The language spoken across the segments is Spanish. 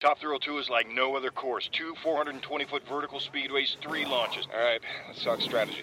Top Thrill 2 is like no other course. Two 420 foot vertical speedways, three launches. All right, let's talk strategy.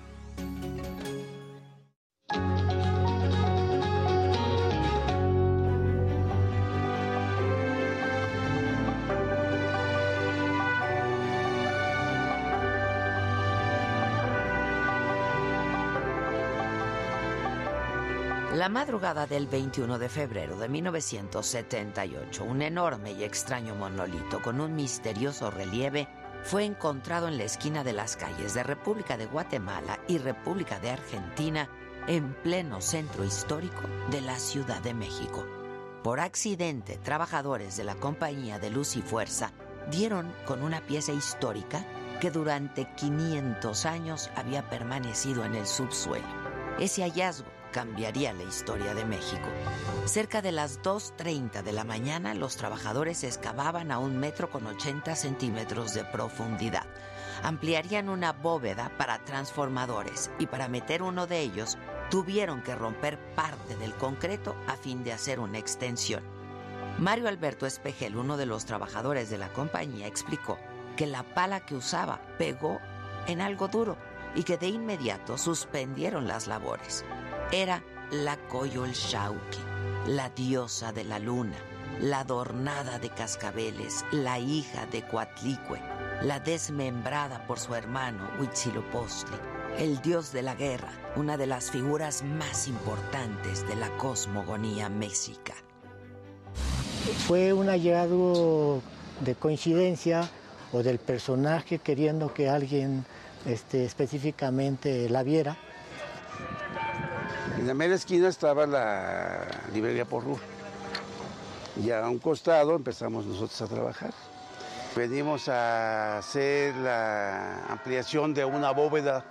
La madrugada del 21 de febrero de 1978, un enorme y extraño monolito con un misterioso relieve fue encontrado en la esquina de las calles de República de Guatemala y República de Argentina en pleno centro histórico de la Ciudad de México. Por accidente, trabajadores de la Compañía de Luz y Fuerza dieron con una pieza histórica que durante 500 años había permanecido en el subsuelo. Ese hallazgo cambiaría la historia de México. Cerca de las 2.30 de la mañana, los trabajadores excavaban a un metro con 80 centímetros de profundidad. Ampliarían una bóveda para transformadores y para meter uno de ellos tuvieron que romper parte del concreto a fin de hacer una extensión. Mario Alberto Espejel, uno de los trabajadores de la compañía, explicó que la pala que usaba pegó en algo duro y que de inmediato suspendieron las labores. Era la Coyolxauhqui, la diosa de la luna, la adornada de cascabeles, la hija de Coatlicue, la desmembrada por su hermano Huitzilopochtli, el dios de la guerra, una de las figuras más importantes de la cosmogonía mexica. Fue un hallazgo de coincidencia o del personaje queriendo que alguien este, específicamente la viera. En la mera esquina estaba la librería Porru. Y a un costado empezamos nosotros a trabajar. Venimos a hacer la ampliación de una bóveda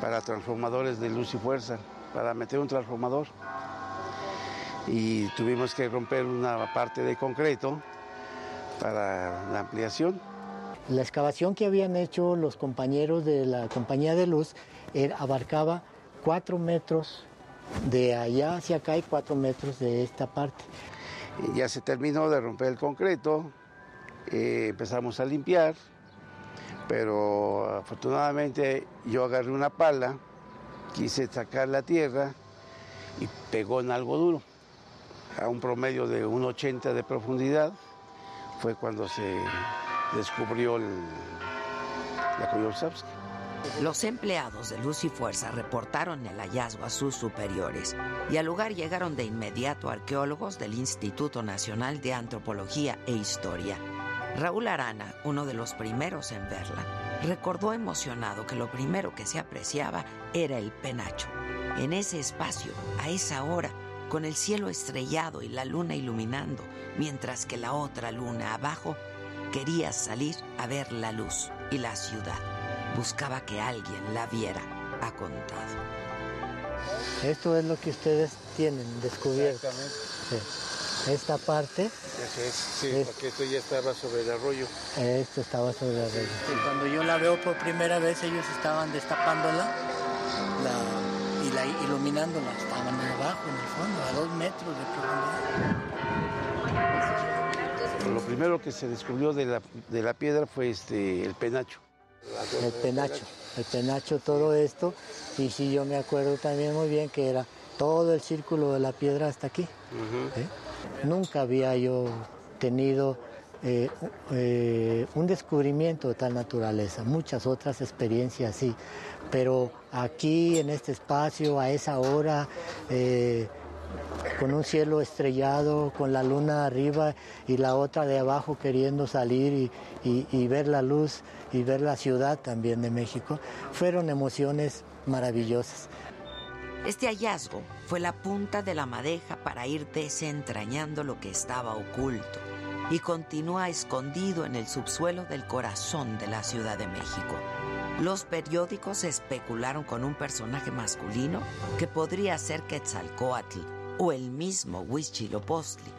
para transformadores de luz y fuerza, para meter un transformador. Y tuvimos que romper una parte de concreto para la ampliación. La excavación que habían hecho los compañeros de la compañía de luz era, abarcaba cuatro metros de allá hacia acá y cuatro metros de esta parte. Ya se terminó de romper el concreto, eh, empezamos a limpiar, pero afortunadamente yo agarré una pala, quise sacar la tierra y pegó en algo duro, a un promedio de 1,80 de profundidad, fue cuando se descubrió la Koyolsavsky. Los empleados de Luz y Fuerza reportaron el hallazgo a sus superiores y al lugar llegaron de inmediato arqueólogos del Instituto Nacional de Antropología e Historia. Raúl Arana, uno de los primeros en verla, recordó emocionado que lo primero que se apreciaba era el penacho. En ese espacio, a esa hora, con el cielo estrellado y la luna iluminando, mientras que la otra luna abajo quería salir a ver la luz y la ciudad. Buscaba que alguien la viera, ha contado. Esto es lo que ustedes tienen descubierto. Sí. Esta parte. Eso es, sí, es, porque esto ya estaba sobre el arroyo. Esto estaba sobre el arroyo. Y cuando yo la veo por primera vez, ellos estaban destapándola la, y la iluminándola. Estaban abajo, en el fondo, a dos metros de profundidad. Lo primero que se descubrió de la, de la piedra fue este, el penacho. El penacho, el penacho, todo esto. Y sí, yo me acuerdo también muy bien que era todo el círculo de la piedra hasta aquí. Uh -huh. ¿eh? Nunca había yo tenido eh, eh, un descubrimiento de tal naturaleza, muchas otras experiencias sí, pero aquí en este espacio, a esa hora, eh, con un cielo estrellado, con la luna arriba y la otra de abajo queriendo salir y, ver la luz y ver la ciudad también de México, fueron emociones maravillosas. Este hallazgo fue la punta de la madeja para ir desentrañando lo que estaba oculto y continúa escondido en el subsuelo del corazón de la Ciudad de México. Los periódicos especularon con un personaje masculino que podría ser Quetzalcoatl o el mismo Huichilopochtli.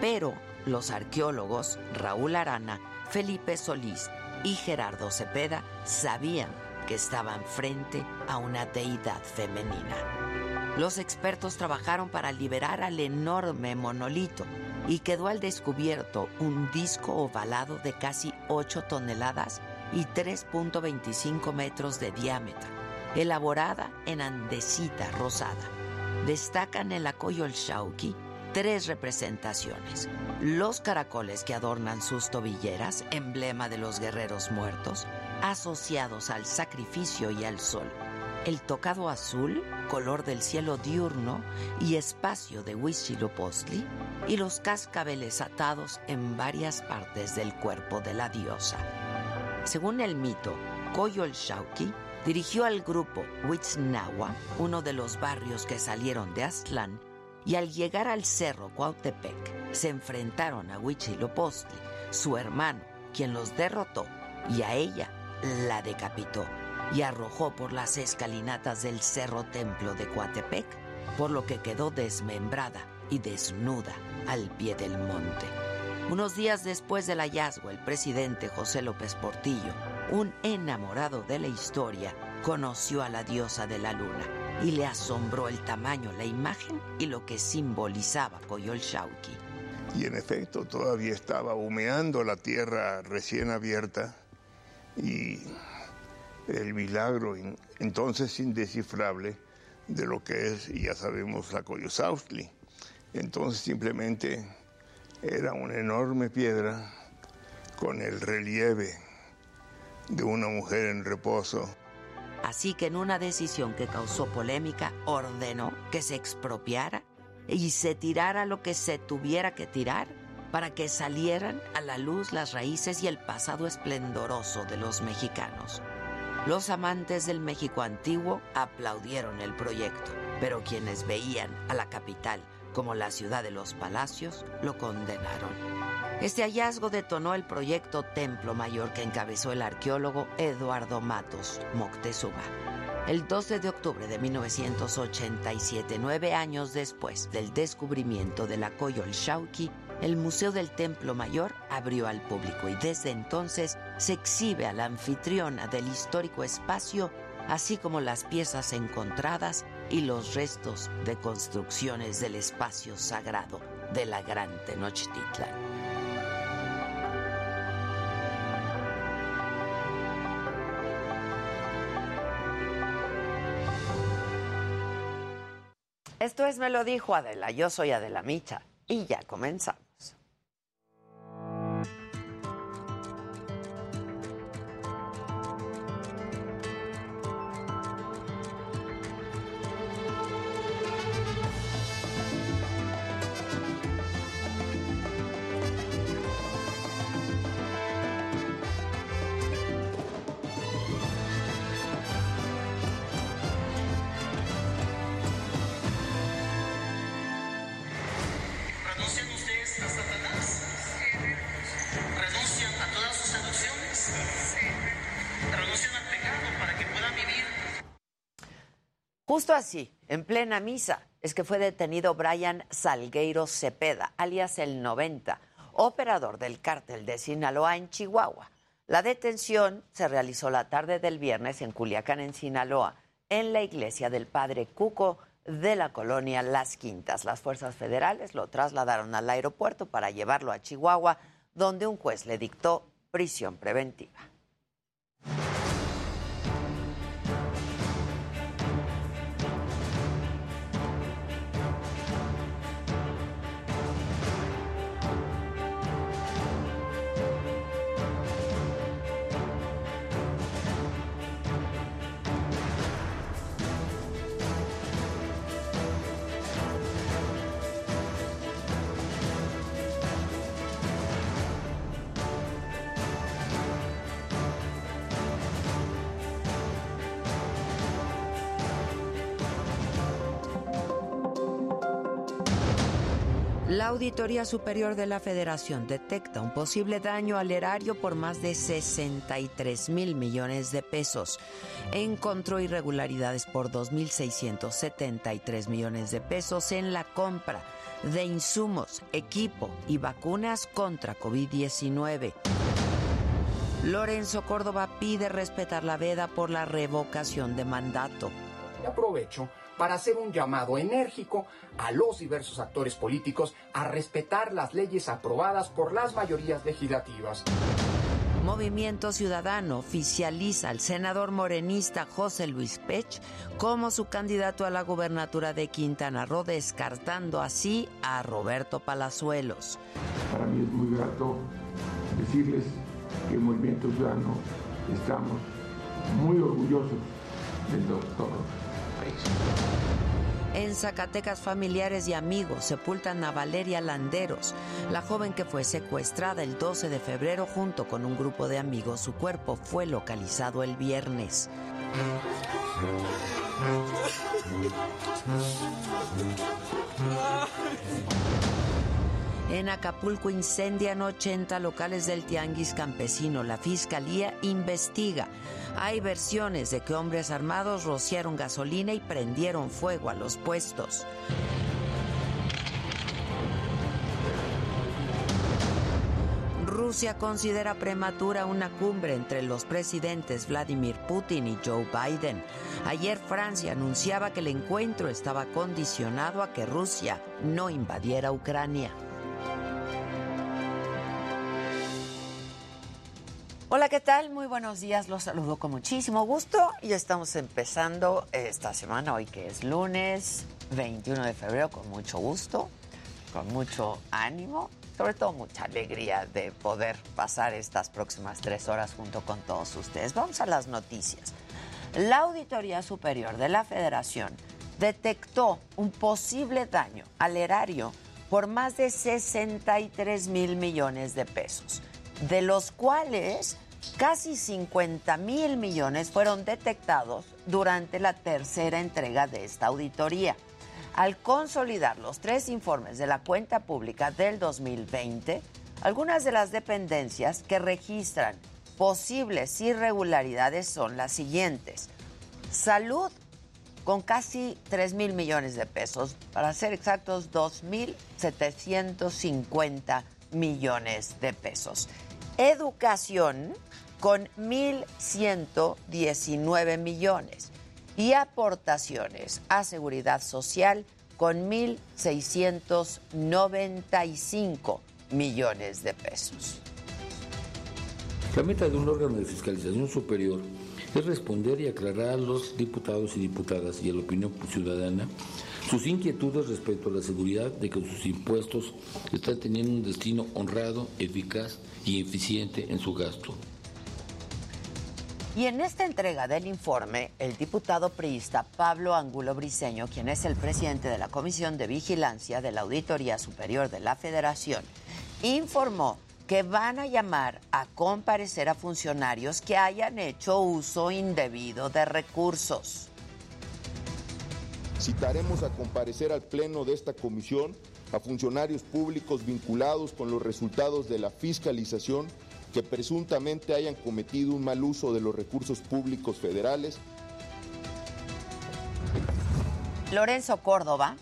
Pero los arqueólogos Raúl Arana, Felipe Solís y Gerardo Cepeda sabían que estaban frente a una deidad femenina. Los expertos trabajaron para liberar al enorme monolito y quedó al descubierto un disco ovalado de casi 8 toneladas y 3.25 metros de diámetro, elaborada en andesita rosada. Destacan en la Coyolxauhqui tres representaciones. Los caracoles que adornan sus tobilleras, emblema de los guerreros muertos, asociados al sacrificio y al sol. El tocado azul, color del cielo diurno y espacio de Huitzilopochtli, y los cascabeles atados en varias partes del cuerpo de la diosa. Según el mito, Coyolxauhqui dirigió al grupo Huitznahua, uno de los barrios que salieron de Aztlán, y al llegar al cerro Cuautepec se enfrentaron a Huitzilopochtli, su hermano, quien los derrotó, y a ella la decapitó y arrojó por las escalinatas del cerro templo de Coatepec, por lo que quedó desmembrada y desnuda al pie del monte. Unos días después del hallazgo, el presidente José López Portillo, un enamorado de la historia, conoció a la diosa de la luna y le asombró el tamaño, la imagen y lo que simbolizaba Coyolxauhqui. Y en efecto, todavía estaba humeando la tierra recién abierta y el milagro entonces indescifrable de lo que es, ya sabemos, la Coyosaustli. Entonces simplemente era una enorme piedra con el relieve de una mujer en reposo. Así que en una decisión que causó polémica, ordenó que se expropiara y se tirara lo que se tuviera que tirar para que salieran a la luz las raíces y el pasado esplendoroso de los mexicanos. Los amantes del México antiguo aplaudieron el proyecto, pero quienes veían a la capital como la ciudad de los palacios lo condenaron. Este hallazgo detonó el proyecto Templo Mayor que encabezó el arqueólogo Eduardo Matos Moctezuma. El 12 de octubre de 1987, nueve años después del descubrimiento de la Coyolxauhqui, el Museo del Templo Mayor abrió al público y desde entonces se exhibe a la anfitriona del histórico espacio, así como las piezas encontradas y los restos de construcciones del espacio sagrado de la Gran Tenochtitlan. Esto es Me lo dijo Adela, yo soy Adela Micha y ya comenzamos. Justo así, en plena misa, es que fue detenido Brian Salgueiro Cepeda, alias el 90, operador del cártel de Sinaloa en Chihuahua. La detención se realizó la tarde del viernes en Culiacán, en Sinaloa, en la iglesia del Padre Cuco de la colonia Las Quintas. Las fuerzas federales lo trasladaron al aeropuerto para llevarlo a Chihuahua, donde un juez le dictó prisión preventiva. Auditoría Superior de la Federación detecta un posible daño al erario por más de 63 mil millones de pesos. Encontró irregularidades por 2.673 millones de pesos en la compra de insumos, equipo y vacunas contra COVID-19. Lorenzo Córdoba pide respetar la veda por la revocación de mandato. Aprovecho para hacer un llamado enérgico a los diversos actores políticos a respetar las leyes aprobadas por las mayorías legislativas. Movimiento Ciudadano oficializa al senador morenista José Luis Pech como su candidato a la gubernatura de Quintana Roo, descartando así a Roberto Palazuelos. Para mí es muy grato decirles que el Movimiento Ciudadano estamos muy orgullosos del doctor en Zacatecas, familiares y amigos sepultan a Valeria Landeros, la joven que fue secuestrada el 12 de febrero junto con un grupo de amigos. Su cuerpo fue localizado el viernes. En Acapulco incendian 80 locales del Tianguis Campesino. La fiscalía investiga. Hay versiones de que hombres armados rociaron gasolina y prendieron fuego a los puestos. Rusia considera prematura una cumbre entre los presidentes Vladimir Putin y Joe Biden. Ayer Francia anunciaba que el encuentro estaba condicionado a que Rusia no invadiera Ucrania. Hola, ¿qué tal? Muy buenos días, los saludo con muchísimo gusto y estamos empezando esta semana, hoy que es lunes 21 de febrero, con mucho gusto, con mucho ánimo, sobre todo mucha alegría de poder pasar estas próximas tres horas junto con todos ustedes. Vamos a las noticias. La Auditoría Superior de la Federación detectó un posible daño al erario por más de 63 mil millones de pesos de los cuales casi 50 mil millones fueron detectados durante la tercera entrega de esta auditoría. Al consolidar los tres informes de la cuenta pública del 2020, algunas de las dependencias que registran posibles irregularidades son las siguientes. Salud, con casi 3 mil millones de pesos, para ser exactos, 2.750 millones de pesos. Educación con 1.119 millones y aportaciones a seguridad social con 1.695 millones de pesos. La meta de un órgano de fiscalización superior es responder y aclarar a los diputados y diputadas y a la opinión ciudadana sus inquietudes respecto a la seguridad de que sus impuestos están teniendo un destino honrado, eficaz y eficiente en su gasto. Y en esta entrega del informe, el diputado priista Pablo Angulo Briceño, quien es el presidente de la Comisión de Vigilancia de la Auditoría Superior de la Federación, informó que van a llamar a comparecer a funcionarios que hayan hecho uso indebido de recursos. Citaremos a comparecer al pleno de esta comisión a funcionarios públicos vinculados con los resultados de la fiscalización que presuntamente hayan cometido un mal uso de los recursos públicos federales. Lorenzo Córdoba,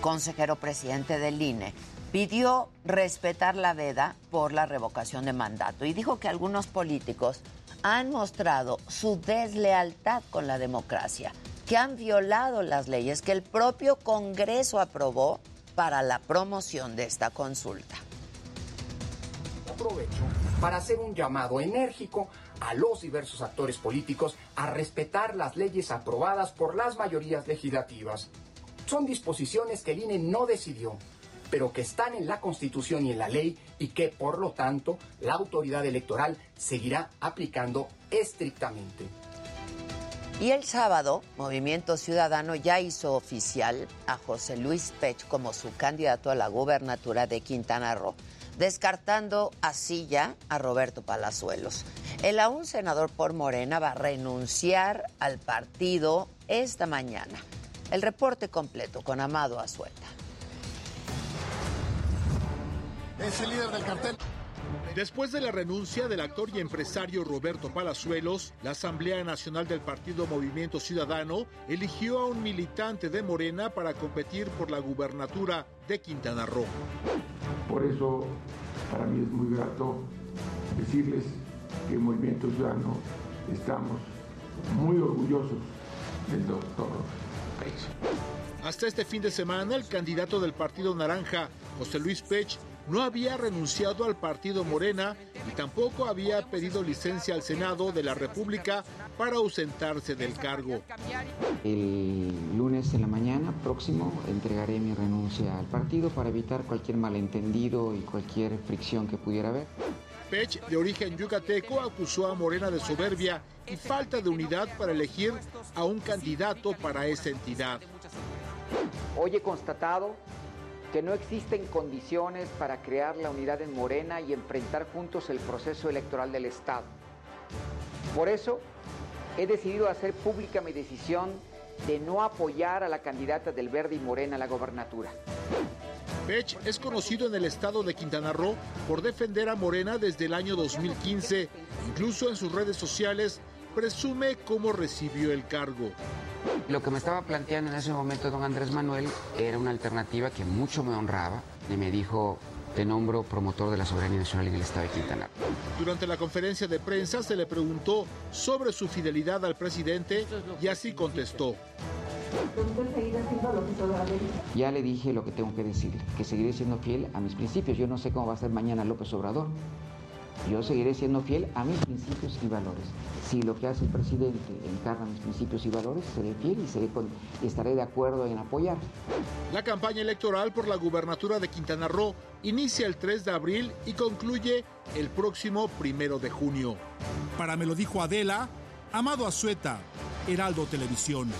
consejero presidente del INE, pidió respetar la veda por la revocación de mandato y dijo que algunos políticos han mostrado su deslealtad con la democracia que han violado las leyes que el propio Congreso aprobó para la promoción de esta consulta. Aprovecho para hacer un llamado enérgico a los diversos actores políticos a respetar las leyes aprobadas por las mayorías legislativas. Son disposiciones que el INE no decidió, pero que están en la Constitución y en la ley y que, por lo tanto, la autoridad electoral seguirá aplicando estrictamente. Y el sábado, Movimiento Ciudadano ya hizo oficial a José Luis Pech como su candidato a la gubernatura de Quintana Roo, descartando así ya a Roberto Palazuelos. El aún senador por Morena va a renunciar al partido esta mañana. El reporte completo con Amado Azueta. es el líder del cartel. Después de la renuncia del actor y empresario Roberto Palazuelos, la Asamblea Nacional del Partido Movimiento Ciudadano eligió a un militante de Morena para competir por la gubernatura de Quintana Roo. Por eso, para mí es muy grato decirles que en Movimiento Ciudadano estamos muy orgullosos del doctor Pech. Hasta este fin de semana, el candidato del Partido Naranja, José Luis Pech, no había renunciado al partido Morena y tampoco había pedido licencia al Senado de la República para ausentarse del cargo. El lunes en la mañana próximo entregaré mi renuncia al partido para evitar cualquier malentendido y cualquier fricción que pudiera haber. Pech, de origen yucateco, acusó a Morena de soberbia y falta de unidad para elegir a un candidato para esa entidad. Hoy he constatado que no existen condiciones para crear la unidad en Morena y enfrentar juntos el proceso electoral del Estado. Por eso, he decidido hacer pública mi decisión de no apoyar a la candidata del Verde y Morena a la gobernatura. Pech es conocido en el estado de Quintana Roo por defender a Morena desde el año 2015. Incluso en sus redes sociales presume cómo recibió el cargo. Lo que me estaba planteando en ese momento don Andrés Manuel era una alternativa que mucho me honraba y me dijo, te nombro promotor de la soberanía nacional en el estado de Quintana. Durante la conferencia de prensa se le preguntó sobre su fidelidad al presidente y así contestó. Ya le dije lo que tengo que decirle, que seguiré siendo fiel a mis principios. Yo no sé cómo va a ser mañana López Obrador. Yo seguiré siendo fiel a mis principios y valores. Si lo que hace el presidente encarna mis principios y valores, seré fiel y, seré estaré de acuerdo en apoyar. La campaña electoral por la gubernatura de Quintana Roo inicia el 3 de abril y concluye el próximo primero de junio. Para me lo dijo Adela, Amado Azueta, Heraldo Televisión.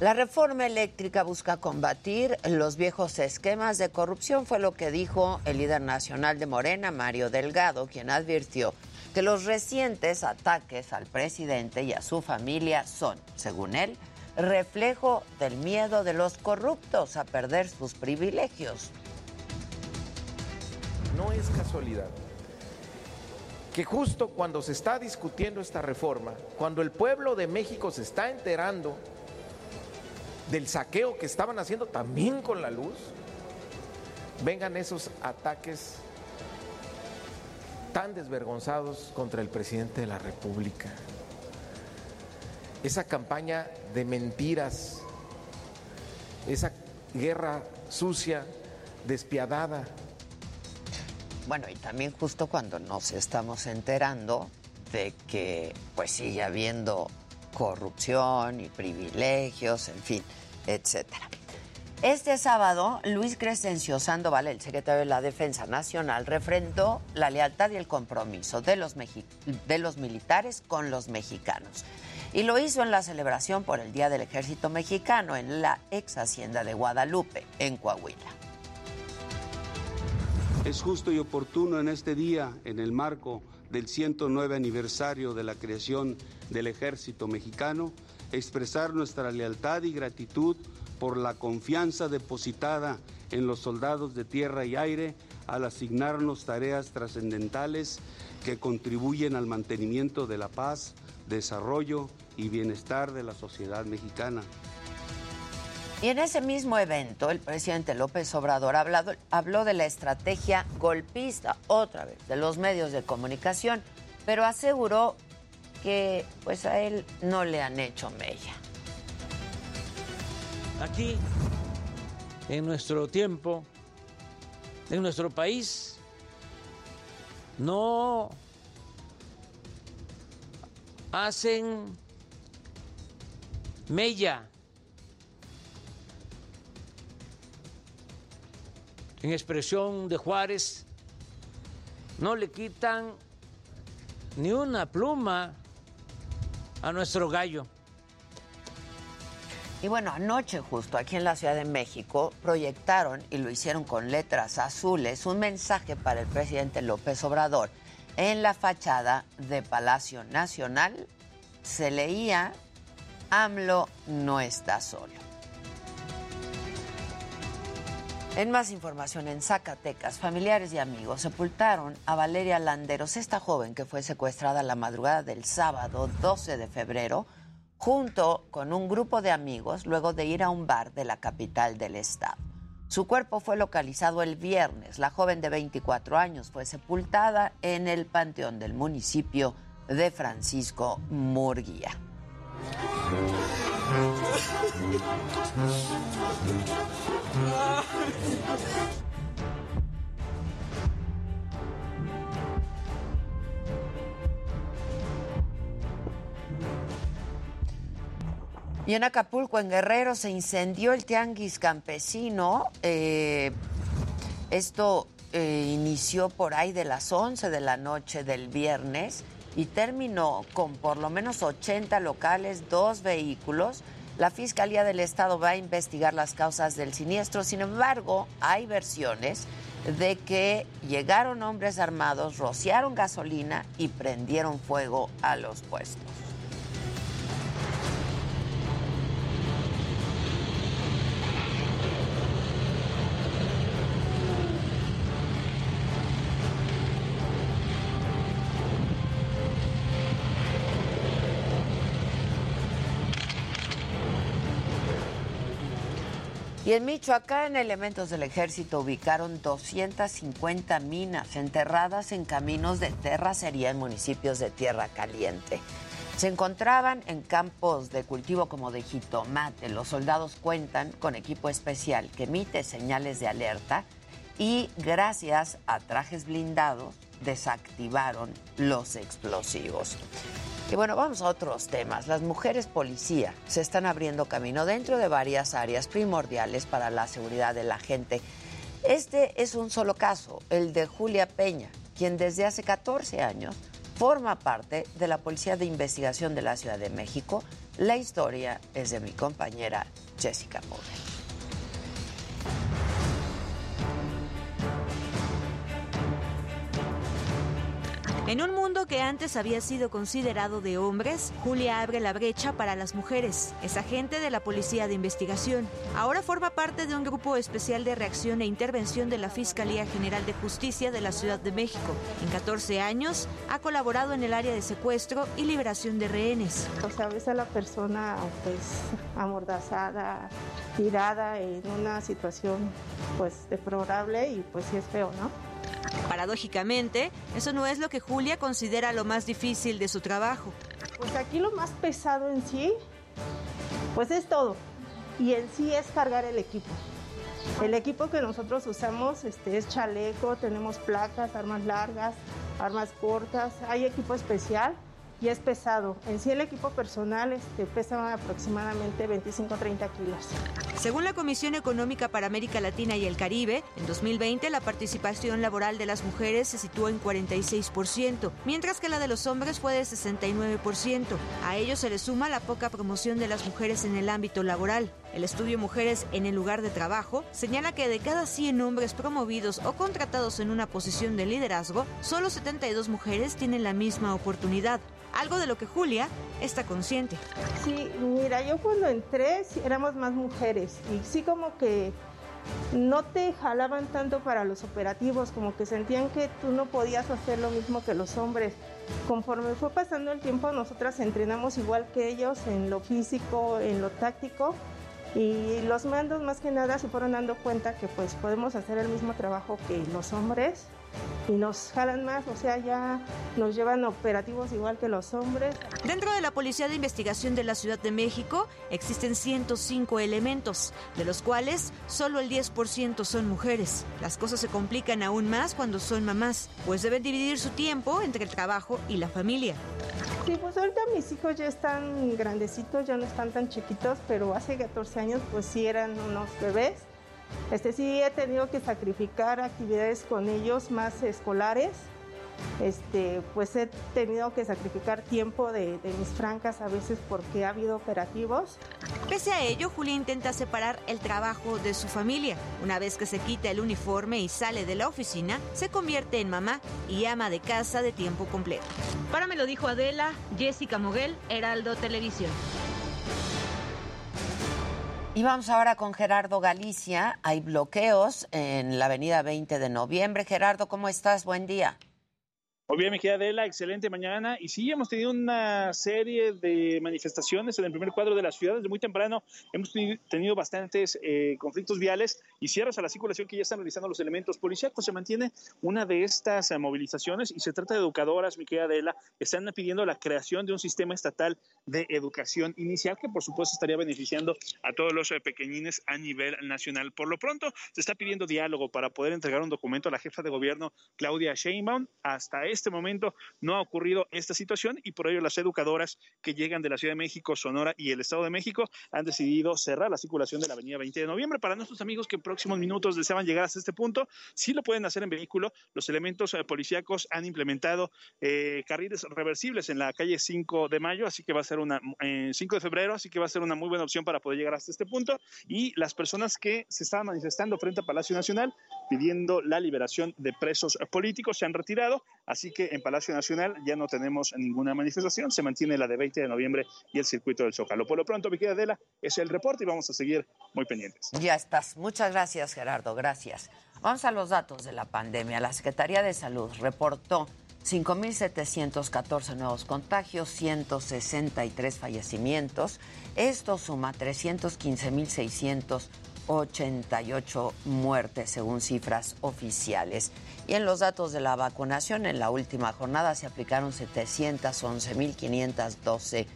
La reforma eléctrica busca combatir los viejos esquemas de corrupción, fue lo que dijo el líder nacional de Morena, Mario Delgado, quien advirtió que los recientes ataques al presidente y a su familia son, según él, reflejo del miedo de los corruptos a perder sus privilegios. No es casualidad que justo cuando se está discutiendo esta reforma, cuando el pueblo de México se está enterando del saqueo que estaban haciendo también con la luz, vengan esos ataques tan desvergonzados contra el presidente de la República. Esa campaña de mentiras, esa guerra sucia, despiadada. Bueno, y también justo cuando nos estamos enterando de que pues sigue habiendo corrupción y privilegios, en fin, etcétera. Este sábado, Luis Crescencio Sandoval, el secretario de la Defensa Nacional, refrendó la lealtad y el compromiso de los, de los militares con los mexicanos. Y lo hizo en la celebración por el Día del Ejército Mexicano en la ex hacienda de Guadalupe, en Coahuila. Es justo y oportuno en este día, en el marco del 109 aniversario de la creación del Ejército Mexicano, expresar nuestra lealtad y gratitud por la confianza depositada en los soldados de tierra y aire al asignarnos tareas trascendentales que contribuyen al mantenimiento de la paz, desarrollo y bienestar de la sociedad mexicana. Y en ese mismo evento, el presidente López Obrador hablado, habló de la estrategia golpista, otra vez, de los medios de comunicación, pero aseguró que pues a él no le han hecho mella. Aquí, en nuestro tiempo, en nuestro país, no hacen mella en expresión de Juárez, no le quitan ni una pluma a nuestro gallo. Y bueno, anoche justo aquí en la Ciudad de México proyectaron y lo hicieron con letras azules un mensaje para el presidente López Obrador. En la fachada de Palacio Nacional se leía, AMLO no está solo. En más información, en Zacatecas, familiares y amigos sepultaron a Valeria Landeros, esta joven que fue secuestrada la madrugada del sábado 12 de febrero, junto con un grupo de amigos, luego de ir a un bar de la capital del estado. Su cuerpo fue localizado el viernes. La joven de 24 años fue sepultada en el panteón del municipio de Francisco Murguía. Y en Acapulco, en Guerrero, se incendió el tianguis campesino. Eh, esto eh, inició por ahí de las 11 de la noche del viernes y terminó con por lo menos 80 locales, dos vehículos. La Fiscalía del Estado va a investigar las causas del siniestro. Sin embargo, hay versiones de que llegaron hombres armados, rociaron gasolina y prendieron fuego a los puestos. Y en Michoacán, elementos del ejército ubicaron 250 minas enterradas en caminos de terracería en municipios de Tierra Caliente. Se encontraban en campos de cultivo como de jitomate. Los soldados cuentan con equipo especial que emite señales de alerta y gracias a trajes blindados desactivaron los explosivos. Y bueno, vamos a otros temas. Las mujeres policía se están abriendo camino dentro de varias áreas primordiales para la seguridad de la gente. Este es un solo caso, el de Julia Peña, quien desde hace 14 años forma parte de la Policía de Investigación de la Ciudad de México. La historia es de mi compañera Jessica Morgan. En un mundo que antes había sido considerado de hombres, Julia abre la brecha para las mujeres. Es agente de la Policía de Investigación. Ahora forma parte de un grupo especial de reacción e intervención de la Fiscalía General de Justicia de la Ciudad de México. En 14 años ha colaborado en el área de secuestro y liberación de rehenes. O sea, ves a la persona pues amordazada, tirada en una situación pues deplorable y pues sí es feo, ¿no? Paradójicamente, eso no es lo que Julia considera lo más difícil de su trabajo. Pues aquí lo más pesado en sí, pues es todo. Y en sí es cargar el equipo. El equipo que nosotros usamos este, es chaleco, tenemos placas, armas largas, armas cortas, hay equipo especial y es pesado. En sí el equipo personal este, pesa aproximadamente 25-30 kilos. Según la Comisión Económica para América Latina y el Caribe, en 2020 la participación laboral de las mujeres se situó en 46%, mientras que la de los hombres fue de 69%. A ello se le suma la poca promoción de las mujeres en el ámbito laboral. El estudio Mujeres en el lugar de trabajo señala que de cada 100 hombres promovidos o contratados en una posición de liderazgo, solo 72 mujeres tienen la misma oportunidad algo de lo que Julia está consciente. Sí, mira, yo cuando entré éramos más mujeres y sí como que no te jalaban tanto para los operativos, como que sentían que tú no podías hacer lo mismo que los hombres. Conforme fue pasando el tiempo, nosotras entrenamos igual que ellos en lo físico, en lo táctico y los mandos más que nada se fueron dando cuenta que pues podemos hacer el mismo trabajo que los hombres y nos jalan más, o sea, ya nos llevan operativos igual que los hombres. Dentro de la Policía de Investigación de la Ciudad de México existen 105 elementos, de los cuales solo el 10% son mujeres. Las cosas se complican aún más cuando son mamás, pues deben dividir su tiempo entre el trabajo y la familia. Sí, pues ahorita mis hijos ya están grandecitos, ya no están tan chiquitos, pero hace 14 años pues sí eran unos bebés este sí he tenido que sacrificar actividades con ellos más escolares. Este, pues he tenido que sacrificar tiempo de, de, mis francas a veces porque ha habido operativos. Pese a ello, Julia intenta separar el trabajo de su familia. Una vez que se quita el uniforme y sale de la oficina, se convierte en mamá y ama de casa de tiempo completo. Para me lo dijo Adela, Jessica Moguel, Heraldo Televisión. Y vamos ahora con Gerardo Galicia. Hay bloqueos en la avenida 20 de noviembre. Gerardo, ¿cómo estás? Buen día. Muy mi querida Adela, excelente mañana. Y sí, hemos tenido una serie de manifestaciones en el primer cuadro de la ciudad. Desde muy temprano hemos tenido bastantes eh, conflictos viales y cierres a la circulación que ya están realizando los elementos policíacos. Se mantiene una de estas eh, movilizaciones y se trata de educadoras, mi querida Adela, están pidiendo la creación de un sistema estatal de educación inicial que por supuesto estaría beneficiando a todos los eh, pequeñines a nivel nacional. Por lo pronto, se está pidiendo diálogo para poder entregar un documento a la jefa de gobierno, Claudia Sheinbaum. Hasta este este momento no ha ocurrido esta situación y por ello las educadoras que llegan de la Ciudad de México, Sonora y el Estado de México han decidido cerrar la circulación de la avenida 20 de noviembre. Para nuestros amigos que en próximos minutos deseaban llegar hasta este punto, sí lo pueden hacer en vehículo. Los elementos eh, policíacos han implementado eh, carriles reversibles en la calle 5 de mayo, así que va a ser una, 5 eh, de febrero, así que va a ser una muy buena opción para poder llegar hasta este punto. Y las personas que se estaban manifestando frente a Palacio Nacional pidiendo la liberación de presos políticos se han retirado, así que en Palacio Nacional ya no tenemos ninguna manifestación, se mantiene la de 20 de noviembre y el circuito del Zócalo. Por lo pronto, Vicky Adela, es el reporte y vamos a seguir muy pendientes. Ya estás. Muchas gracias, Gerardo. Gracias. Vamos a los datos de la pandemia. La Secretaría de Salud reportó 5.714 nuevos contagios, 163 fallecimientos. Esto suma 315.600 88 muertes según cifras oficiales. Y en los datos de la vacunación, en la última jornada se aplicaron 711.512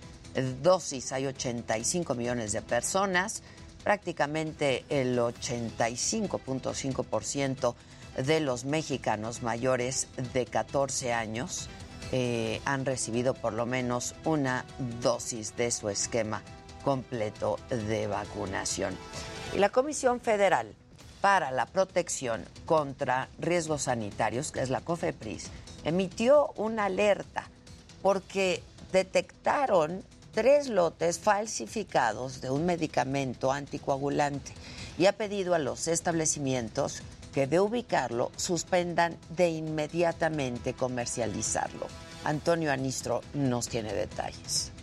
dosis. Hay 85 millones de personas. Prácticamente el 85.5% de los mexicanos mayores de 14 años eh, han recibido por lo menos una dosis de su esquema completo de vacunación. Y la Comisión Federal para la Protección contra Riesgos Sanitarios, que es la COFEPRIS, emitió una alerta porque detectaron tres lotes falsificados de un medicamento anticoagulante y ha pedido a los establecimientos que de ubicarlo suspendan de inmediatamente comercializarlo. Antonio Anistro nos tiene detalles.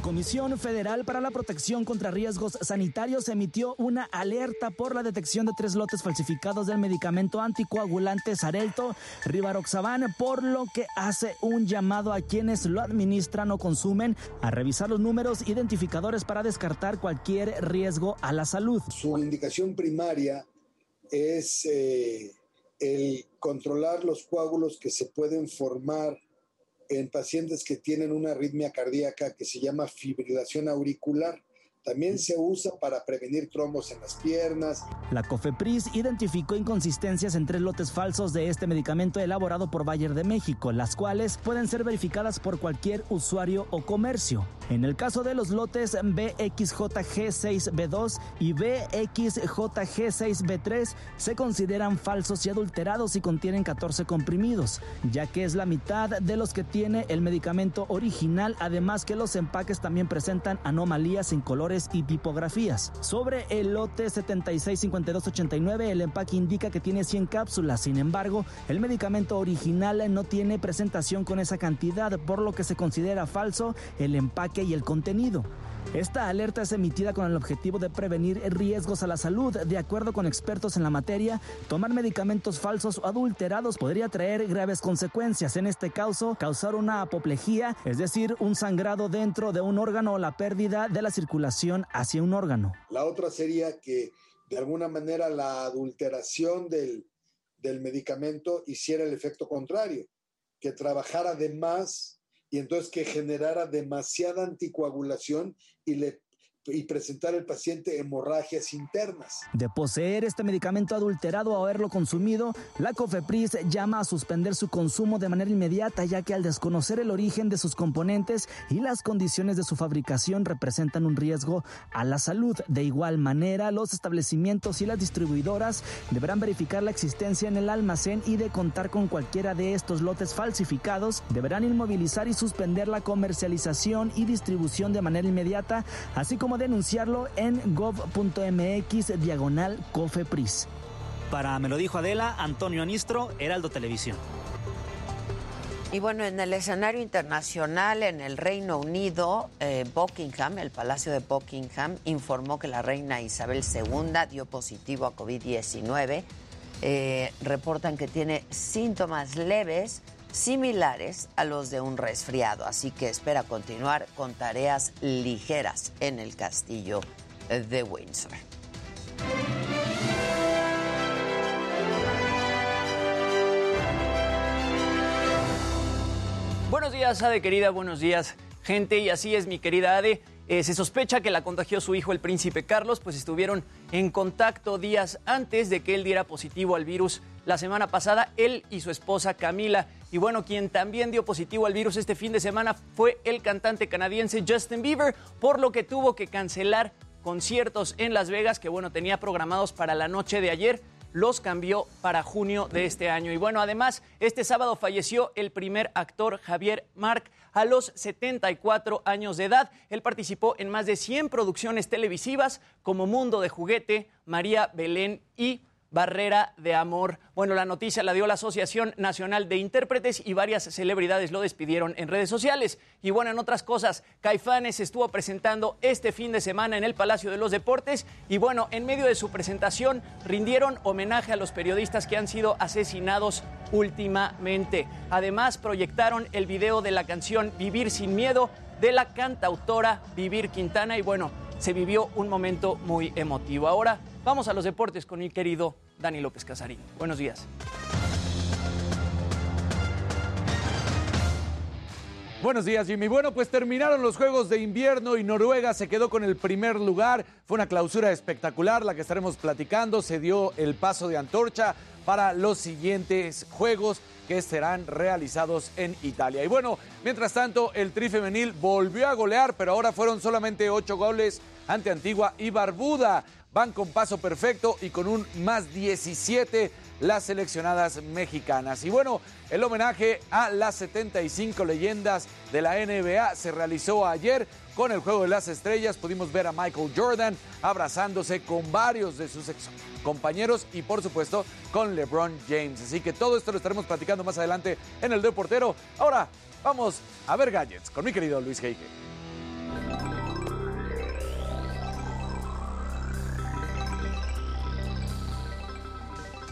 La Comisión Federal para la Protección contra Riesgos Sanitarios emitió una alerta por la detección de tres lotes falsificados del medicamento anticoagulante Sarelto Rivaroxaban, por lo que hace un llamado a quienes lo administran o consumen a revisar los números identificadores para descartar cualquier riesgo a la salud. Su indicación primaria es eh, el controlar los coágulos que se pueden formar en pacientes que tienen una arritmia cardíaca que se llama fibrilación auricular. También se usa para prevenir trombos en las piernas. La COFEPRIS identificó inconsistencias en tres lotes falsos de este medicamento elaborado por Bayer de México, las cuales pueden ser verificadas por cualquier usuario o comercio. En el caso de los lotes BXJG6B2 y BXJG6B3 se consideran falsos y adulterados y contienen 14 comprimidos, ya que es la mitad de los que tiene el medicamento original, además que los empaques también presentan anomalías en y tipografías. Sobre el lote 765289 el empaque indica que tiene 100 cápsulas, sin embargo, el medicamento original no tiene presentación con esa cantidad, por lo que se considera falso el empaque y el contenido. Esta alerta es emitida con el objetivo de prevenir riesgos a la salud. De acuerdo con expertos en la materia, tomar medicamentos falsos o adulterados podría traer graves consecuencias. En este caso, causar una apoplejía, es decir, un sangrado dentro de un órgano o la pérdida de la circulación hacia un órgano. La otra sería que de alguna manera la adulteración del, del medicamento hiciera el efecto contrario, que trabajara de más y entonces que generara demasiada anticoagulación y le y presentar al paciente hemorragias internas. De poseer este medicamento adulterado o haberlo consumido, la COFEPRIS llama a suspender su consumo de manera inmediata, ya que al desconocer el origen de sus componentes y las condiciones de su fabricación representan un riesgo a la salud. De igual manera, los establecimientos y las distribuidoras deberán verificar la existencia en el almacén y de contar con cualquiera de estos lotes falsificados, deberán inmovilizar y suspender la comercialización y distribución de manera inmediata, así como denunciarlo en gov.mx diagonal cofepris. Para Me lo dijo Adela, Antonio Anistro, Heraldo Televisión. Y bueno, en el escenario internacional, en el Reino Unido, eh, Buckingham, el Palacio de Buckingham, informó que la reina Isabel II dio positivo a COVID-19. Eh, reportan que tiene síntomas leves similares a los de un resfriado, así que espera continuar con tareas ligeras en el castillo de Windsor. Buenos días, Ade querida, buenos días, gente. Y así es, mi querida Ade. Eh, se sospecha que la contagió su hijo, el príncipe Carlos, pues estuvieron en contacto días antes de que él diera positivo al virus la semana pasada, él y su esposa Camila. Y bueno, quien también dio positivo al virus este fin de semana fue el cantante canadiense Justin Bieber, por lo que tuvo que cancelar conciertos en Las Vegas que bueno, tenía programados para la noche de ayer los cambió para junio de este año. Y bueno, además, este sábado falleció el primer actor Javier Marc a los 74 años de edad. Él participó en más de 100 producciones televisivas como Mundo de Juguete, María Belén y Barrera de Amor. Bueno, la noticia la dio la Asociación Nacional de Intérpretes y varias celebridades lo despidieron en redes sociales. Y bueno, en otras cosas, Caifanes estuvo presentando este fin de semana en el Palacio de los Deportes y bueno, en medio de su presentación rindieron homenaje a los periodistas que han sido asesinados últimamente. Además, proyectaron el video de la canción Vivir sin Miedo de la cantautora Vivir Quintana y bueno, se vivió un momento muy emotivo. Ahora vamos a los deportes con mi querido Dani López Casarín. Buenos días. Buenos días, Jimmy. Bueno, pues terminaron los Juegos de Invierno y Noruega se quedó con el primer lugar. Fue una clausura espectacular la que estaremos platicando. Se dio el paso de antorcha para los siguientes Juegos que serán realizados en Italia. Y bueno, mientras tanto, el Tri Femenil volvió a golear, pero ahora fueron solamente ocho goles ante Antigua y Barbuda. Van con paso perfecto y con un más 17 las seleccionadas mexicanas. Y bueno, el homenaje a las 75 leyendas de la NBA se realizó ayer con el Juego de las Estrellas. Pudimos ver a Michael Jordan abrazándose con varios de sus ex compañeros y por supuesto con LeBron James. Así que todo esto lo estaremos platicando más adelante en el Deportero. Ahora vamos a ver gadgets con mi querido Luis Heike.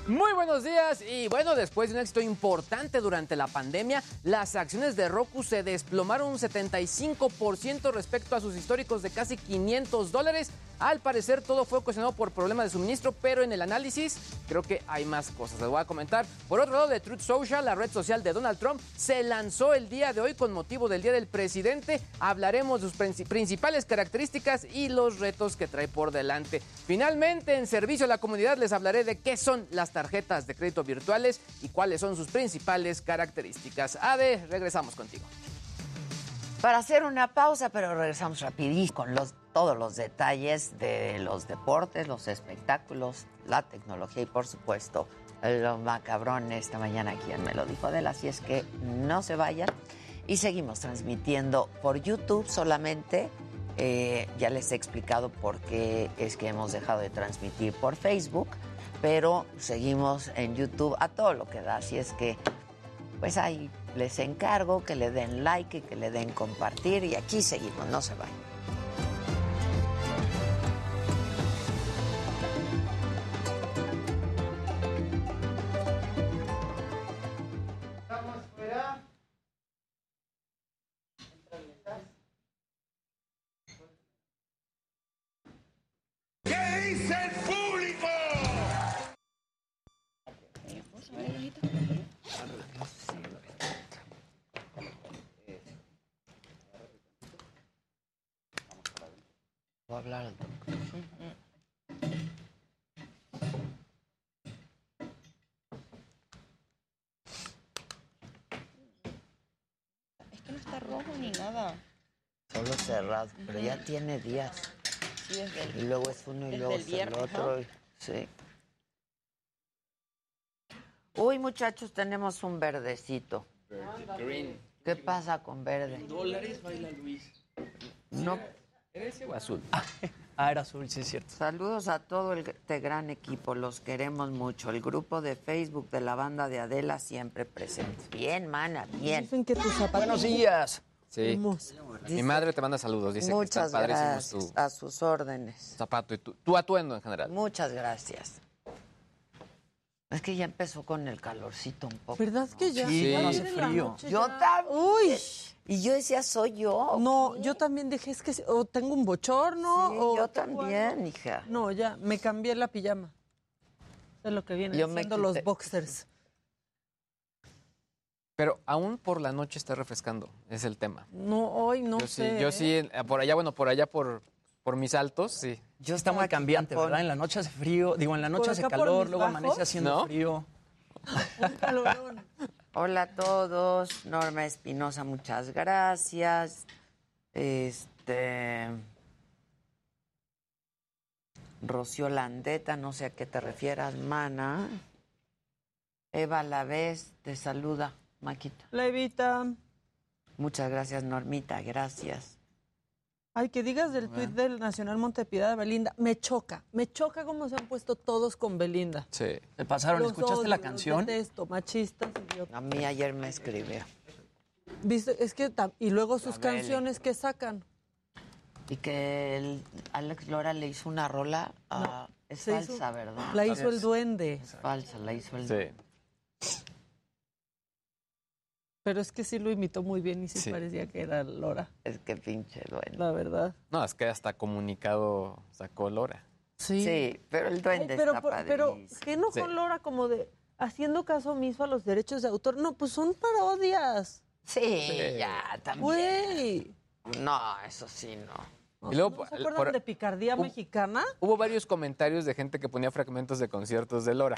Muy buenos días y bueno, después de un éxito importante durante la pandemia, las acciones de Roku se desplomaron un 75% respecto a sus históricos de casi 500 dólares. Al parecer todo fue ocasionado por problemas de suministro, pero en el análisis creo que hay más cosas. Les voy a comentar. Por otro lado, de Truth Social, la red social de Donald Trump, se lanzó el día de hoy con motivo del Día del Presidente. Hablaremos de sus principales características y los retos que trae por delante. Finalmente, en servicio a la comunidad les hablaré de qué son las tarjetas de crédito virtuales y cuáles son sus principales características. Ade, regresamos contigo. Para hacer una pausa, pero regresamos rapidísimo con todos los detalles de los deportes, los espectáculos, la tecnología y por supuesto lo macabrón esta mañana quien me lo dijo Adela, así es que no se vayan y seguimos transmitiendo por YouTube solamente. Eh, ya les he explicado por qué es que hemos dejado de transmitir por Facebook pero seguimos en YouTube a todo lo que da, así es que pues ahí les encargo que le den like y que le den compartir y aquí seguimos, no se vayan. Solo cerrado, pero ya tiene días. Sí, Y luego es uno y luego el es el otro. ¿no? y- Sí. Uy, muchachos, tenemos un verdecito. Green. ¿Qué pasa con verde? Dólares baila Luis. No. ¿En ese o azul? Ah, era azul, sí es cierto. Saludos a todo este gran equipo, los queremos mucho. El grupo de Facebook de la banda de Adela siempre presente. Bien, mana, bien. Dicen que tus zapatos... Buenos días. Sí. Hermosa. Mi madre te manda saludos, dice Muchas que gracias, tu a sus órdenes. zapato y tu, tu atuendo en general. Muchas gracias. Es que ya empezó con el calorcito un poco. ¿Verdad que ya? Sí, Ayer no hace frío. Yo también. Uy. Y yo decía, soy yo. No, yo también dije, es que o tengo un bochorno Sí, o... yo también, hija. No, ya, me cambié la pijama. Es lo que viene Yo me siendo quité- los boxers. Pero aún por la noche está refrescando, es el tema. No, hoy no yo sí, sé. yo sí, eh, por allá, bueno, por allá por, por mis altos, sí. Yo Está muy cambiante, ¿verdad? En la noche hace frío, digo, en la noche hace calor, luego bajos. amanece haciendo ¿No? frío. Un calorón. Hola a todos. Norma Espinosa, muchas gracias. Este. Rocío Landeta, no sé a qué te refieras, mana. Eva Lavés te saluda, Maquita. Levita. Muchas gracias, Normita, gracias. Ay, que digas del tuit del Nacional Montepiedad de Belinda. Me choca, me choca cómo se han puesto todos con Belinda. Sí. ¿Te pasaron? Los ¿Escuchaste odio, la los canción? detesto, machistas, idiotas. A mí ayer me escribió. ¿Viste? Es que y luego sus canciones que sacan. Y que el Alex Lora le hizo una rola. a- es se hizo- falsa, ¿verdad? La hizo el duende. Es falsa, la hizo el Sí. Pero es que sí lo imitó muy bien y sí, Sí. parecía que era Lora, Es que pinche duende. la verdad. No, es que hasta comunicado sacó Lora. Sí. Sí, pero el Ay, duende pero, está por- pero. ¿qué no Sí. con Lora como de haciendo caso omiso a los derechos de autor? No, pues son parodias. Sí, ya, también. Güey. No, eso sí, no. Y luego, ¿No se por- acuerdan por- de Picardía Hubo- Mexicana? hubo varios comentarios de gente que ponía fragmentos de conciertos de Lora.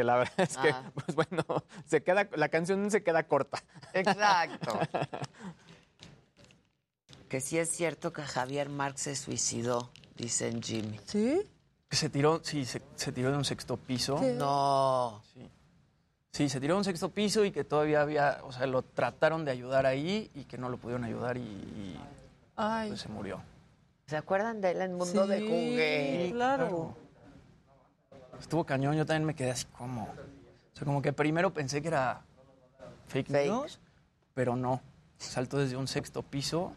Que la verdad es que, Ah. pues bueno, se queda, la canción se queda corta. Exacto. que sí es cierto que Javier Marx se suicidó, dicen Jimmy. ¿Sí? Que se tiró, sí, se, se tiró de un sexto piso. ¿Qué? No. Sí. Sí, se tiró de un sexto piso y que todavía había, o sea, lo trataron de ayudar ahí y que no lo pudieron ayudar y, y, Ay. pues se murió. ¿Se acuerdan de él en Mundo de Sí, Juguete? Claro. Estuvo cañón, yo también me quedé así como... O sea, como que primero pensé que era fake, Fake. news, pero no. Saltó desde un sexto piso,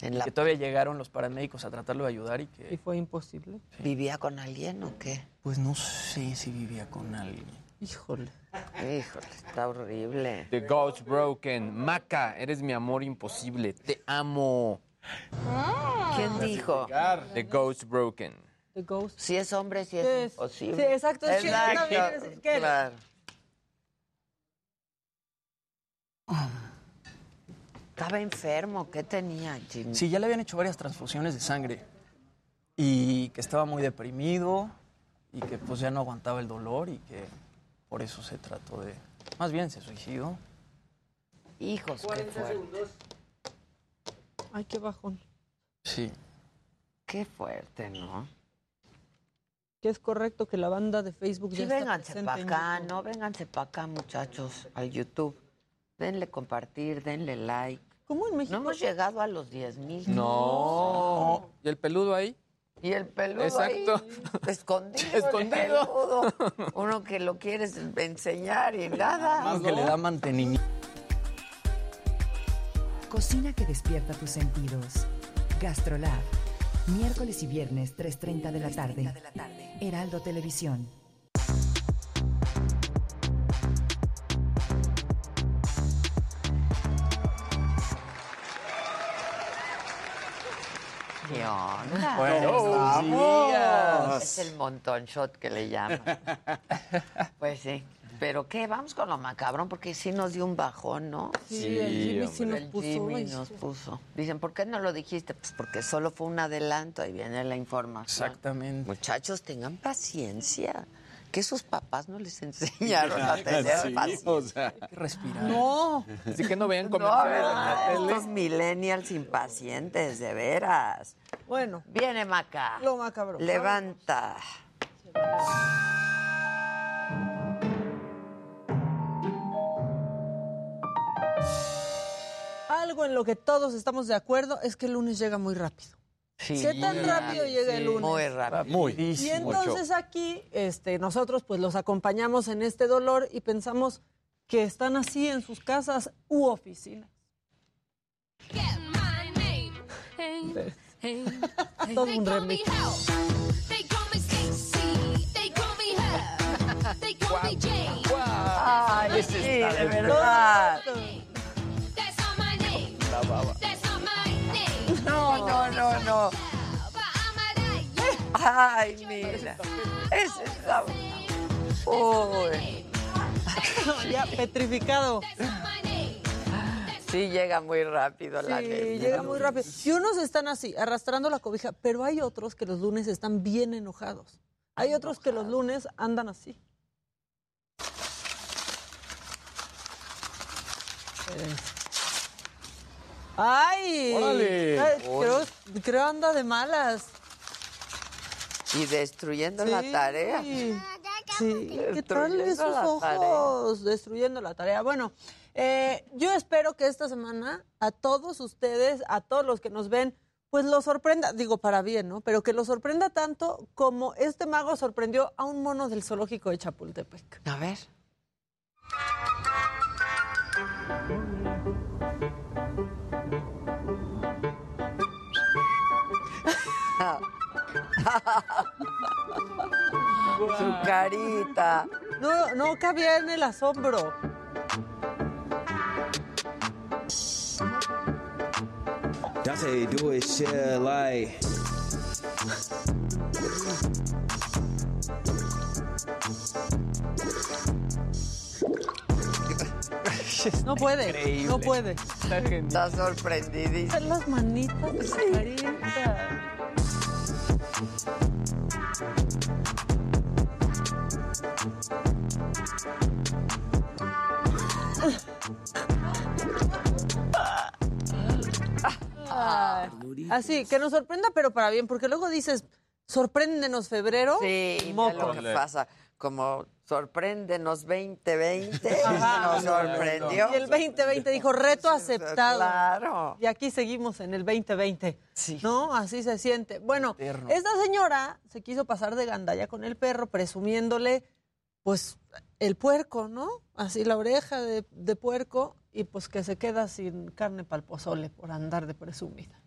En la... que todavía llegaron los paramédicos a tratarlo de ayudar y Y que... fue imposible. ¿Vivía con alguien o qué? Pues no sé si vivía con alguien. Híjole. Híjole, está horrible. The Ghost Broken. Maca, eres mi amor imposible. Te amo. ¿Quién dijo? The Ghost Broken. The Ghost. Si es hombre, si ¿Qué es es? imposible. Sí, exacto, es Exacto, también es- ¿qué? claro. Estaba enfermo, ¿qué tenía, Jimmy? Sí, ya le habían hecho varias transfusiones de sangre y que estaba muy deprimido y que pues ya no aguantaba el dolor y que por eso se trató de... Más bien se suicidó. Hijos, qué fuerte. Ay, qué bajón. Sí. Qué fuerte, ¿no? Que es correcto que la banda de Facebook Sí, ya está vénganse presente para acá. ¿no? Vénganse para acá, muchachos, al YouTube. Denle compartir, denle like. ¿Cómo en México? No hemos llegado a los 10 mil. No. ¿Y el peludo ahí? Y el peludo Exacto. ahí, escondido. Escondido. peludo. Uno que lo quieres enseñar y nada. Más que le da mantenimiento. Cocina que despierta tus sentidos. Gastrolab. Miércoles y viernes 3.30 de la tarde. Heraldo Televisión. ¿Qué onda? Buenos días. Es el montón shot que le llaman. Pues sí. ¿Pero qué? Vamos con lo macabrón, porque sí nos dio un bajón, ¿no? Sí, el Jimmy sí nos El puso. Jimmy nos puso. Dicen, ¿por qué no lo dijiste? Pues porque solo fue un adelanto, ahí viene la información. Exactamente. Muchachos, tengan paciencia. Que sus papás no les enseñaron a tener Sí, paciencia. o sea, Hay que respirar. No. Así que no vean No, comerciales tele. estos millennials impacientes, de veras. Bueno, Viene Maca. lo macabro. Levanta. Algo en lo que todos estamos de acuerdo es que el lunes llega muy rápido. ¿Qué tan rápido llega el lunes? Muy rápido. Muy. Y entonces aquí, este, nosotros pues los acompañamos en este dolor y pensamos que están así en sus casas u oficinas. Todo un remix. Ay, sí, de verdad. No, no, no, no. Ay, mira. Ese está... Uy. ya petrificado. Sí, llega muy rápido la Sí, neta. llega muy rápido. Y unos están así, arrastrando la cobija, pero hay otros que los lunes están bien enojados. Hay otros que los lunes andan así. ¡Ay! Órale. Ay, Creo, creo anda de malas. Y destruyendo la Sí. tarea. Sí, ¿qué tal Destruyendo esos la ojos? Destruyendo la tarea. Bueno, eh, yo espero que esta semana a todos ustedes, a todos los que nos ven, pues los sorprenda, digo para bien, ¿no? Pero que los sorprenda tanto como este mago sorprendió a un mono del zoológico de Chapultepec. A ver. Su carita. No, no cabía en el asombro. That's how you do it, shit, like. No puede, Increíble. no puede. Está sorprendidísimo. Las manitas de su carita. Así, que nos sorprenda, pero para bien, porque luego dices, sorpréndenos febrero. Sí, moco. lo que pasa. Como sorpréndenos 2020, Ajá. nos sorprendió. Y el 2020 dijo, reto aceptado. Claro. Y aquí seguimos en el 2020. ¿No? Así se siente. Bueno, Eterno. esta señora se quiso pasar de gandalla con el perro, presumiéndole, pues, el puerco, ¿no? Así la oreja de, de puerco, y pues que se queda sin carne para el pozole por andar de presumida.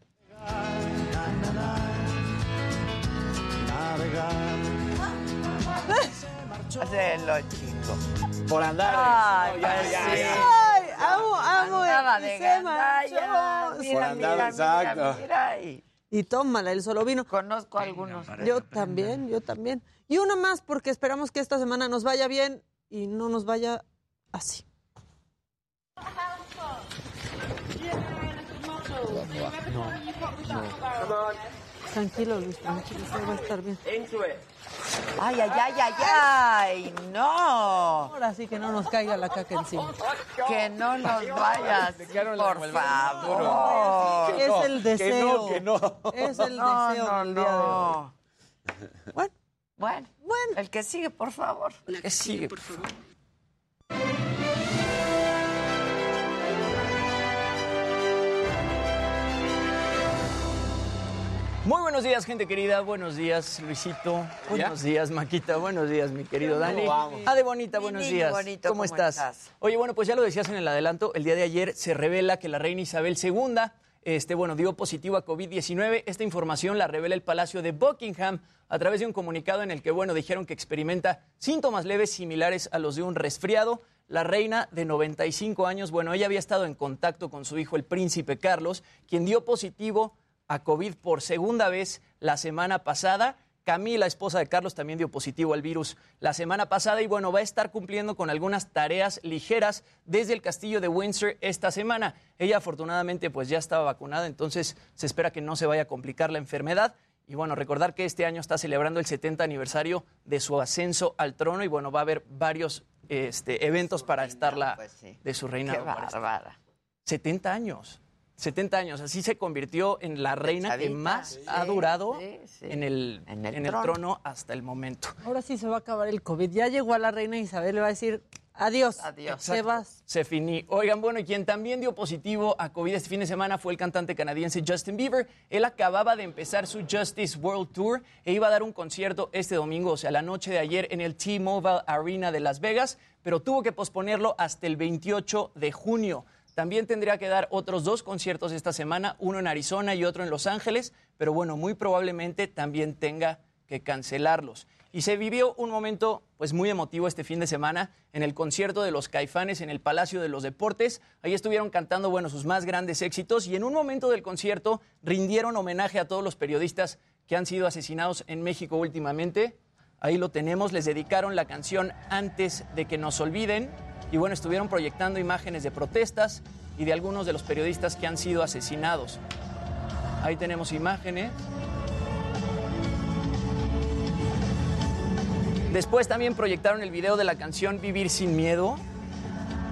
Hazlo, chico. Por andar. Ay, ya, sí. ya, ya. ¡Ay! ¡Amo, amo! Andaba y de se gandalla. Mira, Por andar, mira, exacto. mira, mira. Y Y tómala, él solo vino. conozco algunos. Yo también, yo también. Y uno más porque esperamos que esta semana nos vaya bien y no nos vaya así. Tranquilo, Luis, tranquilo, todo va a estar bien. Ay, ay, ay, ay, ay, no. Ahora sí que no nos caiga la caca encima. Que no nos vayas, por favor. Es el deseo. Que no, que no. Es el No, deseo no, hoy. no. Bueno, Bueno, bueno. el que sigue, por favor. El que sigue, por favor. Muy buenos días, gente querida. Buenos días, Luisito. Buenos días, Maquita. Buenos días, mi querido Dani. vamos? Ade Bonita, buenos días. bonito, ¿Cómo, ¿cómo estás? estás? Oye, bueno, pues ya lo decías en el adelanto. El día de ayer se revela que la reina Isabel II, este, bueno, dio positivo a COVID-19. Esta información la revela el Palacio de Buckingham a través de un comunicado en el que, bueno, dijeron que experimenta síntomas leves similares a los de un resfriado. La reina de 95 años, bueno, ella había estado en contacto con su hijo, el príncipe Carlos, quien dio positivo a COVID por segunda vez la semana pasada. Camila, esposa de Carlos, también dio positivo al virus la semana pasada y bueno, va a estar cumpliendo con algunas tareas ligeras desde el castillo de Windsor esta semana. Ella afortunadamente pues ya estaba vacunada, entonces se espera que no se vaya a complicar la enfermedad. Y bueno, recordar que este año está celebrando el 70 aniversario de su ascenso al trono y bueno, va a haber varios este, eventos para estarla pues sí. de su Qué para estar. bárbara. 70 años. 70 años. Así se convirtió en la reina que más sí, ha durado sí, sí. en el, En el en el trono. hasta el momento. ahora sí se va a acabar el COVID. Ya llegó a la reina Isabel, le va a decir, Adiós. Adiós. Te vas. Se finí. Oigan, bueno, y quien también dio positivo a COVID este fin de semana fue el cantante canadiense Justin Bieber. Él acababa de empezar su Justice World Tour e iba a dar un concierto este domingo, o sea, la noche de ayer en el T-Mobile Arena de Las Vegas, pero tuvo que posponerlo hasta el 28 de junio. También tendría que dar otros dos conciertos esta semana, uno en Arizona y otro en Los Ángeles, pero bueno, muy probablemente también tenga que cancelarlos. Y se vivió un momento pues muy emotivo este fin de semana en el concierto de los Caifanes en el Palacio de los Deportes. Ahí estuvieron cantando bueno sus más grandes éxitos y en un momento del concierto rindieron homenaje a todos los periodistas que han sido asesinados en México últimamente. Ahí lo tenemos, les dedicaron la canción Antes de que nos olviden y bueno, estuvieron proyectando imágenes de protestas y de algunos de los periodistas que han sido asesinados. Ahí tenemos imágenes. Después también proyectaron el video de la canción Vivir sin miedo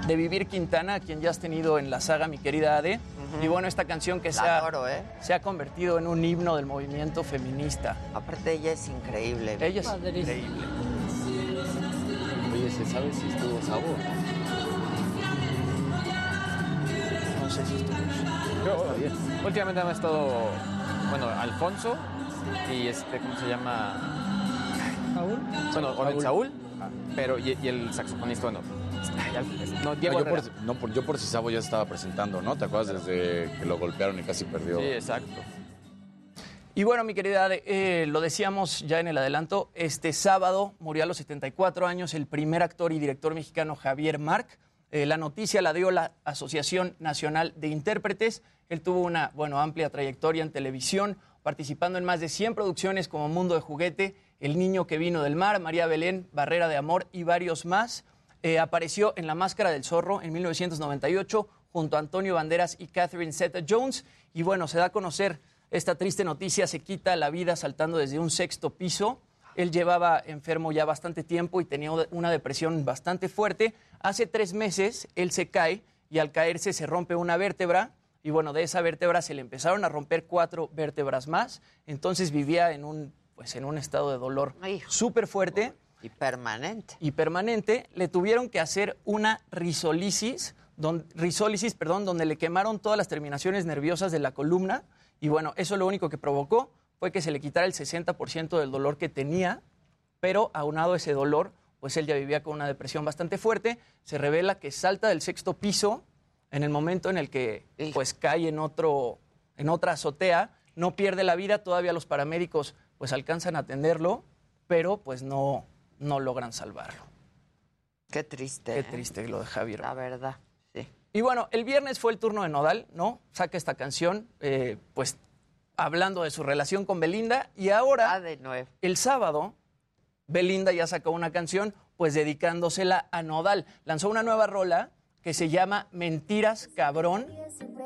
de Vivir Quintana, a quien ya has tenido en la saga, mi querida Ade. Y bueno, esta canción que se ha, adoro, ¿eh? se ha convertido en un himno del movimiento feminista. Aparte, ella es increíble. Ella es increíble. Oye, ¿se sabe si estuvo sabor? No sé si estuvo. Yo, últimamente han estado, bueno, Alfonso y este, ¿cómo se llama? ¿Saúl? Bueno, o el Saúl, pero y, y el saxofonista, bueno, no, Diego No, yo, por, no, por- yo por si Sabo ya estaba presentando, ¿no? ¿Te acuerdas desde que lo golpearon y casi perdió? Sí, exacto. Y bueno, mi querida, eh, lo decíamos ya en el adelanto, este sábado murió a los 74 años el primer actor y director mexicano Javier Marc. Eh, la noticia la dio la Asociación Nacional de Intérpretes. Él tuvo una bueno, amplia trayectoria en televisión, participando en más de 100 producciones como Mundo de Juguete, El Niño que vino del mar, María Belén, Barrera de Amor y varios más. Eh, apareció en La Máscara del Zorro en 1998 junto a Antonio Banderas y Catherine Zeta-Jones. Y bueno, se da a conocer esta triste noticia, se quita la vida saltando desde un sexto piso. Él llevaba enfermo ya bastante tiempo y tenía una depresión bastante fuerte. Hace tres meses él se cae y al caerse se rompe una vértebra y bueno, de esa vértebra se le empezaron a romper cuatro vértebras más. Entonces vivía en un, pues, en un estado de dolor súper fuerte. Y permanente. Y permanente. Le tuvieron que hacer una risolisis, don- risólisis, perdón, donde le quemaron todas las terminaciones nerviosas de la columna. Y bueno, eso lo único que provocó fue que se le quitara el 60% del dolor que tenía, pero aunado a ese dolor, pues él ya vivía con una depresión bastante fuerte. Se revela que salta del sexto piso en el momento en el que pues cae en otro en otra azotea, no pierde la vida, todavía los paramédicos pues alcanzan a atenderlo, pero pues no no logran salvarlo. Qué triste. Qué ¿eh? triste lo de Javier. La verdad, sí. Y bueno, el viernes fue el turno de Nodal, ¿no? Saca esta canción, eh, pues hablando de su relación con Belinda. Y ahora, Ah, de nuevo. el sábado, Belinda ya sacó una canción, pues dedicándosela a Nodal. Lanzó una nueva rola que se llama Mentiras Cabrón,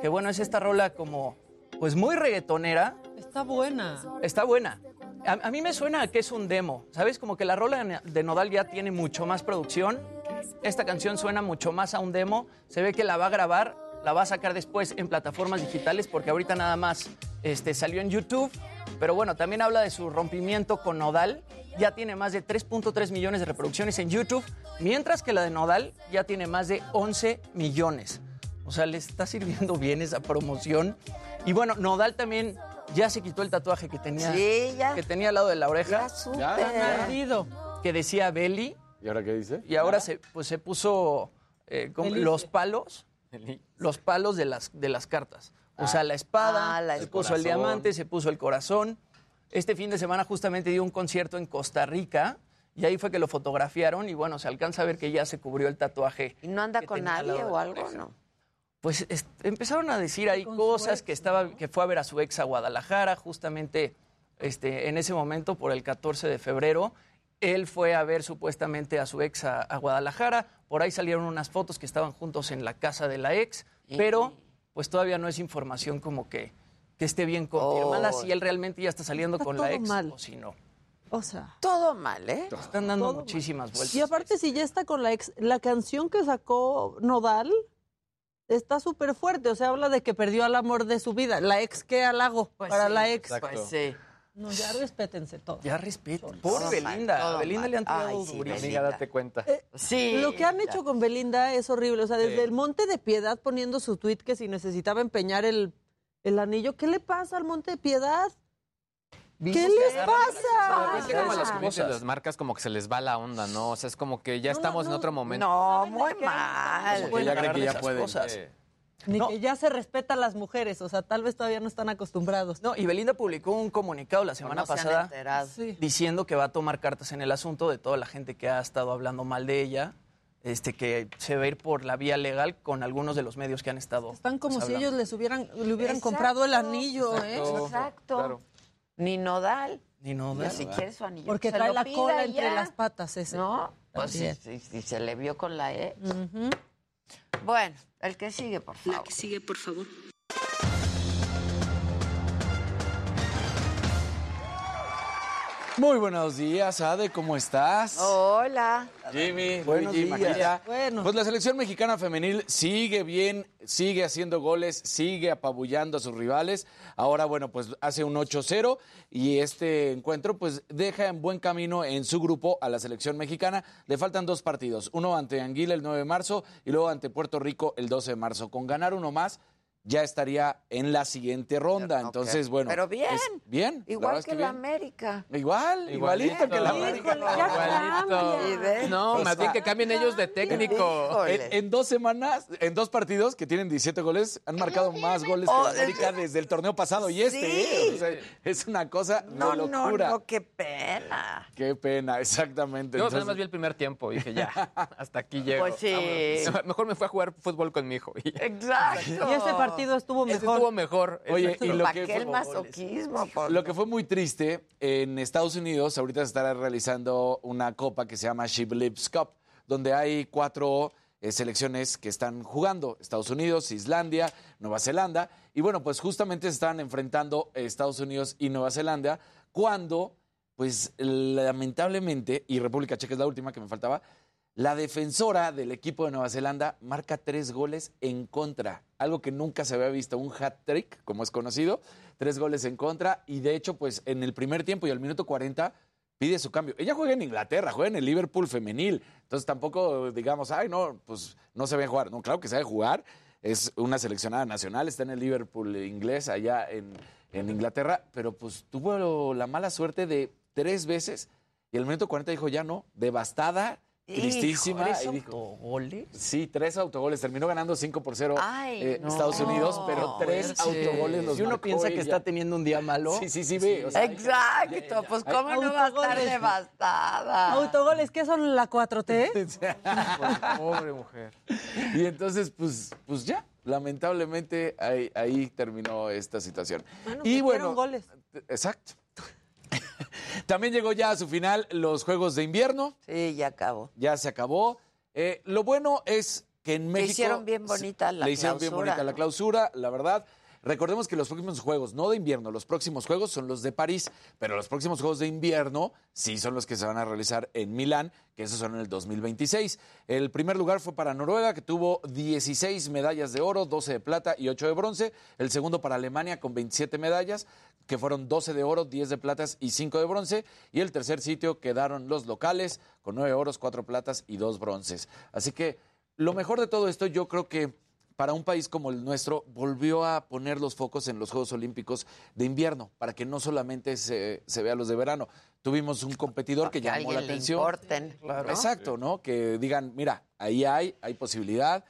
que bueno, es esta rola como, pues muy reggaetonera. Está buena. Está buena. A, mí me suena a que es un demo, ¿sabes? Como que la rola de- de Nodal ya tiene mucho más producción. Esta canción suena mucho más a un demo. Se ve que la va a grabar, la va a sacar después en plataformas digitales porque ahorita nada más este, salió en YouTube. Pero bueno, también habla de su rompimiento con Nodal. Ya tiene más de 3.3 millones de reproducciones en YouTube, mientras que la de Nodal ya tiene más de 11 millones. O sea, le está sirviendo bien esa promoción. Y bueno, Nodal también ya se quitó el tatuaje que tenía, Sí, ya. que tenía al lado de la oreja. supe. Ya, Perdido. Que decía Belly. ¿Y ahora qué dice? Y ahora se, pues, se puso eh, como los palos, los palos de las, de las cartas. O sea, la espada, Ah, la se puso el diamante, se puso el corazón. Este fin de semana justamente dio un concierto en Costa Rica y ahí fue que lo fotografiaron y bueno, se alcanza a ver que ya se cubrió el tatuaje. ¿Y no anda con nadie o algo? No. Pues empezaron a decir ahí cosas que estaba, que fue a ver a su ex a Guadalajara, justamente este, en ese momento, por el 14 de febrero. Él fue a ver supuestamente a su ex a, a Guadalajara. Por ahí salieron unas fotos que estaban juntos en la casa de la ex, pero pues todavía no es información como que, que esté bien confirmada Oh. si él realmente ya está saliendo Está con la ex mal. o si no. O sea. Todo mal, ¿eh? Están dando Todo mal. muchísimas vueltas. Y aparte, si ya está con la ex, la canción que sacó Nodal está súper fuerte. O sea, habla de que perdió al amor de su vida. La ex, ¿qué halago Pues para sí, la ex? Pues sí. No, ya respétense todos. Ya respeten. Todo mal, Belinda. A Belinda mal. le han tirado sí. Belinda. date cuenta. Sí. Lo que han hecho con Belinda es horrible. O sea, desde Sí. el Monte de Piedad poniendo su tweet que si necesitaba empeñar el, el anillo. ¿Qué le pasa al Monte de Piedad? ¿Qué les pasa? repente como las marcas como que se les va la onda, ¿no? O sea, es como que ya estamos en otro momento. No, muy mal. Como que ya creen que ya pueden. cosas. Eh, Ni que ya se respeta a las mujeres. O sea, tal vez todavía no están acostumbrados. No, y Belinda publicó un comunicado la semana no se pasada enterado. Sí. diciendo que va a tomar cartas en el asunto de toda la gente que ha estado hablando mal de ella, este que se va a ir por la vía legal con algunos de los medios que han estado. Están como pues, si hablando. ellos les hubieran, le hubieran Exacto. comprado el anillo, ¿eh? Exacto. Ni nodal. Ni Ni si quiere su anillo. Porque se trae la cola y entre ya. las patas ese. ¿No? Pues sí, sí, sí, se le vio con la E. Bueno, el que sigue, por favor. La que sigue, por favor. Muy buenos días, Ade, ¿cómo estás? Hola. Jimmy, Buenos Luigi, días. Maquilla. Bueno. Pues la selección mexicana femenil sigue bien, sigue haciendo goles, sigue apabullando a sus rivales. Ahora, bueno, pues hace un 8-0 y este encuentro pues deja en buen camino en su grupo a la selección mexicana. Le faltan dos partidos, uno ante Anguila el 9 de marzo y luego ante Puerto Rico el 12 de marzo. Con ganar uno más ya estaría en la siguiente ronda. Entonces, bueno. Pero bien. es- bien. Igual es que, la bien. América. Igual, igualito que la América. ¿Y ves? No, más bien que cambien ellos de técnico. En, en dos semanas, en dos partidos que tienen 17 goles, han marcado más goles que Oh, la América desde el torneo pasado y este. Sí. ¿eh? O sea, es una cosa No, de no, locura. no, qué pena. Qué pena, exactamente. Yo Entonces- nada más vi el primer tiempo y dije, ya, hasta aquí llego. Pues sí. Vámonos. Mejor me fui a jugar fútbol con mi hijo. Y Exacto. Y ese partido estuvo ese mejor. estuvo mejor. Oye, y lo ¿Para que fue- masoquismo? Por- Lo que fue muy triste, en Estados Unidos ahorita se estará realizando una copa que se llama She Believes Cup, donde hay cuatro eh, selecciones que están jugando, Estados Unidos, Islandia, Nueva Zelanda, y bueno, pues justamente se están enfrentando Estados Unidos y Nueva Zelanda cuando, pues lamentablemente, y República Checa es la última que me faltaba, la defensora del equipo de Nueva Zelanda marca tres goles en contra, algo que nunca se había visto, un hat-trick, como es conocido, tres goles en contra, y de hecho, pues en el primer tiempo y al minuto 40 pide su cambio. Ella juega en Inglaterra, juega en el Liverpool femenil, entonces tampoco digamos, ay, no, pues no se ve jugar. No, claro que sabe jugar, es una seleccionada nacional, está en el Liverpool inglés allá en, en Inglaterra, pero pues tuvo la mala suerte de tres veces y al minuto 40 dijo, ya no, devastada, tristísima. ¿Tres y dijo, autogoles? Sí, tres autogoles. Terminó ganando 5 por 0 Ay, eh, no. Estados Unidos, pero tres autogoles los Si uno marcó piensa que está teniendo un día malo. Sí, sí, sí, ve. o sea, Exacto, pues cómo no va a estar devastada. Autogoles, ¿qué son la 4T? Pobre mujer. Y entonces, pues, pues ya, lamentablemente ahí, ahí terminó esta situación. Bueno, y bueno, goles. exacto. También llegó ya a su final los Juegos de Invierno, Sí, ya acabó. ya se acabó. Eh, lo bueno es que en México... hicieron bien bonita la Le hicieron bien clausura, bonita la clausura, la verdad. Recordemos que los próximos juegos, no de invierno, los próximos juegos son los de París, pero los próximos juegos de invierno sí son los que se van a realizar en Milán, que esos son en el 2026. El primer lugar fue para Noruega, que tuvo 16 medallas de oro, 12 de plata y 8 de bronce. El segundo para Alemania, con 27 medallas, que fueron 12 de oro, 10 de platas y 5 de bronce. Y el tercer sitio quedaron los locales, con 9 oros, 4 platas y 2 bronces. Así que lo mejor de todo esto, yo creo que para un país como el nuestro, volvió a poner los focos en los Juegos Olímpicos de invierno, para que no solamente se, se vea los de verano. Tuvimos un competidor que llamó la alguien le atención. importen. ¿no? Exacto, ¿no? Que digan, mira, ahí hay, hay posibilidad,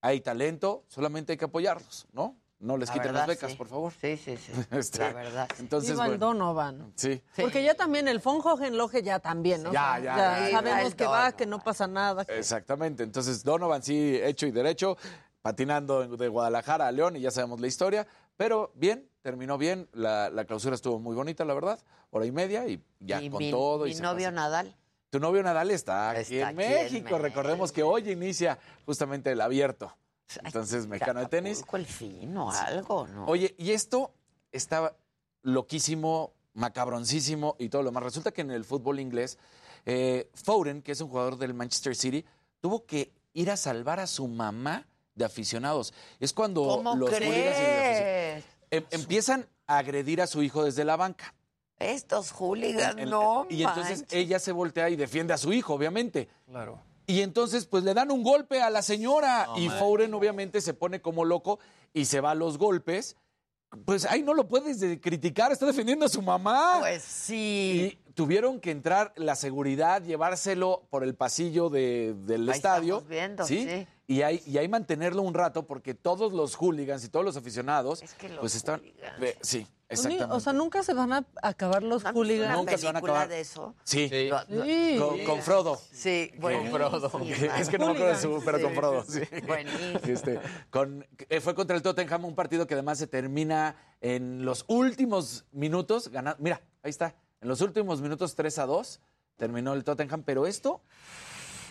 hay talento, solamente hay que apoyarlos, ¿no? No les La quiten verdad, las becas, sí. por favor. Sí, sí, sí. Este, La verdad. Entonces, el bueno, Donovan. sí. Porque ya también el Von Hohenlohe ya también, ¿no? Ya, sea, ya, ya. sabemos que va, que no pasa nada. que- Exactamente. Entonces, Donovan sí, hecho y derecho, patinando de Guadalajara a León y ya sabemos la historia. Pero bien, terminó bien. La, la clausura estuvo muy bonita, la verdad. Hora y media y ya Y con mi, todo. mi y se novio. Nadal. Tu novio Nadal está aquí, Está en, aquí en México. Recordemos que hoy inicia justamente el abierto. Entonces, mexicano de tenis. El fin o algo, ¿no? Oye, y esto está loquísimo, macabroncísimo y todo lo más. Resulta que en el fútbol inglés, eh, Foden, que es un jugador del Manchester City, tuvo que ir a salvar a su mamá de aficionados. Es cuando ¿Cómo los crees? em- empiezan a agredir a su hijo desde la banca. Estos hooligans, no. Y entonces ella se voltea y defiende a su hijo, obviamente. Claro. Y entonces, pues le dan un golpe a la señora. Y man. Foren, obviamente, se pone como loco y se va a los golpes. Pues ahí no lo puedes de- criticar, está defendiendo a su mamá. Pues sí. Y tuvieron que entrar la seguridad, llevárselo por el pasillo de- del Ahí estadio. estamos viendo, ¿sí? sí. Y ahí, y ahí mantenerlo un rato porque todos los hooligans y todos los aficionados, que los pues están... hooligans. Sí, exactamente. O sea, nunca se van a acabar los hooligans. Nunca se van a acabar. de eso? Sí, Sí. Sí. Con, con Frodo. Sí, bueno. es que no me acuerdo de su, pero con Frodo. Sí. Buenísimo. Este, con, eh, fue contra el Tottenham, un partido que además se termina en los últimos minutos. Gana, mira, ahí está. En los últimos minutos 3 a 2 terminó el Tottenham, pero esto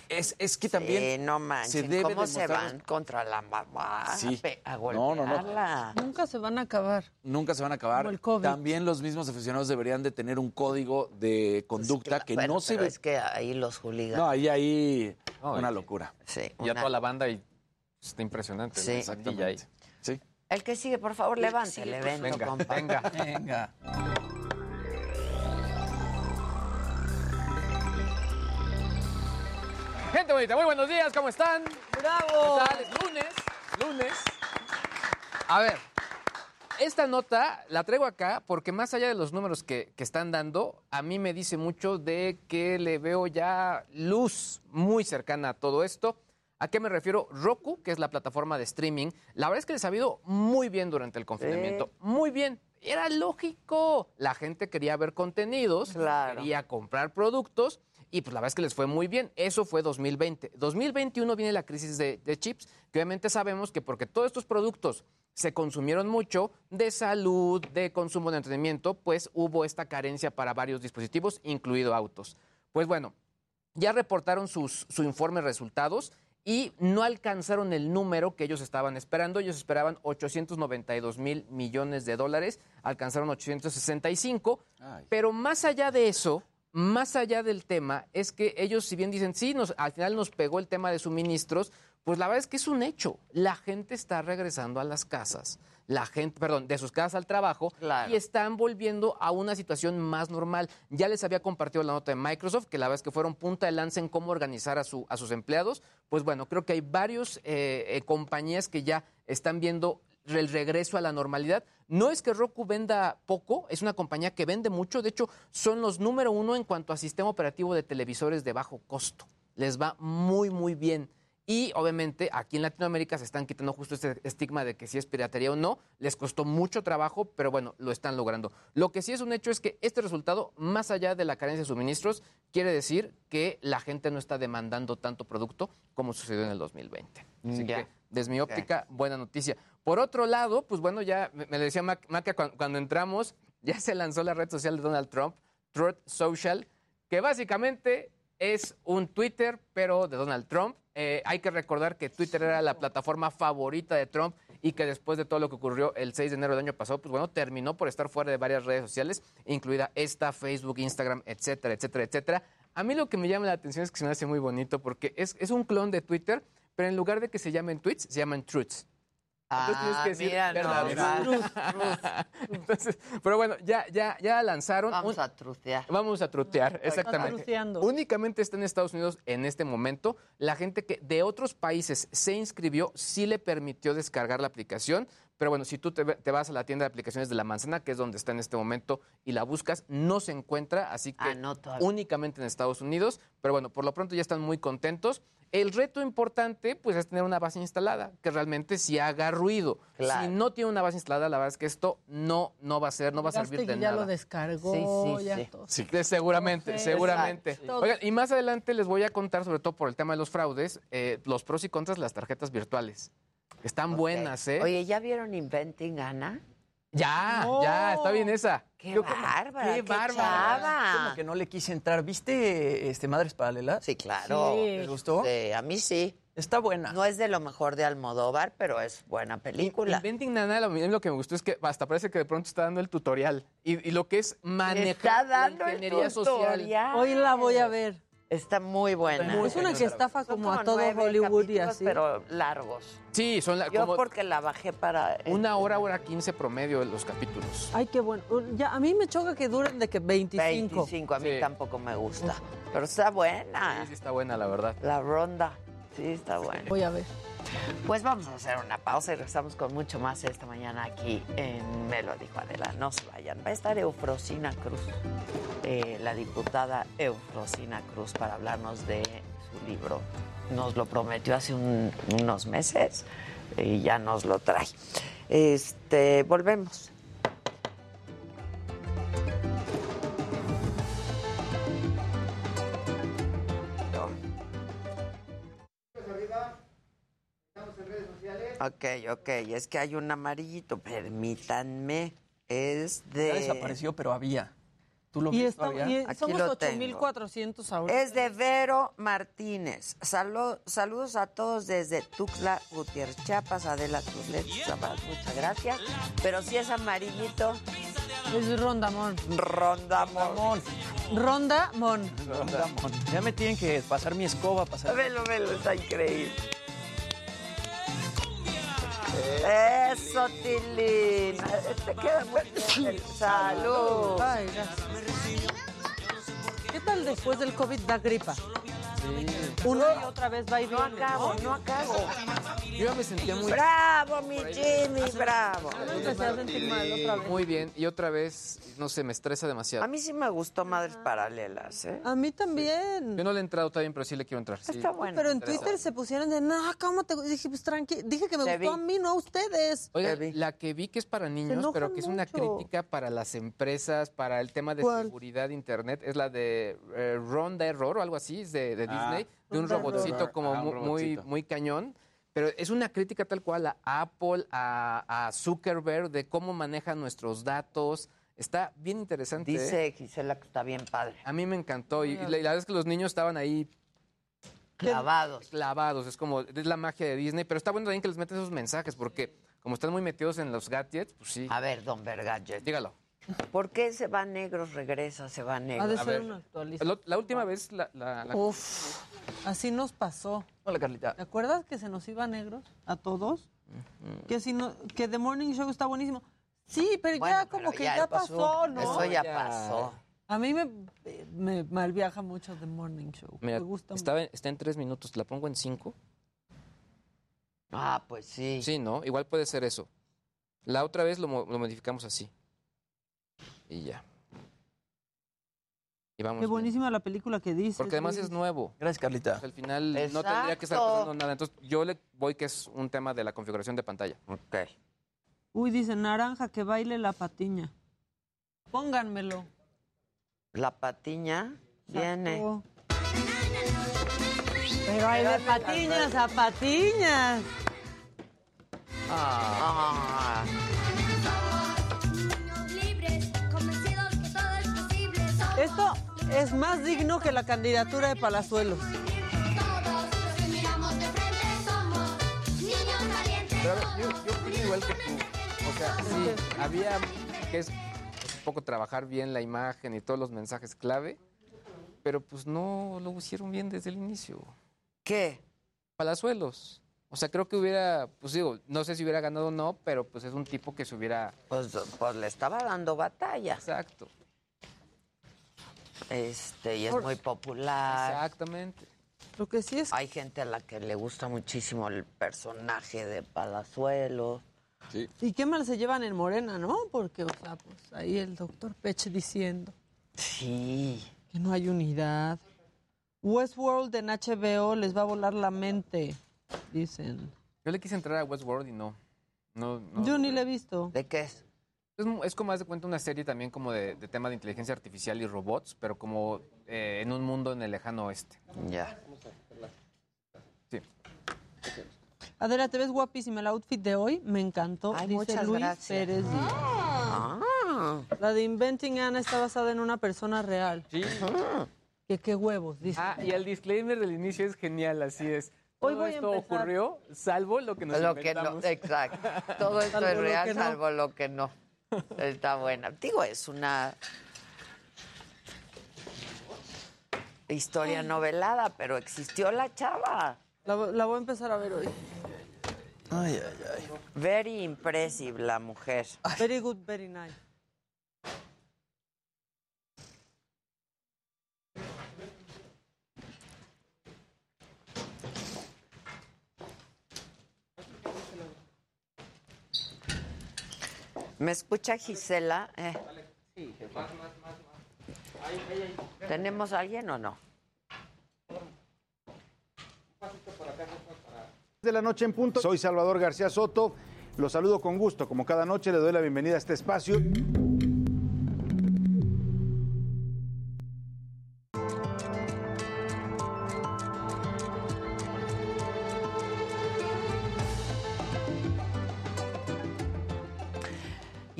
es, es que también Sí, no manches. se debe ¿Cómo se van contra la mamá Sí. a No, no, no. Nunca se van a acabar. Nunca se van a acabar. Como el COVID. También los mismos aficionados deberían de tener un código de conducta que Bueno, no se pero ve. es que ahí los hooligans. No, ahí hay No, una locura. Sí, Y ya una- toda la banda y está impresionante. Sí. ahí. Sí. El que sigue, por favor, levante el evento, venga, compa. venga. Venga. Gente bonita, muy buenos días, ¿cómo están? ¡Bravo! ¿Qué tal? Es lunes, lunes. A ver, esta nota la traigo acá porque más allá de los números que, que están dando, a mí me dice mucho de que le veo ya luz muy cercana a todo esto. ¿A qué me refiero? Roku, que es la plataforma de streaming, la verdad es que les ha ido muy bien durante el confinamiento. Muy bien. Era lógico. La gente quería ver contenidos, quería comprar productos y pues la verdad es que les fue muy bien. Eso fue 2020. 2021 viene la crisis de, de chips, que obviamente sabemos que porque todos estos productos se consumieron mucho de salud, de consumo de entretenimiento, pues hubo esta carencia para varios dispositivos, incluido autos. Pues bueno, ya reportaron sus, su informe resultados y no alcanzaron el número que ellos estaban esperando. Ellos esperaban 892 mil millones de dólares, alcanzaron 865. Pero más allá de eso, más allá del tema, es que ellos, si bien dicen, sí, nos, al final nos pegó el tema de suministros, pues la verdad es que es un hecho. La gente está regresando a las casas, la gente, perdón, de sus casas al trabajo y están volviendo a una situación más normal. Ya les había compartido la nota de Microsoft, que la verdad es que fueron punta de lanza en cómo organizar a, su, a sus empleados. Pues bueno, creo que hay varios eh, compañías que ya están viendo el regreso a la normalidad. No es que Roku venda poco, es una compañía que vende mucho. De hecho, son los número uno en cuanto a sistema operativo de televisores de bajo costo. Les va muy, muy bien. Y obviamente aquí en Latinoamérica se están quitando justo este estigma de que si es piratería o no. Les costó mucho trabajo, pero bueno, lo están logrando. Lo que sí es un hecho es que este resultado, más allá de la carencia de suministros, quiere decir que la gente no está demandando tanto producto como sucedió en el 2020. Así Ya. que, desde mi óptica, buena noticia. Por otro lado, pues bueno, ya me decía Mac- Maca cuando, cuando entramos, ya se lanzó la red social de Donald Trump, Truth Social, que básicamente es un Twitter, pero de Donald Trump. Eh, hay que recordar que Twitter era la plataforma favorita de Trump y que después de todo lo que ocurrió el 6 de enero del año pasado, pues bueno, terminó por estar fuera de varias redes sociales, incluida esta, Facebook, Instagram, etcétera, etcétera, etcétera. A mí lo que me llama la atención es que se me hace muy bonito porque es, es un clon de Twitter, pero en lugar de que se llamen tweets, se llaman truths. Entonces tienes Ah, que decir mira, no. Entonces, pero bueno, ya, ya, ya lanzaron. Vamos un- a trucear. Vamos a trutear, Está exactamente. Únicamente está en Estados Unidos en este momento. La gente que de otros países se inscribió sí le permitió descargar la aplicación. Pero bueno, si tú te, vas a la tienda de aplicaciones de la manzana, que es donde está en este momento, y la buscas, no se encuentra, así que únicamente en Estados Unidos. Pero bueno, por lo pronto ya están muy contentos. El reto importante, pues, es tener una base instalada, que realmente sí haga ruido. Claro. Si no tiene una base instalada, la verdad es que esto no, no va a ser, no va a servir de y ya nada. lo descargó, Sí, sí, ya sí. todo. Sí, seguramente, seguramente. exacto. Oigan, y más adelante les voy a contar, sobre todo por el tema de los fraudes, eh, los pros y contras de las tarjetas virtuales. Están buenas, ¿eh? Oye, ¿ya vieron Inventing Anna? ya, ya, está bien esa. ¡Qué Yo bárbara! Qué ¡Qué, bárbara. chava! Como que no le quise entrar. ¿Viste este Madres Paralelas? Sí, claro. ¿Te gustó? Sí, a mí sí. Está buena. No es de lo mejor de Almodóvar, pero es buena película. Inventing Nana, lo, lo que me gustó es que hasta parece que de pronto está dando el tutorial. Y, y lo que es manejar Está la dando el ingeniería social. tutorial. Hoy la voy a ver. Está muy buena. Es una que estafa como a todo Hollywood y así. Pero largos. Sí, son la, Yo como porque la bajé para... una hora, hora quince promedio de los capítulos. Ay, qué bueno. Ya, a mí me choca que duren de que 25. 25, a mí Sí. tampoco me gusta. Pero está buena. Sí, sí está buena, la verdad. La ronda. Sí, está buena. Voy a ver. Pues vamos a hacer una pausa y regresamos con mucho más esta mañana aquí en Me lo dijo Adela. No se vayan. Va a estar Eufrosina Cruz, eh, la diputada Eufrosina Cruz, para hablarnos de su libro. Nos lo prometió hace un- unos meses y ya nos lo trae. Este, volvemos. Ok, ok, es que hay un amarillito, permítanme. Es de. Ya desapareció, pero había. ¿Tú lo Y, ves está- todavía? y Aquí somos lo 8,400 ahora. Es de Vero Martínez. Salu- saludos a todos desde Tuxtla Gutiérrez, Chiapas, Adela Tuzlet, Chiapas, muchas gracias. Pero si es amarillito, Es Rondamón. Rondamón. Rondamón. Rondamón. Ya me tienen que pasar mi escoba, pasar. Velo, velo, está increíble. Eso, Tilín. Te queda muy bien. Salud. Ay, gracias. ¿Qué tal después del COVID da gripa? Una y otra vez va y No acabo, no acabo. Yo ya me sentía muy... Bravo, mi Jimmy, bravo. Empecé a sentir mal otra vez. Muy bien, y otra vez, no sé, me estresa demasiado. A mí sí me gustó Madres Paralelas, ¿eh? A mí también. Yo no le he entrado todavía, pero sí le quiero entrar. sí. Está bueno. Pero en Twitter se pusieron de, no, ¿cómo te...? Dije, pues tranqui. Dije que me Te gustó vi. a mí, no a ustedes. Oiga, la que vi que es para niños, pero que es una mucho. crítica para las empresas, para el tema de ¿Cuál? seguridad de Internet, es la de eh, Ronda Error o algo así, es de, de Ah. Disney, de un Ronda robotcito Error. como Ah, muy, muy cañón. Pero es una crítica tal cual a Apple, a, a Zuckerberg, de cómo manejan nuestros datos. Está bien interesante. ¿eh? Dice Gisela que está bien padre. A mí me encantó. Y, y la, y la verdad es que los niños estaban ahí Clavados. clavados. Es como, es la magia de Disney. Pero está bueno también que les metan esos mensajes, porque como están muy metidos en los gadgets, pues sí. A ver, don Vergadget. Dígalo. ¿Por qué se va negros, regresa, se va Ha de negros? A ser ver. una actualización. La, última vez, la, la- la- Uf, así nos pasó. Hola, Carlita. ¿Te acuerdas que se nos iba negros a todos? Que si no, que The Morning Show está buenísimo. Sí, pero Bueno, ya como pero que ya ya, pasó. pasó, ¿no? Eso ya Ya. pasó. A mí me, me malviaja mucho The Morning Show. Mira, me gusta estaba, está en tres minutos. ¿La pongo en cinco? Ah, pues sí. Sí, ¿no? Igual puede ser eso. La otra vez lo, lo modificamos así. Y ya. Y vamos Qué bien. buenísima la película que dices. Porque además es nuevo. Gracias, Carlita. Al final no tendría que estar pasando nada. Entonces yo le voy que es un tema de la configuración de pantalla. Ok. Uy, dice naranja que baile la patiña. Pónganmelo. La patiña viene. Pero hay de patiñas a patiñas. Ah. Esto es más digno que la candidatura de Palazuelos. Pero a ver, yo, yo opino igual que tú. O sea, sí, había que es un poco trabajar bien la imagen y todos los mensajes clave, pero pues no lo hicieron bien desde el inicio. ¿Qué? Palazuelos. O sea, creo que hubiera, pues digo, no sé si hubiera ganado o no, pero pues es un tipo que se hubiera... Pues, pues le estaba dando batalla. Exacto. Este, y es Por- muy popular. Exactamente. Lo que sí es Hay gente a la que le gusta muchísimo el personaje de Palazuelos. Y qué mal se llevan en Morena, ¿no? Porque, o sea, pues ahí el doctor Peche diciendo Sí. que no hay unidad. Westworld en HBO les va a volar la mente, dicen. Yo le quise entrar a Westworld y no. no, no Yo ni la he visto. ¿De qué es? Es, como, haz de cuenta, una serie también como de, de tema de inteligencia artificial y robots, pero como eh, en un mundo en el lejano oeste. Ya. Sí. Adela, te ves guapísima. El outfit de hoy me encantó. Ay, dice muchas Luis gracias. Pérez. Ah. La de Inventing Anna está basada en una persona real. Sí. Que qué huevos, dice. Ah, y el disclaimer del inicio es genial, así es. Hoy Todo voy esto ocurrió, salvo lo que nos Lo que no, inventamos. exacto. Todo esto es real, que no. salvo lo que no. Está buena. Digo, es una. historia novelada, pero existió la chava. La, la voy a empezar a ver hoy. Ay, ay, ay. Very impressive la mujer. Very good, very nice. ¿Me escucha Gisela? Eh, ¿Tenemos a alguien o no? de la noche en punto. Soy Salvador García Soto. Los saludo con gusto. Como cada noche, le doy la bienvenida a este espacio.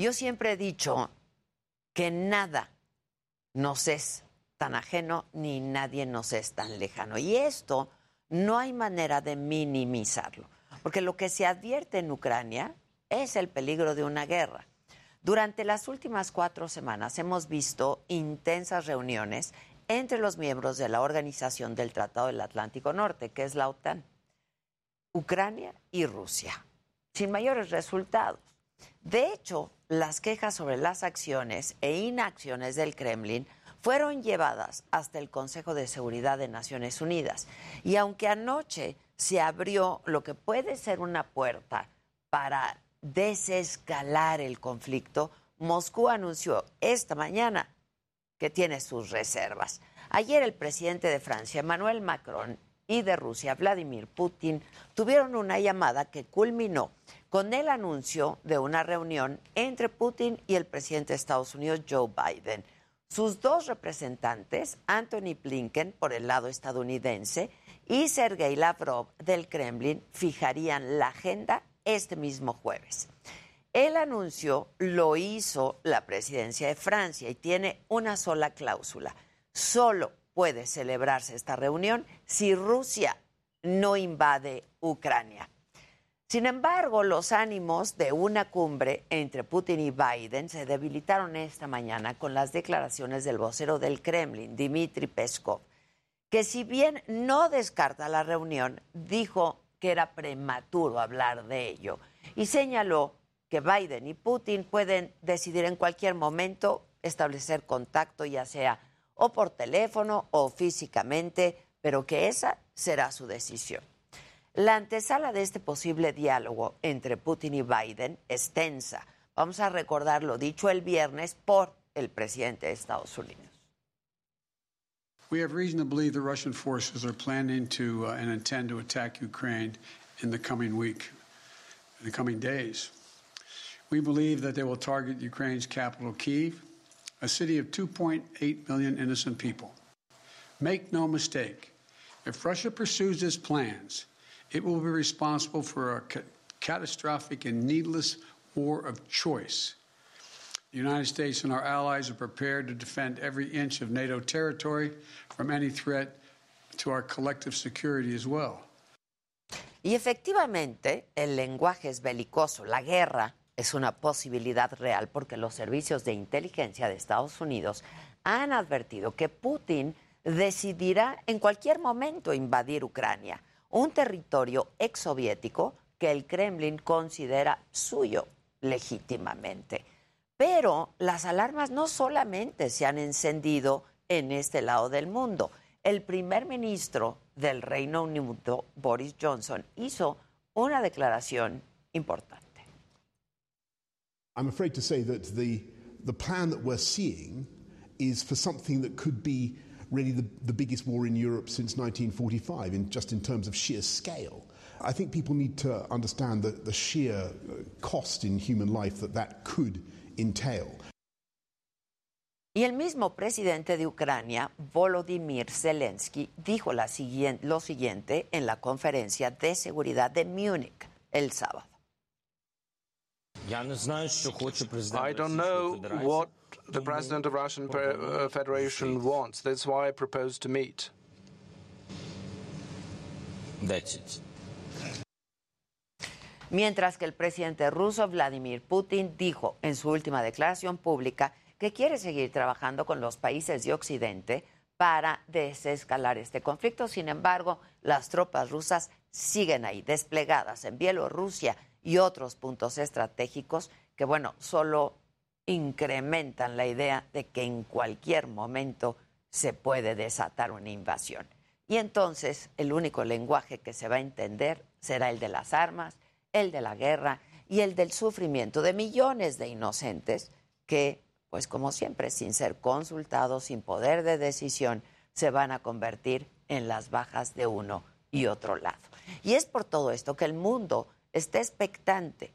Yo siempre he dicho que nada nos es tan ajeno ni nadie nos es tan lejano. Y esto no hay manera de minimizarlo, porque lo que se advierte en Ucrania es el peligro de una guerra. Durante las últimas cuatro semanas hemos visto intensas reuniones entre los miembros de la Organización del Tratado del Atlántico Norte, que es la OTAN, Ucrania y Rusia, sin mayores resultados. De hecho, las quejas sobre las acciones e inacciones del Kremlin fueron llevadas hasta el Consejo de Seguridad de Naciones Unidas. Y aunque anoche se abrió lo que puede ser una puerta para desescalar el conflicto, Moscú anunció esta mañana que tiene sus reservas. Ayer el presidente de Francia, Emmanuel Macron, y de Rusia, Vladimir Putin, tuvieron una llamada que culminó con el anuncio de una reunión entre Putin y el presidente de Estados Unidos, Joe Biden. Sus dos representantes, Anthony Blinken por el lado estadounidense y Sergei Lavrov del Kremlin, fijarían la agenda este mismo jueves. El anuncio lo hizo la presidencia de Francia y tiene una sola cláusula. Solo puede celebrarse esta reunión si Rusia no invade Ucrania. Sin embargo, los ánimos de una cumbre entre Putin y Biden se debilitaron esta mañana con las declaraciones del vocero del Kremlin, Dmitry Peskov, que si bien no descarta la reunión, dijo que era prematuro hablar de ello y señaló que Biden y Putin pueden decidir en cualquier momento establecer contacto, ya sea o por teléfono o físicamente, pero que esa será su decisión. La antesala de este posible diálogo entre Putin y Biden es tensa. Vamos a recordar lo dicho el viernes por el presidente de Estados Unidos. We have reason to believe the Russian forces are planning to uh, and intend to attack Ukraine in the coming week, in the coming days. We believe that they will target Ukraine's capital, Kiev, a city of 2.8 million innocent people. Make no mistake, if Russia pursues its plans, it will be responsible for a ca- catastrophic and needless war of choice. The United States and our allies are prepared to defend every inch of NATO territory from any threat to our collective security as well. Y efectivamente, el lenguaje es belicoso, la guerra es una posibilidad real porque los servicios de inteligencia de Estados Unidos han advertido que Putin decidirá en cualquier momento invadir Ucrania, un territorio exsoviético que el Kremlin considera suyo legítimamente. Pero las alarmas no solamente se han encendido en este lado del mundo. El primer ministro del Reino Unido, Boris Johnson, hizo una declaración importante. I'm afraid to say that the, the plan that we're seeing is for something that could be really the, the biggest war in Europe since 1945, in, just in terms of sheer scale. I think people need to understand the, the sheer uh, cost in human life that that could entail. Y el mismo presidente de Ucrania, Volodymyr Zelensky, dijo la siguiente, lo siguiente en la conferencia de seguridad de Múnich el sábado. I don't know what the president of Russian uh, Federation wants. That's why I propose to meet. That's it. Mientras que el presidente ruso Vladimir Putin dijo en su última declaración pública que quiere seguir trabajando con los países de Occidente para desescalar este conflicto. Sin embargo, las tropas rusas siguen ahí, desplegadas en Bielorrusia y otros puntos estratégicos que, bueno, solo incrementan la idea de que en cualquier momento se puede desatar una invasión. Y entonces el único lenguaje que se va a entender será el de las armas, el de la guerra y el del sufrimiento de millones de inocentes que, pues como siempre, sin ser consultados, sin poder de decisión, se van a convertir en las bajas de uno y otro lado. Y es por todo esto que el mundo está expectante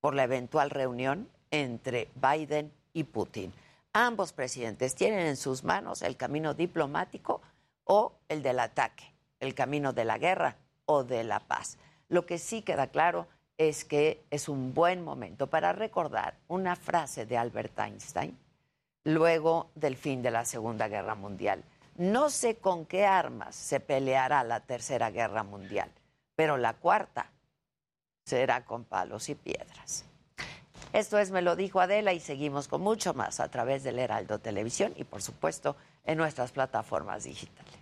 por la eventual reunión entre Biden y Putin. Ambos presidentes tienen en sus manos el camino diplomático o el del ataque, el camino de la guerra o de la paz. Lo que sí queda claro es que es un buen momento para recordar una frase de Albert Einstein luego del fin de la Segunda Guerra Mundial. No sé con qué armas se peleará la Tercera Guerra Mundial, pero la cuarta será con palos y piedras. Esto es Me lo dijo Adela y seguimos con mucho más a través del Heraldo Televisión y por supuesto en nuestras plataformas digitales.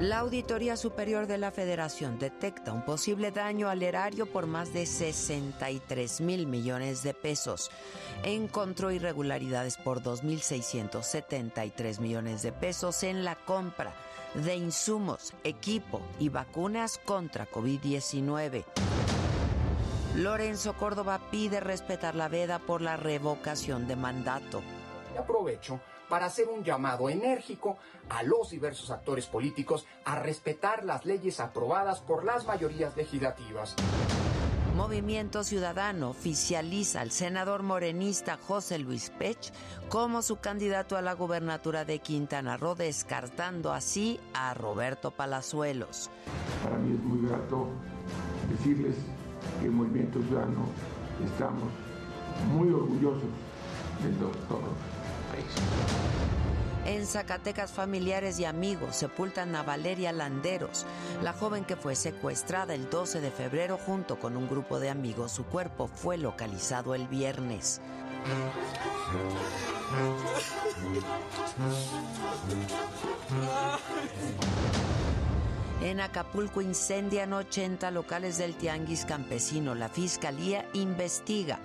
La Auditoría Superior de la Federación detecta un posible daño al erario por más de 63 mil millones de pesos. Encontró irregularidades por 2.673 millones de pesos en la compra de insumos, equipo y vacunas contra COVID-19. Lorenzo Córdoba pide respetar la veda por la revocación de mandato. Aprovecho para hacer un llamado enérgico a los diversos actores políticos a respetar las leyes aprobadas por las mayorías legislativas. Movimiento Ciudadano oficializa al senador morenista José Luis Pech como su candidato a la gubernatura de Quintana Roo, descartando así a Roberto Palazuelos. Para mí es muy grato decirles que el Movimiento Ciudadano estamos muy orgullosos del doctor en Zacatecas, familiares y amigos sepultan a Valeria Landeros, la joven que fue secuestrada el 12 de febrero junto con un grupo de amigos. Su cuerpo fue localizado el viernes. En Acapulco incendian 80 locales del Tianguis Campesino. La fiscalía investiga.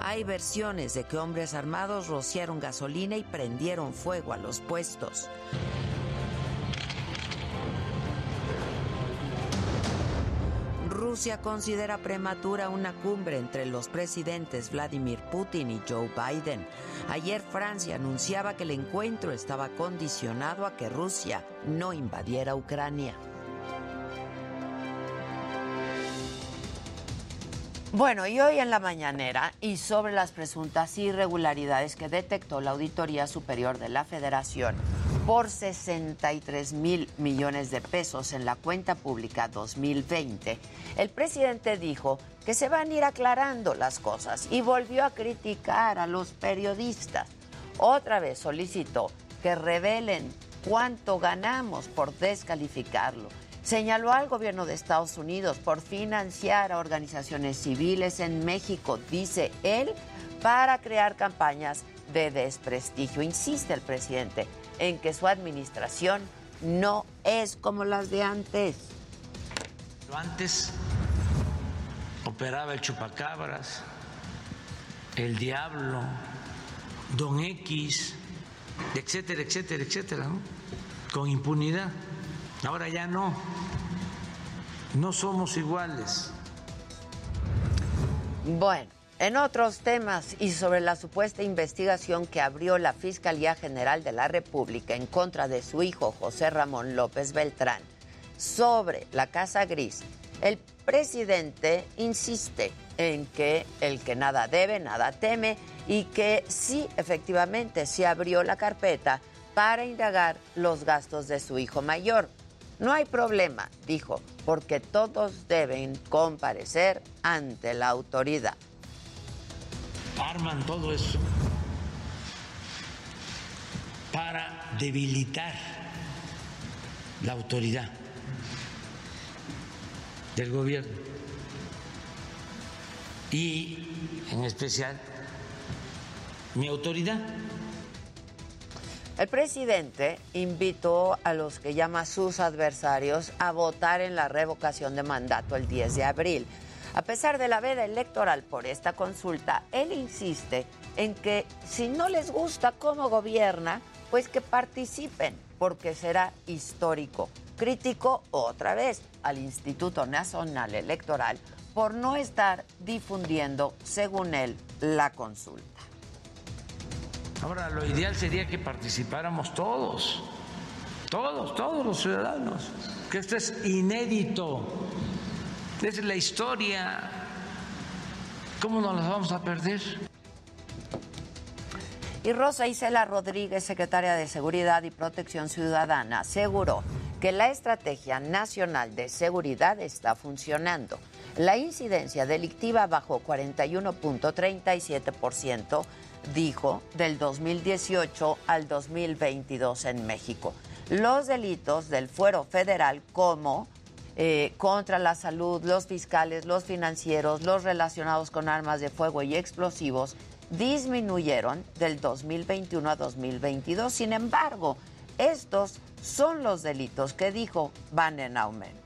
Hay versiones de que hombres armados rociaron gasolina y prendieron fuego a los puestos. Rusia considera prematura una cumbre entre los presidentes Vladimir Putin y Joe Biden. Ayer Francia anunciaba que el encuentro estaba condicionado a que Rusia no invadiera Ucrania. Bueno, y hoy en la mañanera, y sobre las presuntas irregularidades que detectó la Auditoría Superior de la Federación por 63 mil millones de pesos en la cuenta pública 2020, el presidente dijo que se van a ir aclarando las cosas y volvió a criticar a los periodistas. Otra vez solicitó que revelen cuánto ganamos por descalificarlo señaló al gobierno de Estados Unidos por financiar a organizaciones civiles en México, dice él, para crear campañas de desprestigio. Insiste el presidente en que su administración no es como las de antes. Antes operaba el chupacabras, el diablo, don X, etcétera, etcétera, etcétera, con impunidad. Ahora ya no. No somos iguales. Bueno, en otros temas y sobre la supuesta investigación que abrió la Fiscalía General de la República en contra de su hijo José Ramón López Beltrán sobre la Casa Gris, el presidente insiste en que el que nada debe, nada teme y que sí, efectivamente, se abrió la carpeta para indagar los gastos de su hijo mayor. No hay problema, dijo, porque todos deben comparecer ante la autoridad. Arman todo eso para debilitar la autoridad del gobierno y en especial mi autoridad. El presidente invitó a los que llama sus adversarios a votar en la revocación de mandato el 10 de abril. A pesar de la veda electoral por esta consulta, él insiste en que si no les gusta cómo gobierna, pues que participen, porque será histórico. Criticó otra vez al Instituto Nacional Electoral por no estar difundiendo, según él, la consulta. Ahora, lo ideal sería que participáramos todos, todos, todos los ciudadanos, que esto es inédito, es la historia, ¿cómo nos las vamos a perder? Y Rosa Isela Rodríguez, secretaria de Seguridad y Protección Ciudadana, aseguró que la Estrategia Nacional de Seguridad está funcionando. La incidencia delictiva bajó 41.37%, dijo, del 2018 al 2022 en México. Los delitos del fuero federal como eh, contra la salud, los fiscales, los financieros, los relacionados con armas de fuego y explosivos disminuyeron del 2021 a 2022. Sin embargo, estos son los delitos que dijo van en aumento.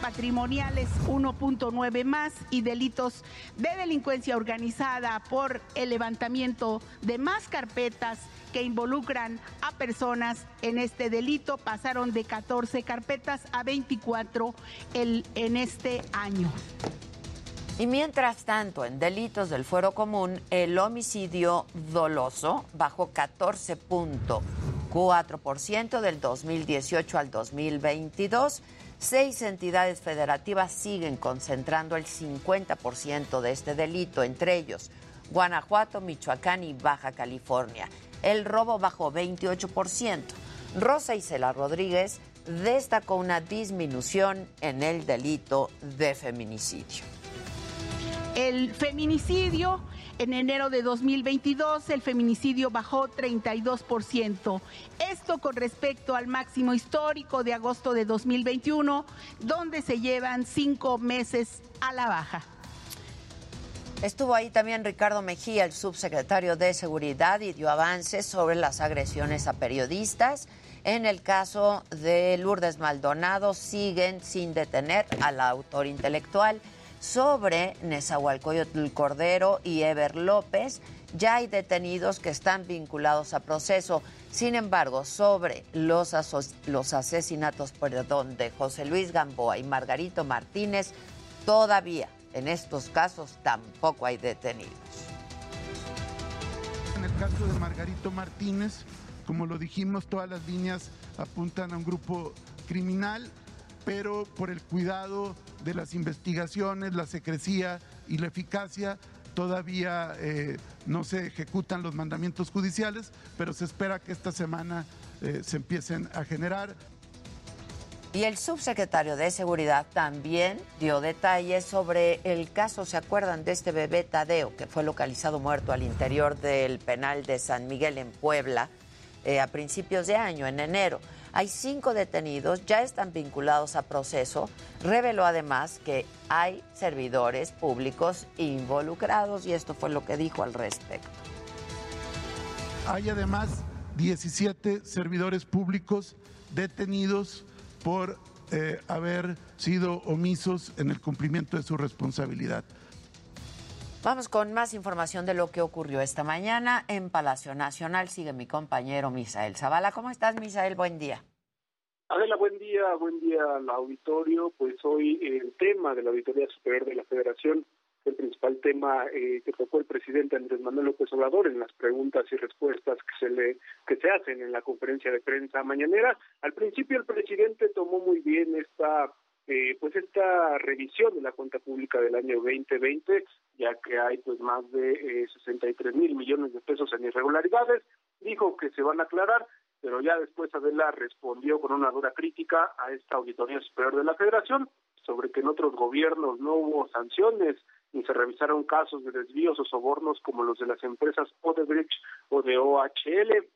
Patrimoniales 1.9 más y delitos de delincuencia organizada por el levantamiento de más carpetas que involucran a personas en este delito pasaron de 14 carpetas a 24 el, en este año. Y mientras tanto, en delitos del fuero común, el homicidio doloso bajó 14.4% del 2018 al 2022. Seis entidades federativas siguen concentrando el 50% de este delito, entre ellos Guanajuato, Michoacán y Baja California. El robo bajó 28%. Rosa Isela Rodríguez destacó una disminución en el delito de feminicidio. El feminicidio, en enero de 2022, el feminicidio bajó 32%. Esto con respecto al máximo histórico de agosto de 2021, donde se llevan cinco meses a la baja. Estuvo ahí también Ricardo Mejía, el subsecretario de Seguridad, y dio avances sobre las agresiones a periodistas. En el caso de Lourdes Maldonado, siguen sin detener al autor intelectual. Sobre Nezahualcóyotl Cordero y Ever López, ya hay detenidos que están vinculados a proceso. Sin embargo, sobre los, los asesinatos perdón, de José Luis Gamboa y Margarito Martínez, todavía en estos casos tampoco hay detenidos. En el caso de Margarito Martínez, como lo dijimos, todas las líneas apuntan a un grupo criminal, pero por el cuidado de las investigaciones, la secrecía y la eficacia, todavía eh, no se ejecutan los mandamientos judiciales, pero se espera que esta semana eh, se empiecen a generar. Y el subsecretario de Seguridad también dio detalles sobre el caso, ¿se acuerdan de este bebé Tadeo que fue localizado muerto al interior del penal de San Miguel en Puebla eh, a principios de año, en enero? Hay cinco detenidos, ya están vinculados a proceso. Reveló además que hay servidores públicos involucrados y esto fue lo que dijo al respecto. Hay además 17 servidores públicos detenidos por eh, haber sido omisos en el cumplimiento de su responsabilidad. Vamos con más información de lo que ocurrió esta mañana en Palacio Nacional. Sigue mi compañero Misael Zavala. ¿Cómo estás, Misael? Buen día. Adela, buen día, buen día al auditorio. Pues hoy el tema de la Auditoría Superior de la Federación el principal tema eh, que tocó el presidente Andrés Manuel López Obrador en las preguntas y respuestas que se le que se hacen en la conferencia de prensa mañanera. Al principio el presidente tomó muy bien esta eh, pues esta revisión de la cuenta pública del año 2020, ya que hay pues más de eh, 63 mil millones de pesos en irregularidades, dijo que se van a aclarar, pero ya después Adela respondió con una dura crítica a esta auditoría superior de la Federación sobre que en otros gobiernos no hubo sanciones ni se revisaron casos de desvíos o sobornos como los de las empresas Odebrecht o de OHL.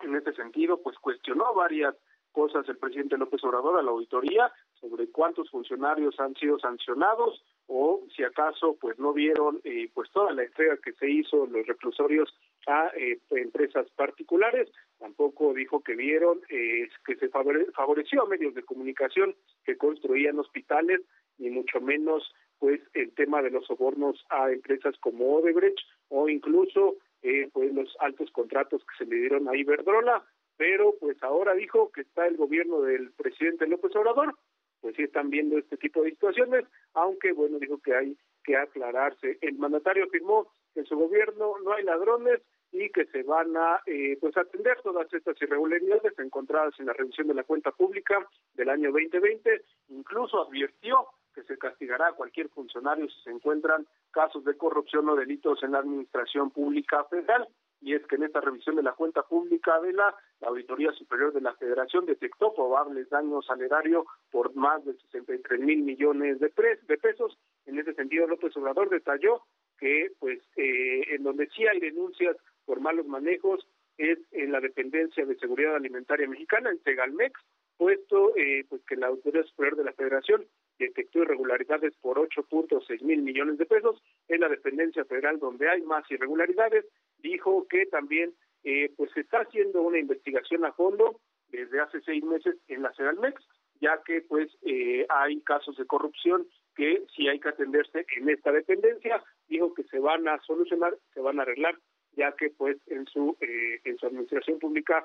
En este sentido, pues cuestionó varias cosas el presidente López Obrador a la auditoría sobre cuántos funcionarios han sido sancionados o si acaso pues no vieron eh, pues toda la entrega que se hizo los reclusorios a eh, empresas particulares. Tampoco dijo que vieron eh, que se favoreció a medios de comunicación que construían hospitales ni mucho menos pues el tema de los sobornos a empresas como Odebrecht o incluso eh, pues los altos contratos que se le dieron a Iberdrola. Pero pues ahora dijo que está el gobierno del presidente López Obrador pues sí están viendo este tipo de situaciones, aunque bueno, dijo que hay que aclararse. El mandatario afirmó que en su gobierno no hay ladrones y que se van a eh, pues atender todas estas irregularidades encontradas en la revisión de la cuenta pública del año 2020. Incluso advirtió que se castigará a cualquier funcionario si se encuentran casos de corrupción o delitos en la administración pública federal y es que en esta revisión de la cuenta pública de la, Auditoría Superior de la Federación detectó probables daños al erario por más de 63 mil millones de, de pesos. En ese sentido, López Obrador detalló que, pues, eh, en donde sí hay denuncias por malos manejos es en la dependencia de seguridad alimentaria mexicana, en Segalmex, puesto eh, pues que la Auditoría Superior de la Federación detectó irregularidades por 8.6 mil millones de pesos en la dependencia federal donde hay más irregularidades dijo que también eh, pues se está haciendo una investigación a fondo desde hace seis meses en la CEDALMEX, ya que pues eh, hay casos de corrupción que sí hay que atenderse en esta dependencia, dijo que se van a solucionar, se van a arreglar, ya que pues en su eh, en su administración pública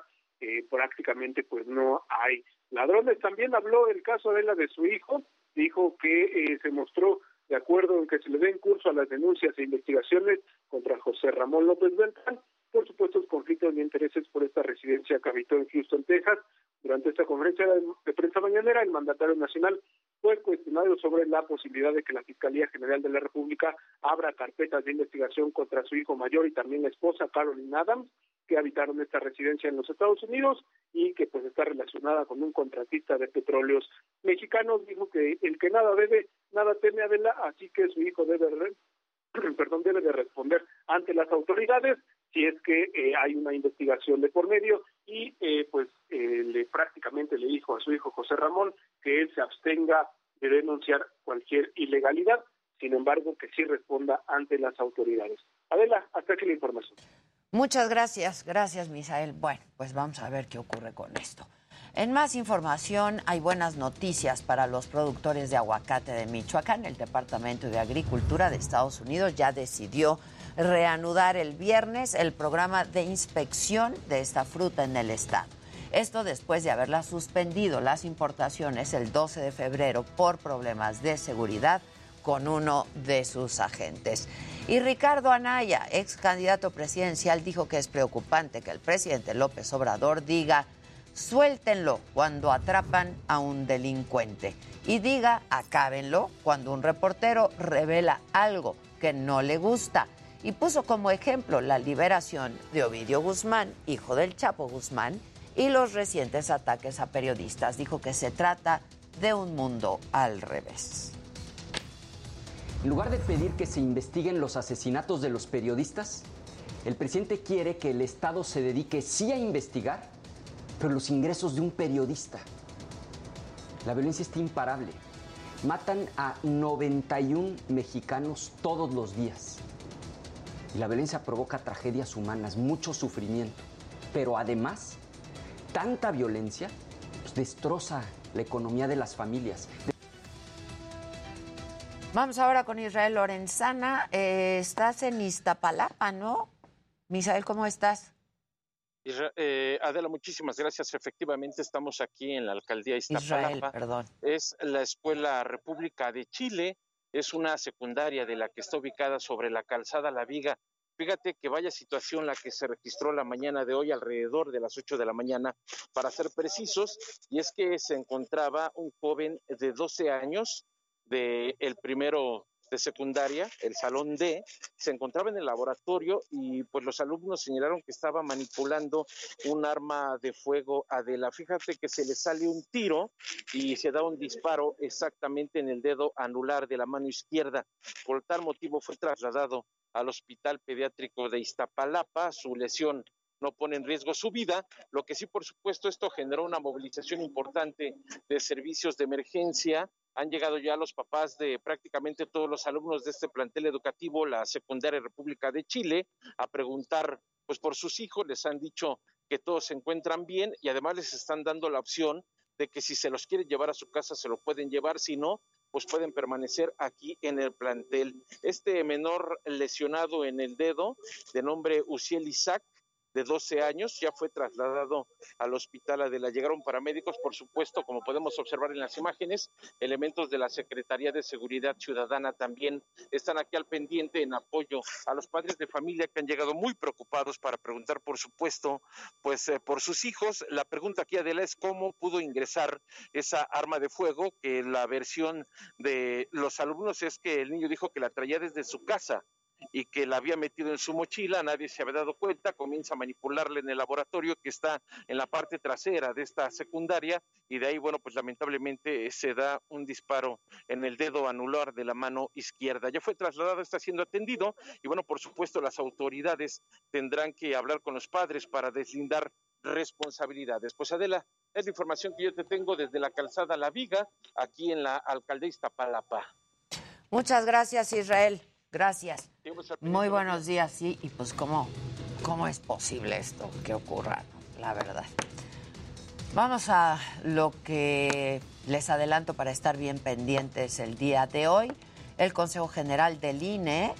prácticamente pues no hay ladrones. También habló del caso de la de su hijo, dijo que se mostró de acuerdo en que se le den curso a las denuncias e investigaciones contra José Ramón López Beltrán por supuestos conflictos de intereses por esta residencia que habitó en Houston, Texas. Durante esta conferencia de prensa mañanera, el mandatario nacional fue cuestionado sobre la posibilidad de que la Fiscalía General de la República abra carpetas de investigación contra su hijo mayor y también la esposa, Caroline Adams, que habitaron esta residencia en los Estados Unidos y que pues está relacionada con un contratista de petróleos mexicanos. Dijo que el que nada debe, nada teme Adela, así que su hijo debe perdón, debe de responder ante las autoridades si es que eh, hay una investigación de por medio y eh, pues eh, le prácticamente le dijo a su hijo José Ramón que él se abstenga de denunciar cualquier ilegalidad, sin embargo que sí responda ante las autoridades. Adela, hasta aquí la información. Muchas gracias, gracias Misael. Bueno, pues vamos a ver qué ocurre con esto. En más información, hay buenas noticias para los productores de aguacate de Michoacán. El Departamento de Agricultura de Estados Unidos ya decidió reanudar el viernes el programa de inspección de esta fruta en el estado. Esto después de haberla suspendido las importaciones el 12 de febrero por problemas de seguridad con uno de sus agentes. Y Ricardo Anaya, ex candidato presidencial, dijo que es preocupante que el presidente López Obrador diga suéltenlo cuando atrapan a un delincuente y diga acábenlo cuando un reportero revela algo que no le gusta. Y puso como ejemplo la liberación de Ovidio Guzmán, hijo del Chapo Guzmán, y los recientes ataques a periodistas. Dijo que se trata de un mundo al revés. En lugar de pedir que se investiguen los asesinatos de los periodistas, el presidente quiere que el Estado se dedique sí a investigar pero los ingresos de un periodista. La violencia está imparable. Matan a 91 mexicanos todos los días. Y la violencia provoca tragedias humanas, mucho sufrimiento. Pero además, tanta violencia pues, destroza la economía de las familias. Vamos ahora con Israel Lorenzana. Eh, estás en Iztapalapa, ¿no? Misael, ¿cómo estás? Eh, Adela, muchísimas gracias. Efectivamente, estamos aquí en la alcaldía Iztapalapa. perdón. Es la Escuela República de Chile. Es una secundaria de la que está ubicada sobre la calzada La Viga. Fíjate que vaya situación la que se registró la mañana de hoy, alrededor de las 8 de la mañana, para ser precisos, y es que se encontraba un joven de 12 años, de el primero de secundaria, el salón D, se encontraba en el laboratorio y pues los alumnos señalaron que estaba manipulando un arma de fuego Adela. Fíjate que se le sale un tiro y se da un disparo exactamente en el dedo anular de la mano izquierda. Por tal motivo fue trasladado al Hospital Pediátrico de Iztapalapa. Su lesión no pone en riesgo su vida, lo que sí, por supuesto, esto generó una movilización importante de servicios de emergencia, han llegado ya los papás de prácticamente todos los alumnos de este plantel educativo, la secundaria República de Chile, a preguntar pues por sus hijos, les han dicho que todos se encuentran bien y además les están dando la opción de que si se los quieren llevar a su casa se lo pueden llevar, si no, pues pueden permanecer aquí en el plantel. Este menor lesionado en el dedo, de nombre Uciel Isaac, de 12 años, ya fue trasladado al hospital Adela. Llegaron paramédicos, por supuesto, como podemos observar en las imágenes, elementos de la Secretaría de Seguridad Ciudadana también están aquí al pendiente en apoyo a los padres de familia que han llegado muy preocupados para preguntar, por supuesto, pues eh, por sus hijos. La pregunta aquí, Adela, es cómo pudo ingresar esa arma de fuego, que la versión de los alumnos es que el niño dijo que la traía desde su casa y que la había metido en su mochila, nadie se había dado cuenta, comienza a manipularla en el laboratorio que está en la parte trasera de esta secundaria y de ahí, bueno, pues lamentablemente se da un disparo en el dedo anular de la mano izquierda. Ya fue trasladado, está siendo atendido y bueno, por supuesto las autoridades tendrán que hablar con los padres para deslindar responsabilidades. Pues Adela, es la información que yo te tengo desde la calzada La Viga, aquí en la alcaldía Iztapalapa. Muchas gracias, Israel. Gracias. Muy buenos días, sí, y pues cómo, cómo es posible esto que ocurra, la verdad. Vamos a lo que les adelanto para estar bien pendientes el día de hoy. El Consejo General del INE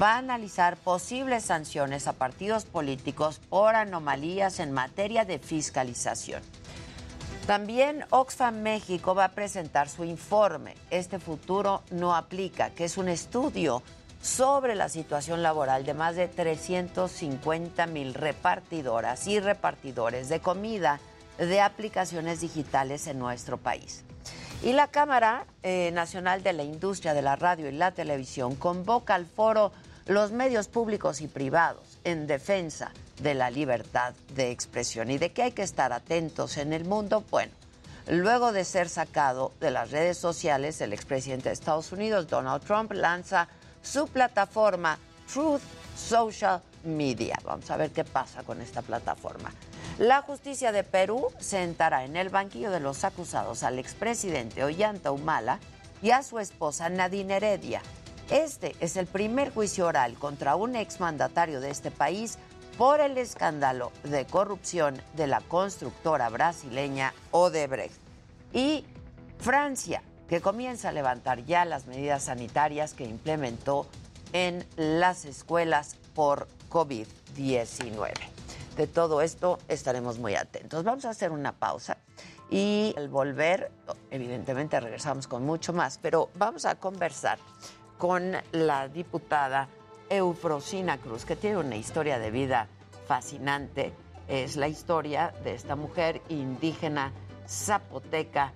va a analizar posibles sanciones a partidos políticos por anomalías en materia de fiscalización. También Oxfam México va a presentar su informe. Este futuro no aplica, que es un estudio sobre la situación laboral de más de 350 mil repartidoras y repartidores de comida de aplicaciones digitales en nuestro país. Y la Cámara eh, Nacional de la Industria de la Radio y la Televisión convoca al foro los medios públicos y privados en defensa de la libertad de expresión y de que hay que estar atentos en el mundo. Bueno, luego de ser sacado de las redes sociales, el expresidente de Estados Unidos, Donald Trump, lanza su plataforma Truth Social Media. Vamos a ver qué pasa con esta plataforma. La justicia de Perú sentará en el banquillo de los acusados al expresidente Ollanta Humala y a su esposa Nadine Heredia. Este es el primer juicio oral contra un exmandatario de este país por el escándalo de corrupción de la constructora brasileña Odebrecht. Y Francia que comienza a levantar ya las medidas sanitarias que implementó en las escuelas por COVID-19. De todo esto estaremos muy atentos. Vamos a hacer una pausa y al volver, evidentemente regresamos con mucho más, pero vamos a conversar con la diputada Eufrosina Cruz, que tiene una historia de vida fascinante. Es la historia de esta mujer indígena zapoteca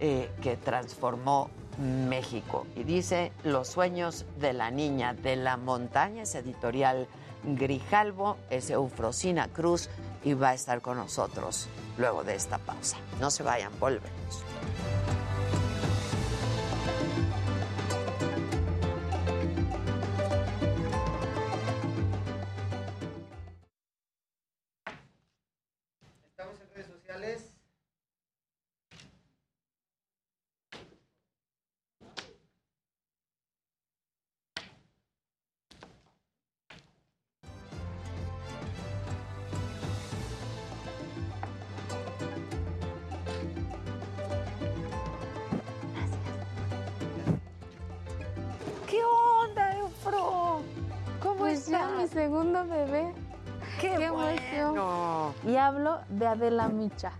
eh, que transformó México. Y dice Los sueños de la niña de la montaña, es editorial Grijalvo, es Eufrosina Cruz y va a estar con nosotros luego de esta pausa. No se vayan, volvemos. Pues ya mi segundo bebé. ¡Qué emoción! bueno! Y hablo de Adela Micha.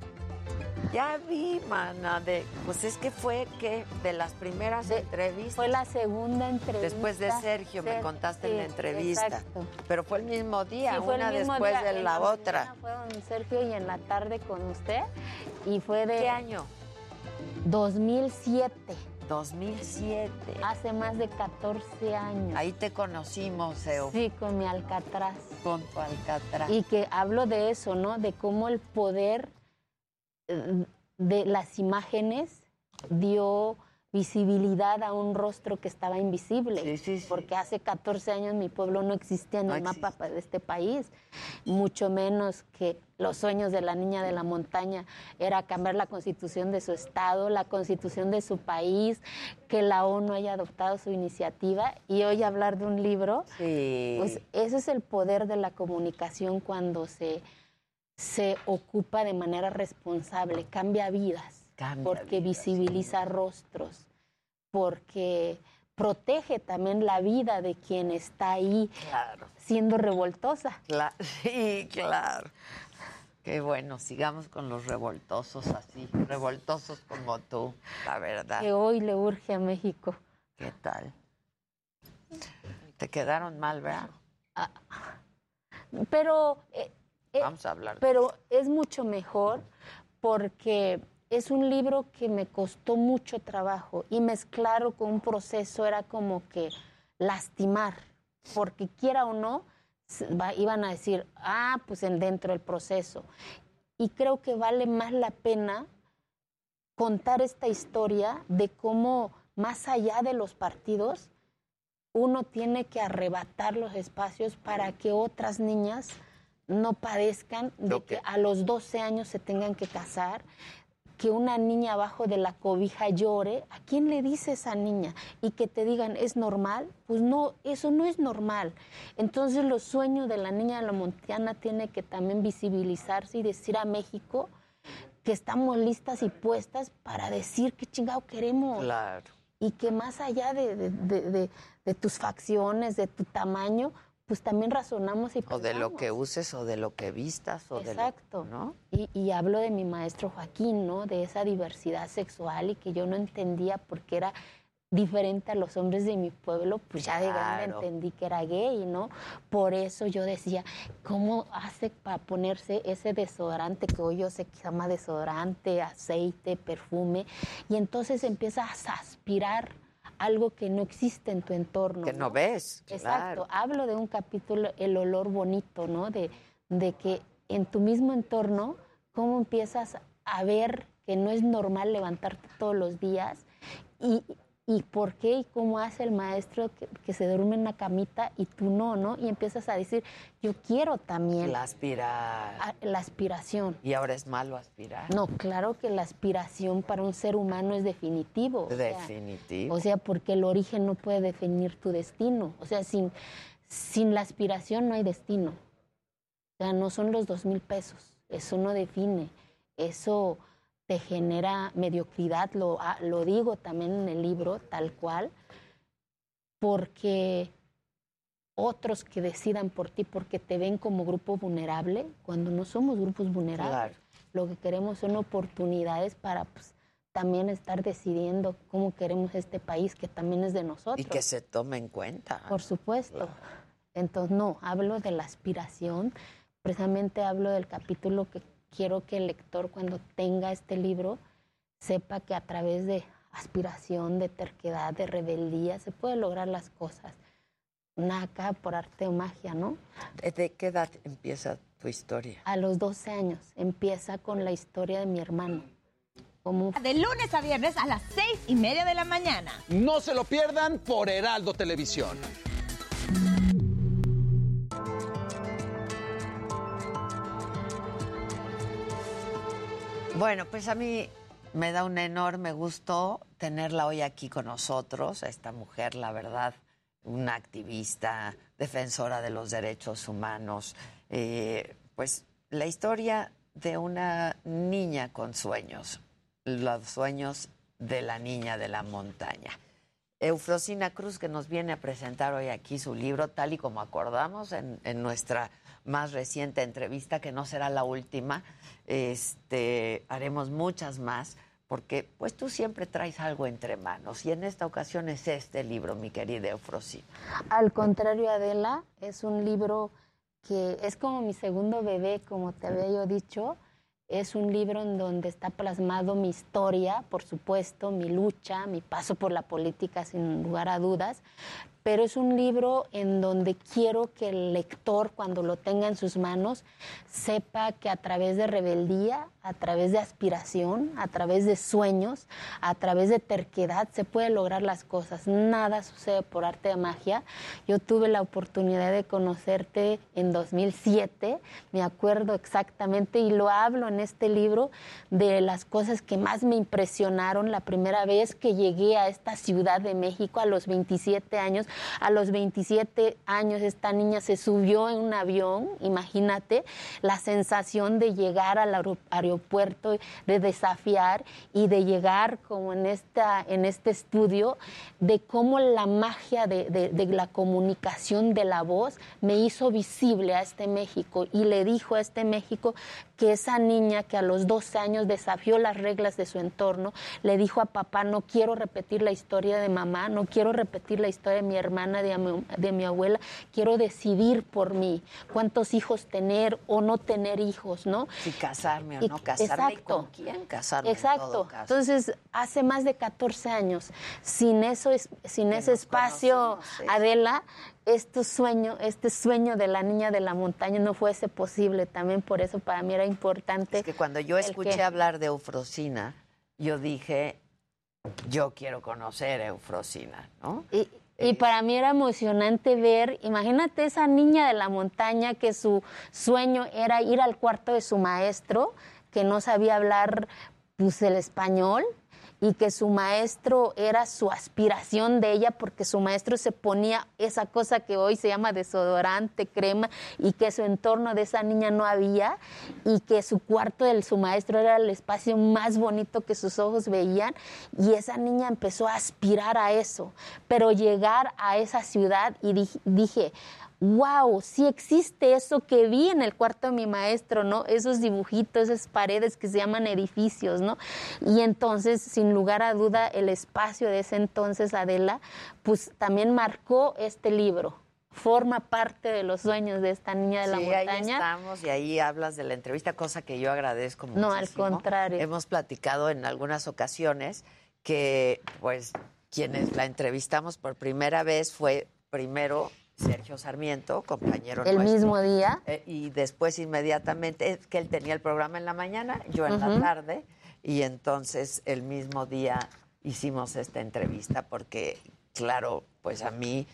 Ya vi, mana, de, pues es que fue que de las primeras entrevistas. Fue la segunda entrevista. Después de Sergio, me contaste en la entrevista. exacto. Pero fue el mismo día, Sí, una mismo después día. de la otra. Fue con Sergio y en la tarde con usted. Y fue de. ¿Qué año? 2007. 2007. Hace más de 14 años. Ahí te conocimos, Eo. Sí, con mi Alcatraz. Con tu Alcatraz. Y que hablo de eso, ¿no? De cómo el poder eh, de las imágenes dio visibilidad a un rostro que estaba invisible. Porque hace 14 años mi pueblo no existía en el mapa de este país, mucho menos que los sueños de la niña de la montaña era cambiar la constitución de su estado, la constitución de su país, que la ONU haya adoptado su iniciativa y hoy hablar de un libro, pues ese es el poder de la comunicación cuando se, se ocupa de manera responsable, cambia vidas porque visibiliza rostros, porque protege también la vida de quien está ahí siendo revoltosa. sí, claro. Qué bueno, sigamos con los revoltosos así, revoltosos como tú, la verdad. Que hoy le urge a México. ¿Qué tal? Te quedaron mal, ¿verdad? Ah, pero... Eh, eh, Vamos a hablar. Pero es mucho mejor porque es un libro que me costó mucho trabajo y mezclarlo con un proceso era como que lastimar, porque quiera o no, iban a decir, ah, pues en dentro del proceso. Y creo que vale más la pena contar esta historia de cómo, más allá de los partidos, uno tiene que arrebatar los espacios para que otras niñas no padezcan de que a los 12 años se tengan que casar, que una niña abajo de la cobija llore, ¿a quién le dice esa niña? Y que te digan, ¿es normal? Pues no, eso no es normal. Entonces los sueños de la niña de la montaña tiene que también visibilizarse y decir a México que estamos listas y puestas para decir qué chingado queremos. Claro. Y que más allá de, de tus facciones, de tu tamaño, pues también razonamos y pensamos. O de lo que uses o de lo que vistas o Exacto. de ¿no? Y, y, hablo de mi maestro Joaquín, ¿no? De esa diversidad sexual y que yo no entendía por qué era diferente a los hombres de mi pueblo, pues ya de grande entendí que era gay, ¿no? Por eso yo decía, ¿cómo hace para ponerse ese desodorante que hoy yo sé que se llama desodorante, aceite, perfume? Y entonces empiezas a aspirar algo que no existe en tu entorno. Que no, ves. Exacto. Hablo de un capítulo, el olor bonito, ¿no? De, de que en tu mismo entorno, cómo empiezas a ver que no es normal levantarte todos los días y, y por qué y cómo hace el maestro que, se duerme en una camita y tú no, ¿no? Y empiezas a decir, yo quiero también. La aspirar. la aspiración. ¿Y ahora es malo aspirar? No, claro que la aspiración para un ser humano es definitivo. Definitivo. O sea, porque el origen no puede definir tu destino. O sea, sin, sin la aspiración no hay destino. O sea, no son los dos mil pesos. Eso no define. Eso te genera mediocridad, lo, ah, lo digo también en el libro, tal cual, porque otros que decidan por ti porque te ven como grupo vulnerable, cuando no somos grupos vulnerables. Lo que queremos son oportunidades para pues, también estar decidiendo cómo queremos este país, que también es de nosotros. Y que se tome en cuenta. Por supuesto. Entonces, no, hablo de la aspiración, precisamente hablo del capítulo que quiero que el lector cuando tenga este libro sepa que a través de aspiración, de terquedad, de rebeldía, se puede lograr las cosas. Nada por arte o magia, ¿no? ¿De qué edad empieza tu historia? A los 12 años. Empieza con la historia de mi hermano. Como... De lunes a viernes a las seis y media de la mañana. No se lo pierdan por Heraldo Televisión. Bueno, pues a mí me da un enorme gusto tenerla hoy aquí con nosotros, esta mujer, la verdad, una activista, defensora de los derechos humanos. Eh, pues la historia de una niña con sueños, los sueños de la niña de la montaña. Eufrosina Cruz, que nos viene a presentar hoy aquí su libro, tal y como acordamos en, en nuestra más reciente entrevista, que no será la última. Este, haremos muchas más, porque pues tú siempre traes algo entre manos. Y en esta ocasión es este libro, mi querida Eufrosina. Al contrario, Adela, es un libro que es como mi segundo bebé, como te había yo dicho. Es un libro en donde está plasmado mi historia, por supuesto, mi lucha, mi paso por la política, sin lugar a dudas, pero es un libro en donde quiero que el lector, cuando lo tenga en sus manos, sepa que a través de rebeldía, a través de aspiración, a través de sueños, a través de terquedad, se puede lograr las cosas. Nada sucede por arte de magia. Yo tuve la oportunidad de conocerte en 2007, me acuerdo exactamente, y lo hablo en este libro de las cosas que más me impresionaron la primera vez que llegué a esta Ciudad de México a los 27 años. A los 27 años esta niña se subió en un avión, imagínate, la sensación de llegar al aeropuerto puerto de desafiar y de llegar como en, esta, en este estudio de cómo la magia de, de, la comunicación de la voz me hizo visible a este México y le dijo a este México que esa niña que a los 12 años desafió las reglas de su entorno, le dijo a papá, no quiero repetir la historia de mamá, no quiero repetir la historia de mi hermana, de mi, de mi abuela, quiero decidir por mí cuántos hijos tener o no tener hijos, ¿no? Si casarme o no casarme, exacto, con quién casarme. Exacto. Entonces, hace más de 14 años, sin, eso, sin ese espacio, Adela, este sueño, este sueño de la niña de la montaña no fuese posible. También por eso para mí era importante. Es que cuando yo escuché hablar de Eufrosina, yo dije, yo quiero conocer a Eufrosina, ¿no? Y, y para mí era emocionante ver, imagínate esa niña de la montaña que su sueño era ir al cuarto de su maestro, que no sabía hablar pues, el español, y que su maestro era su aspiración de ella porque su maestro se ponía esa cosa que hoy se llama desodorante, crema y que su entorno de esa niña no había y que su cuarto de su maestro era el espacio más bonito que sus ojos veían y esa niña empezó a aspirar a eso, pero llegar a esa ciudad y dije, wow, sí existe eso que vi en el cuarto de mi maestro, ¿no? Esos dibujitos, esas paredes que se llaman edificios, ¿no? Y entonces, sin lugar a duda, el espacio de ese entonces, Adela, pues también marcó este libro forma parte de los sueños de esta niña de la montaña. Ahí estamos y ahí hablas de la entrevista, cosa que yo agradezco mucho. No, al contrario. Hemos platicado en algunas ocasiones que, pues, quienes la entrevistamos por primera vez fue primero Sergio Sarmiento, compañero el mismo día. eh, y después inmediatamente es que él tenía el programa en la mañana, yo en la tarde y entonces el mismo día hicimos esta entrevista porque claro, pues a mí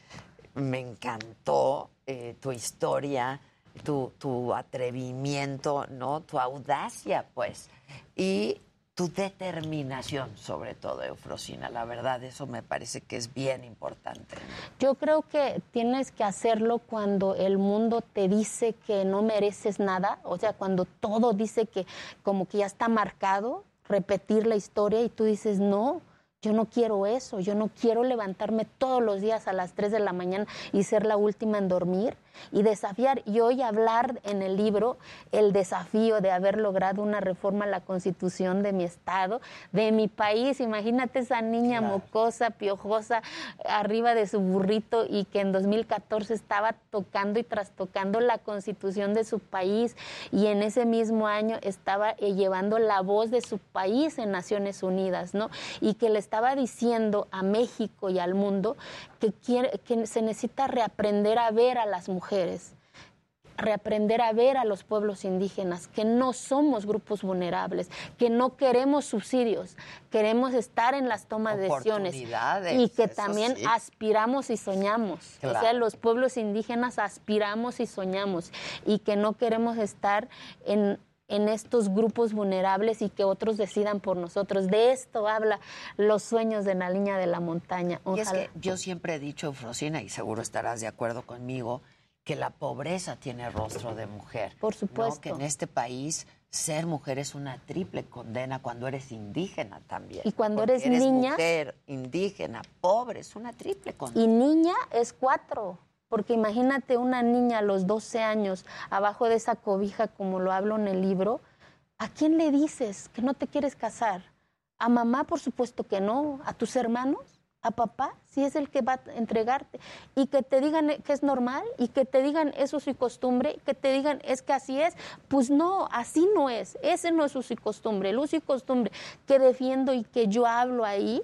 me encantó eh, tu historia, tu, tu atrevimiento, no, tu audacia, pues. Y tu determinación, sobre todo, Eufrosina. La verdad, eso me parece que es bien importante. Yo creo que tienes que hacerlo cuando el mundo te dice que no mereces nada, o sea, cuando todo dice que como que ya está marcado, repetir la historia y tú dices, no, yo no quiero eso, yo no quiero levantarme todos los días a las 3 de la mañana y ser la última en dormir y desafiar y hoy hablar en el libro el desafío de haber logrado una reforma a la constitución de mi estado, de mi país. Imagínate esa niña mocosa, piojosa, arriba de su burrito y que en 2014 estaba tocando y trastocando la constitución de su país y en ese mismo año estaba eh, llevando la voz de su país en Naciones Unidas, ¿no? Y que le estaba diciendo a México y al mundo que, quiere, que se necesita reaprender a ver a las mujeres mujeres, reaprender a ver a los pueblos indígenas, que no somos grupos vulnerables, que no queremos subsidios, queremos estar en las tomas de decisiones y que también aspiramos y soñamos. O sea, los pueblos indígenas aspiramos y soñamos y que no queremos estar en en estos grupos vulnerables y que otros decidan por nosotros. De esto habla los sueños de la línea de la montaña. Y es que yo siempre he dicho, Frosina, y seguro estarás de acuerdo conmigo, que la pobreza tiene rostro de mujer. Por supuesto. Que en este país ser mujer es una triple condena cuando eres indígena también. Y cuando eres, niña. Mujer, indígena, pobre, es una triple condena. Y niña es cuatro. Porque imagínate una niña a los 12 años abajo de esa cobija, como lo hablo en el libro, ¿a quién le dices que no te quieres casar? A mamá, por supuesto que no. ¿A tus hermanos? a papá, si es el que va a entregarte, y que te digan que es normal, y que te digan eso es su costumbre, que te digan es que así es, pues no, así no es, ese no es su costumbre, el uso y costumbre. Que defiendo y que yo hablo ahí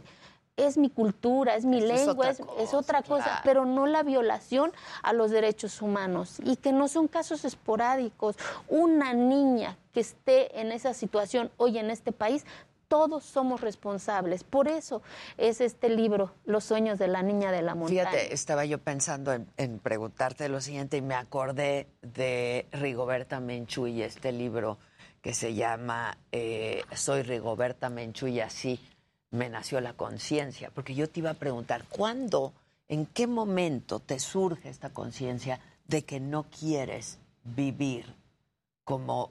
es mi cultura, es mi Eso es lengua, otra es, otra cosa, claro. pero no la violación a los derechos humanos y que no son casos esporádicos. Una niña que esté en esa situación hoy en este país, todos somos responsables. Por eso es este libro, Los sueños de la niña de la montaña. Fíjate, estaba yo pensando en, en preguntarte lo siguiente y me acordé de Rigoberta Menchú y este libro que se llama eh, Soy Rigoberta Menchú y así me nació la conciencia. Porque yo te iba a preguntar, ¿cuándo, en qué momento te surge esta conciencia de que no quieres vivir como,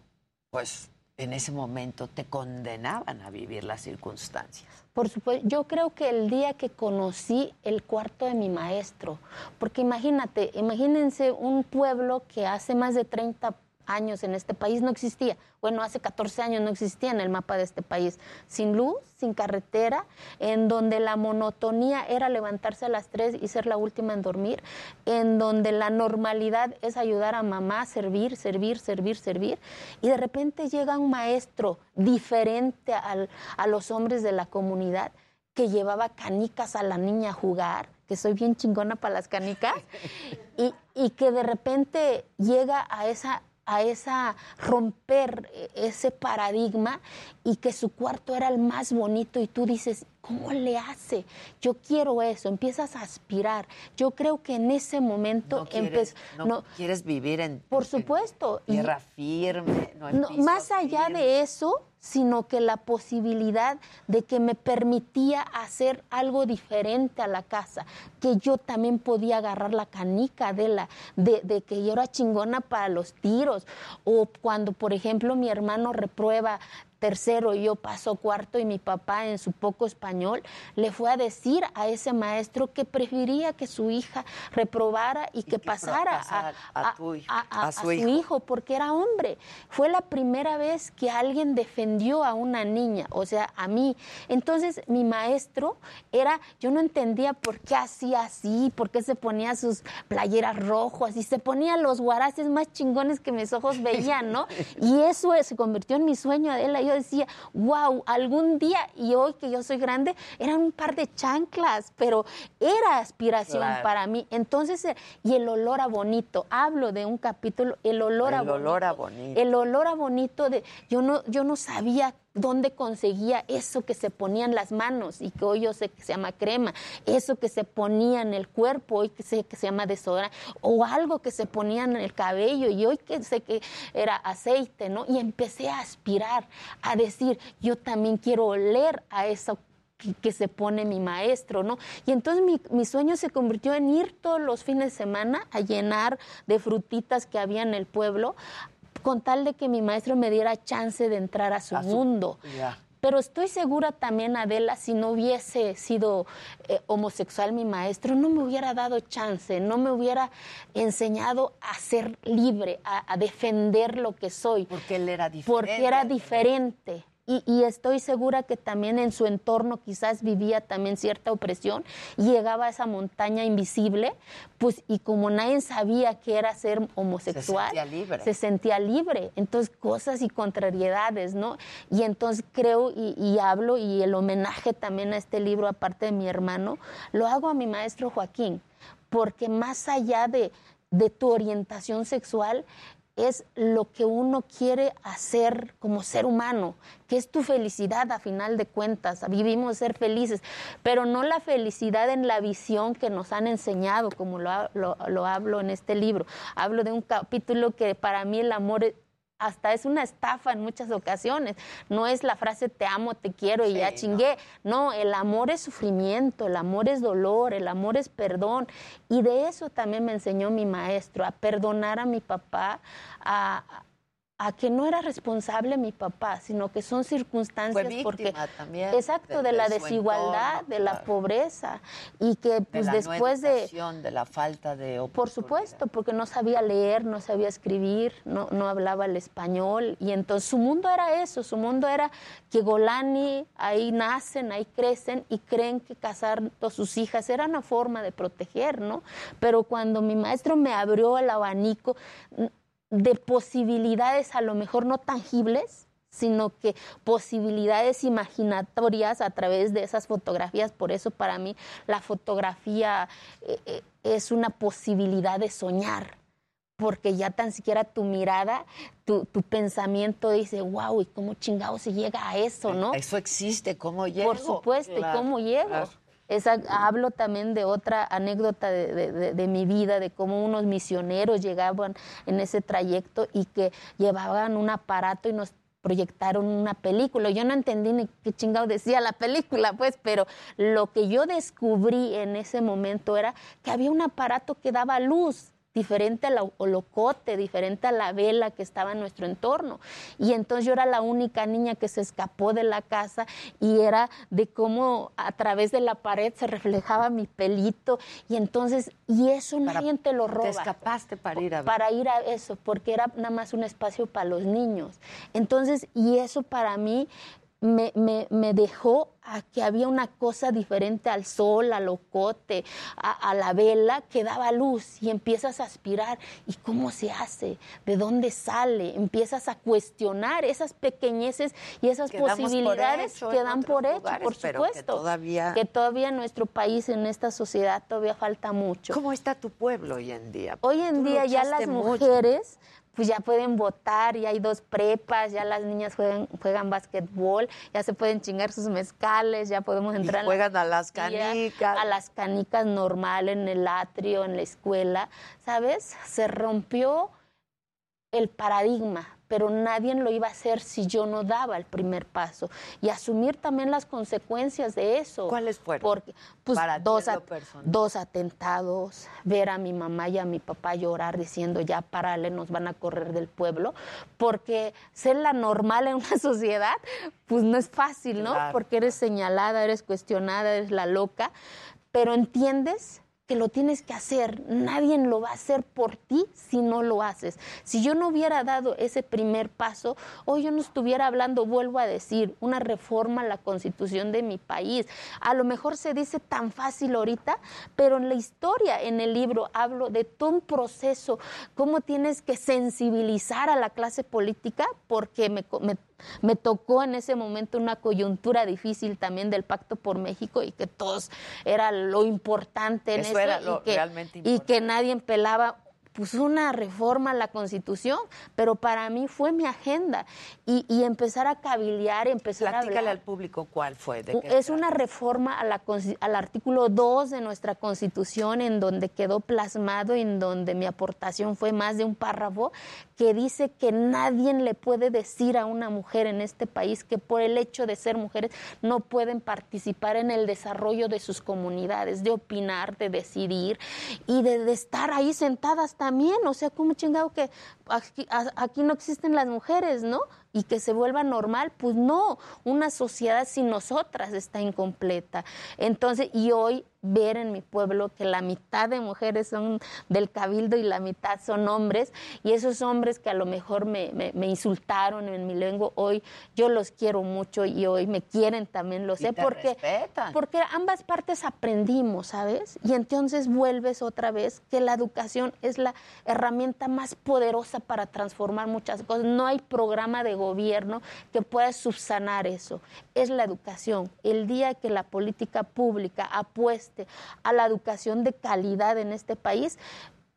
pues, en ese momento te condenaban a vivir las circunstancias? Por supuesto, yo creo que el día que conocí el cuarto de mi maestro, porque imagínate, imagínense un pueblo que hace más de 30 años en este país no existía. Bueno, hace 14 años no existía en el mapa de este país. Sin luz, sin carretera, en donde la monotonía era levantarse a las 3 y ser la última en dormir, en donde la normalidad es ayudar a mamá servir, servir, servir, servir. Y de repente llega un maestro diferente al- a los hombres de la comunidad que llevaba canicas a la niña a jugar, que soy bien chingona para las canicas, y, y que de repente llega a esa a esa romper eh, ese paradigma y que su cuarto era el más bonito y tú dices, ¿cómo le hace? Yo quiero eso, empiezas a aspirar. Yo creo que en ese momento ¿Quieres, empezó no, quieres vivir en por supuesto. tierra firme? No, en no, piso más allá firme? de eso, sino que la posibilidad de que me permitía hacer algo diferente a la casa, que yo también podía agarrar la canica de la, de, de que yo era chingona para los tiros, o cuando, por ejemplo, mi hermano reprueba tercero y yo paso cuarto y mi papá en su poco español le fue a decir a ese maestro que prefería que su hija reprobara y, que, pasara pasara a a- su a su hijo. hijo porque era hombre. Fue la primera vez que alguien defendió a una niña, o sea, a mí. Entonces, mi maestro era, yo no entendía por qué hacía así, por qué se ponía sus playeras rojas y se ponía los guaraces más chingones que mis ojos veían, ¿no? Y eso se convirtió en mi sueño, Adela. Yo decía, wow, algún día, y hoy que yo soy grande, eran un par de chanclas, pero era aspiración Claro. para mí. Entonces, eh, y el olor a bonito, hablo de un capítulo, el olor a El bonito. olor a bonito. El olor a bonito de, yo no, yo no sabía dónde conseguía eso que se ponía en las manos y que hoy yo sé que se llama crema, eso que se ponía en el cuerpo, hoy que sé que se llama desodorante, o algo que se ponía en el cabello y hoy que sé que era aceite, ¿no? Y empecé a aspirar, a decir, yo también quiero oler a eso que, se pone mi maestro, ¿no? Y entonces mi sueño se convirtió en ir todos los fines de semana a llenar de frutitas que había en el pueblo, con tal de que mi maestro me diera chance de entrar a su mundo. Pero estoy segura también, Adela, si no hubiese sido eh, homosexual mi maestro, no me hubiera dado chance, no me hubiera enseñado a ser libre, a, a defender lo que soy. Porque él era diferente. Porque era diferente. Y, y estoy segura que también en su entorno quizás vivía también cierta opresión y llegaba a esa montaña invisible, pues y como nadie sabía que era ser homosexual, sentía libre. se sentía libre. Entonces, cosas y contrariedades, ¿no? Y entonces creo y, y hablo y el homenaje también a este libro, aparte de mi hermano, lo hago a mi maestro Joaquín, porque más allá de, de tu orientación sexual, es lo que uno quiere hacer como ser humano, que es tu felicidad a final de cuentas. Vivimos ser felices, pero no la felicidad en la visión que nos han enseñado, como lo, lo- lo hablo en este libro. Hablo de un capítulo que para mí el amor hasta es una estafa en muchas ocasiones. No es la frase te amo, te quiero y ya chingué. No, el amor es sufrimiento, el amor es dolor, el amor es perdón. Y de eso también me enseñó mi maestro, a perdonar a mi papá, a, a que no era responsable mi papá, sino que son circunstancias Fue porque también exacto de- de, la desigualdad, entorno, de la claro. pobreza y que de pues no después de de la falta de por supuesto, porque no sabía leer, no sabía escribir, no, no hablaba el español. Y entonces su mundo era eso, su mundo era que Golani, ahí nacen, ahí crecen y creen que casar a sus hijas era una forma de proteger, ¿no? Pero cuando mi maestro me abrió el abanico de posibilidades a lo mejor no tangibles, sino que posibilidades imaginatorias a través de esas fotografías. Por eso para mí la fotografía eh, eh, es una posibilidad de soñar, porque ya tan siquiera tu mirada, tu, tu pensamiento dice, wow, ¿y cómo chingado se llega a eso, no? Eso existe, ¿cómo llego? Por supuesto, ¿y Claro, cómo llego? claro. Esa, hablo también de otra anécdota de, de- de- mi vida, de cómo unos misioneros llegaban en ese trayecto y que llevaban un aparato y nos proyectaron una película. Yo no entendí ni qué chingado decía la película, pues, pero lo que yo descubrí en ese momento era que había un aparato que daba luz diferente al holocote, diferente a la vela que estaba en nuestro entorno. Y entonces yo era la única niña que se escapó de la casa y era de cómo a través de la pared se reflejaba mi pelito y entonces, y eso nadie te lo roba. Te escapaste para ir a ver. Para ir a eso, porque era nada más un espacio para los niños. Entonces, y eso para mí me, me, me dejó a que había una cosa diferente al sol, al ocote, a, a la vela que daba luz y empiezas a aspirar. ¿Y cómo se hace? ¿De dónde sale? Empiezas a cuestionar esas pequeñeces y esas posibilidades que dan por hecho, lugares, por que supuesto. todavía- que todavía en nuestro país, en esta sociedad, todavía falta mucho. ¿Cómo está tu pueblo hoy en día? Hoy en Tú día ya las mucho. Pues ya pueden votar, ya hay dos prepas, ya las niñas juegan, juegan basquetbol, ya se pueden chingar sus mezcales, ya podemos entrar en la- juegan a las canicas. a las canicas normal en el atrio, en la escuela, ¿sabes? Se rompió el paradigma, pero nadie lo iba a hacer si yo no daba el primer paso y asumir también las consecuencias de eso. ¿Cuáles fueron? Porque pues Para dos, at- dos atentados, ver a mi mamá y a mi papá llorar diciendo ya párale, nos van a correr del pueblo, porque ser la normal en una sociedad pues no es fácil, ¿no? Claro, Porque eres señalada, eres cuestionada, eres la loca, pero entiendes que lo tienes que hacer. Nadie lo va a hacer por ti si no lo haces. Si yo no hubiera dado ese primer paso, hoy yo no estuviera hablando, vuelvo a decir, una reforma a la constitución de mi país. A lo mejor se dice tan fácil ahorita, pero en la historia, en el libro, hablo de todo un proceso, cómo tienes que sensibilizar a la clase política, porque me, me me tocó en ese momento una coyuntura difícil también del Pacto por México y que todos era lo importante en Eso eso, era y lo que, realmente y que nadie pelaba pues una reforma a la Constitución, pero para mí fue mi agenda y, y empezar a cabildear, empezar a hablar. al público cuál fue. de qué Es una reforma a la al artículo 2 de nuestra Constitución en donde quedó plasmado, en donde mi aportación fue más de un párrafo, que dice que nadie le puede decir a una mujer en este país que por el hecho de ser mujeres no pueden participar en el desarrollo de sus comunidades, de opinar, de decidir y de, de estar ahí sentadas también. O sea, como chingado que aquí, aquí no existen las mujeres, ¿no? Y que se vuelva normal, pues no, una sociedad sin nosotras está incompleta. Entonces, y hoy ver en mi pueblo que la mitad de mujeres son del cabildo y la mitad son hombres, y esos hombres que a lo mejor me, me- me insultaron en mi lengua, hoy yo los quiero mucho y hoy me quieren también, lo sé, te porque, respetan. porque ambas partes aprendimos, ¿sabes? Y entonces vuelves otra vez que la educación es la herramienta más poderosa para transformar muchas cosas. No hay programa de gobierno que pueda subsanar eso. Es la educación. El día que la política pública apueste a la educación de calidad en este país,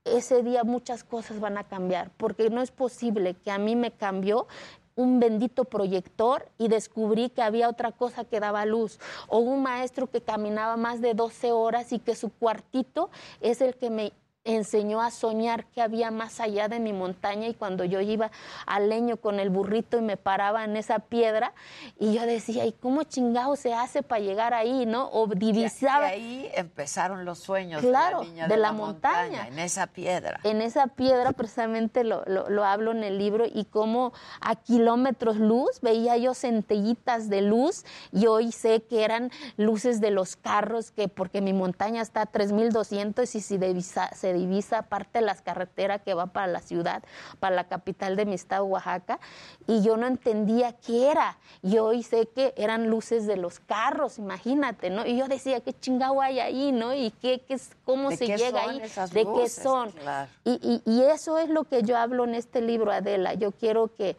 ese día muchas cosas van a cambiar, porque no es posible que a mí me cambió un bendito proyector y descubrí que había otra cosa que daba luz, o un maestro que caminaba más de 12 horas y que su cuartito es el que me enseñó a soñar que había más allá de mi montaña y cuando yo iba al leño con el burrito y me paraba en esa piedra y yo decía, ¿y cómo chingado se hace para llegar ahí, no? O divisaba. Y ahí empezaron los sueños Claro, de la niña de de, la la, montaña. en esa piedra. En esa piedra precisamente lo, lo- lo hablo en el libro y cómo a kilómetros luz veía yo centellitas de luz y hoy sé que eran luces de los carros, que porque mi montaña está a 3200 y si divisa- se divisa parte de las carreteras que va para la ciudad, para la capital de mi estado, Oaxaca, y yo no entendía qué era. Y hoy sé que eran luces de los carros, imagínate, ¿no? Y yo decía, ¿qué chingado hay ahí, no? ¿Y qué, qué es- cómo ¿De se qué llega ahí? ¿De qué son? Claro. Y, y- y eso es lo que yo hablo en este libro, Adela. Yo quiero que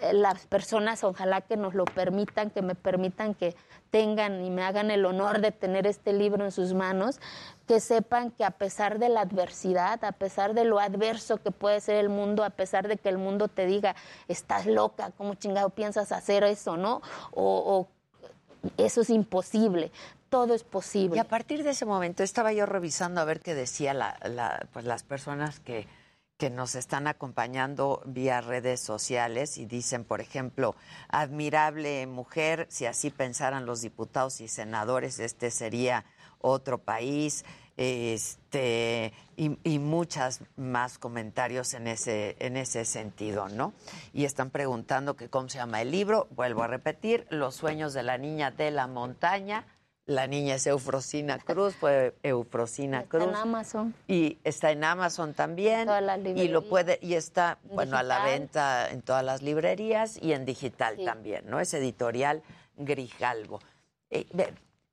eh, las personas, ojalá que nos lo permitan, que me permitan que tengan y me hagan el honor de tener este libro en sus manos, que sepan que a pesar de la adversidad, a pesar de lo adverso que puede ser el mundo, a pesar de que el mundo te diga, estás loca, ¿cómo chingado piensas hacer eso, no? O, eso es imposible todo es posible. Y a partir de ese momento estaba yo revisando a ver qué decía la, pues las personas que nos están acompañando vía redes sociales y dicen, por ejemplo, admirable mujer, si así pensaran los diputados y senadores, este sería otro país este y, y muchas más comentarios en ese en ese sentido, ¿no? Y están preguntando que cómo se llama el libro. Vuelvo a repetir, Los sueños de la niña de la montaña la niña es Eufrosina Cruz, fue Eufrosina Cruz. Está en Amazon. Y está en Amazon también. y lo puede, y está, bueno, a la venta en todas las librerías y en digital también, ¿no? Es editorial Grijalvo. Eh,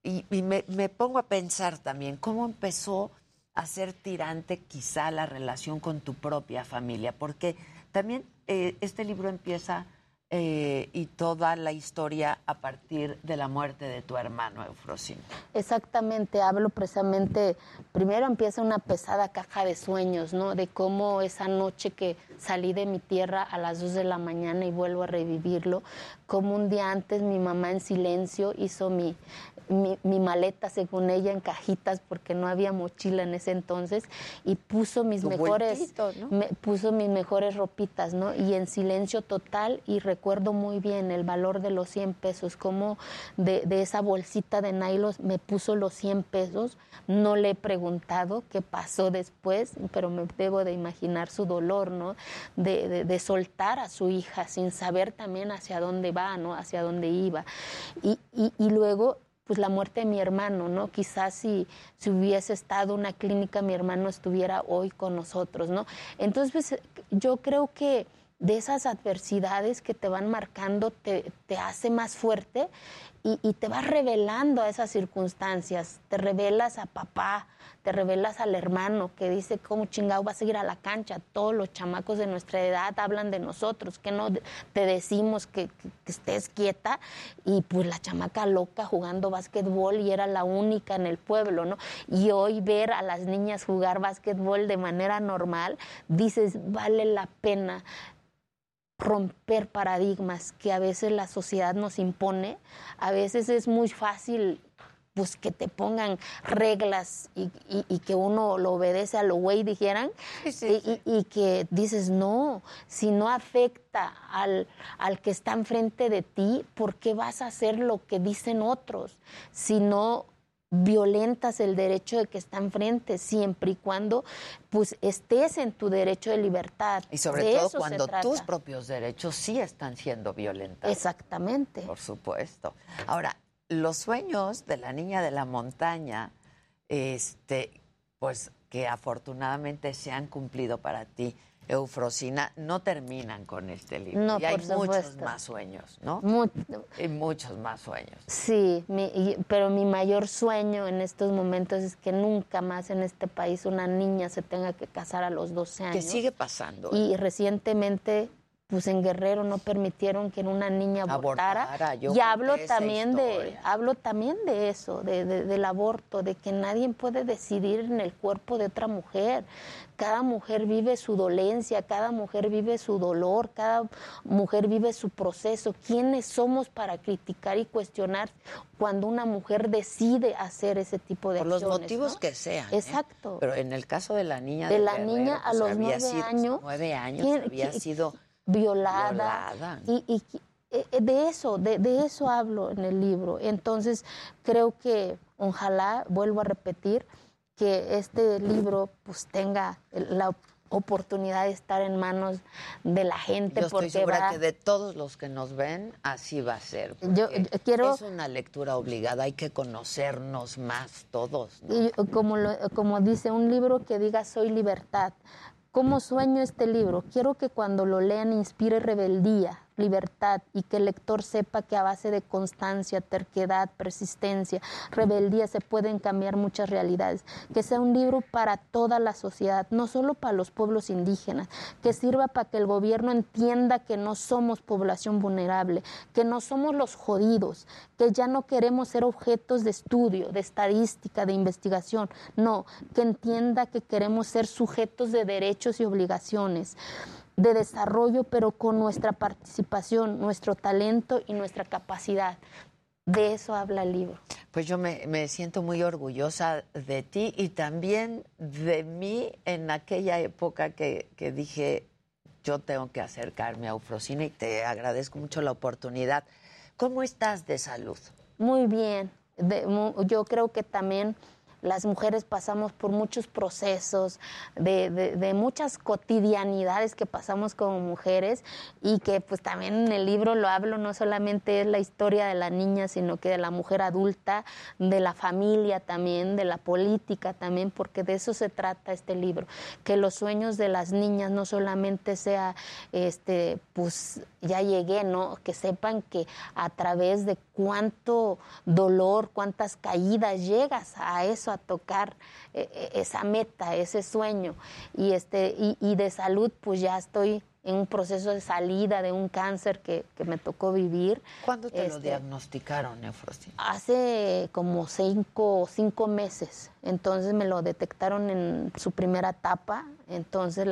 y, me, pongo a pensar también cómo empezó a ser tirante quizá la relación con tu propia familia, porque también eh, este libro empieza eh, y toda la historia a partir de la muerte de tu hermano Eufrosina. Exactamente, hablo precisamente, primero empieza una pesada caja de sueños, ¿no? De cómo esa noche que salí de mi tierra a las 2 de la mañana y vuelvo a revivirlo, como un día antes mi mamá en silencio hizo mi, mi, maleta, según ella, en cajitas porque no había mochila en ese entonces y puso mis mejores, puso mis mejores ropitas, ¿no? Y en silencio total y recuerdo muy bien el valor de los 100 pesos, como de, esa bolsita de nylon me puso los 100 pesos. No le he preguntado qué pasó después, pero me debo de imaginar su dolor, ¿no? De, soltar a su hija sin saber también hacia dónde va, ¿no? Hacia dónde iba. Y, luego pues la muerte de mi hermano, ¿no? Quizás si, si hubiese estado una clínica, mi hermano estuviera hoy con nosotros, ¿no? Entonces, pues, yo creo que de esas adversidades que te van marcando te, te hace más fuerte y, y, te vas revelando a esas circunstancias, te revelas a papá, te revelas al hermano que dice cómo chingado vas a ir a la cancha. Todos los chamacos de nuestra edad hablan de nosotros, que no te decimos que, estés quieta y pues la chamaca loca jugando básquetbol y era la única en el pueblo, ¿no? Y hoy ver a las niñas jugar básquetbol de manera normal, dices, vale la pena romper paradigmas que a veces la sociedad nos impone. A veces es muy fácil pues que te pongan reglas y, que uno lo obedece a lo güey dijeran Y, que dices no si no afecta al, al que está enfrente de ti ¿por qué vas a hacer lo que dicen otros si no violentas el derecho de que está enfrente siempre y cuando pues estés en tu derecho de libertad. Y sobre todo cuando tus propios derechos sí están siendo violentados exactamente. Por supuesto. Ahora los sueños de la niña de la montaña, este, pues que afortunadamente se han cumplido para ti, Eufrosina, no terminan con este libro. No, y hay muchos más sueños, ¿no? Hay muchos más sueños. Sí, pero mi mayor sueño en estos momentos es que nunca más en este país una niña se tenga que casar a los 12 años. Que sigue pasando. Y recientemente pues en Guerrero no permitieron que una niña abortara. y hablo también de hablo también de eso, de, del aborto, de que nadie puede decidir en el cuerpo de otra mujer. Cada mujer vive su dolencia, cada mujer vive su dolor, cada mujer vive su proceso. ¿Quiénes somos para criticar y cuestionar cuando una mujer decide hacer ese tipo de Por los motivos que sean. ¿eh? Exacto. Pero en el caso de la niña de, la niña a pues, los nueve años, nueve años había sido violada. Y, eh, eh, de eso, de, eso hablo en el libro. Entonces, creo que ojalá, vuelvo a repetir, que este libro pues tenga la oportunidad de estar en manos de la gente. Yo estoy segura que de todos los que nos ven, así va a ser. Yo, quiero... Es una lectura obligada, hay que conocernos más todos. Y como, como dice un libro que diga soy libertad, ¿Cómo sueño este libro? Quiero que cuando lo lean inspire rebeldía, libertad y que el lector sepa que a base de constancia, terquedad, persistencia, rebeldía se pueden cambiar muchas realidades. Que sea un libro para toda la sociedad, no solo para los pueblos indígenas, que sirva para que el gobierno entienda que no somos población vulnerable, que no somos los jodidos, que ya no queremos ser objetos de estudio, de estadística, de investigación, no, que entienda que queremos ser sujetos de derechos y obligaciones de desarrollo, pero con nuestra participación, nuestro talento y nuestra capacidad. De eso habla el libro. Pues yo me, siento muy orgullosa de ti y también de mí en aquella época que, dije, yo tengo que acercarme a Eufrosina y te agradezco mucho la oportunidad. ¿Cómo estás de salud? Muy bien. yo creo que también las mujeres pasamos por muchos procesos, de, muchas cotidianidades que pasamos como mujeres y que pues también en el libro lo hablo, no solamente es la historia de la niña, sino que de la mujer adulta, de la familia también, de la política también, porque de eso se trata este libro, que los sueños de las niñas no solamente sea, este, pues ya llegué, ¿no? Que sepan que a través de cuánto dolor, cuántas caídas llegas a eso, a tocar eh, eh, esa meta, ese sueño. Y, este, y, de salud, pues ya estoy en un proceso de salida de un cáncer que, me tocó vivir. ¿Cuándo te lo este, diagnosticaron, Nefrosina? Hace como cinco, cinco meses. Entonces me lo detectaron en su primera etapa. Entonces,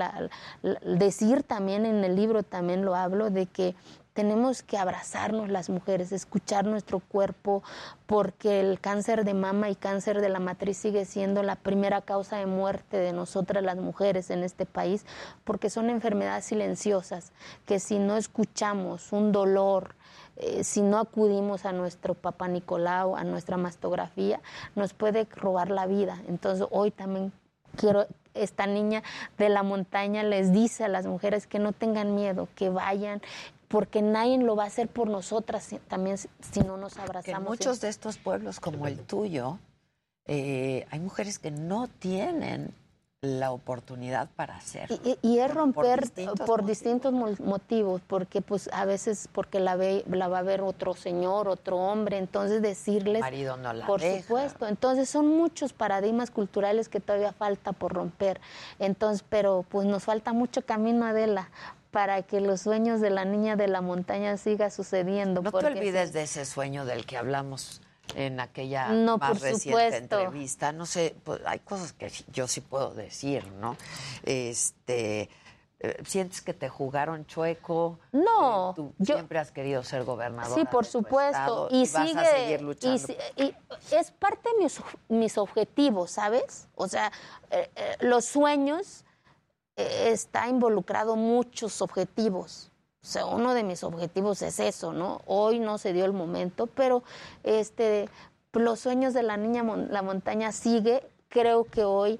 decir también en el libro, también lo hablo, de que tenemos que abrazarnos las mujeres, escuchar nuestro cuerpo, porque el cáncer de mama y cáncer de la matriz sigue siendo la primera causa de muerte de nosotras las mujeres en este país, porque son enfermedades silenciosas, que si no escuchamos un dolor, eh, si no acudimos a nuestro papá Nicolau, a nuestra mastografía, nos puede robar la vida. Entonces hoy también quiero esta niña de la montaña les dice a las mujeres que no tengan miedo, que vayan porque nadie lo va a hacer por nosotras también si no nos abrazamos. en muchos de estos pueblos como el tuyo, eh, hay mujeres que no tienen la oportunidad para hacer. Y, es romper por distintos, motivos. porque pues a veces porque la ve, la va a ver otro señor, otro hombre, entonces decirles marido no la por supuesto. Entonces son muchos paradigmas culturales que todavía falta por romper. Entonces, pero pues nos falta mucho camino Adela para que los sueños de la niña de la montaña siga sucediendo. No te olvides de ese sueño del que hablamos en aquella más reciente entrevista. No sé, pues, hay cosas que yo sí puedo decir, ¿no? Este, eh, ¿Sientes que te jugaron chueco? No. Eh, tú siempre has querido ser gobernador. Sí, por supuesto. y, sigue, a seguir luchando. Y, es parte de mis, mis, objetivos, ¿sabes? O sea, eh, los sueños está involucrado muchos objetivos. O sea, uno de mis objetivos es eso, ¿no? Hoy no se dio el momento, pero este, los sueños de la niña la montaña sigue. Creo que hoy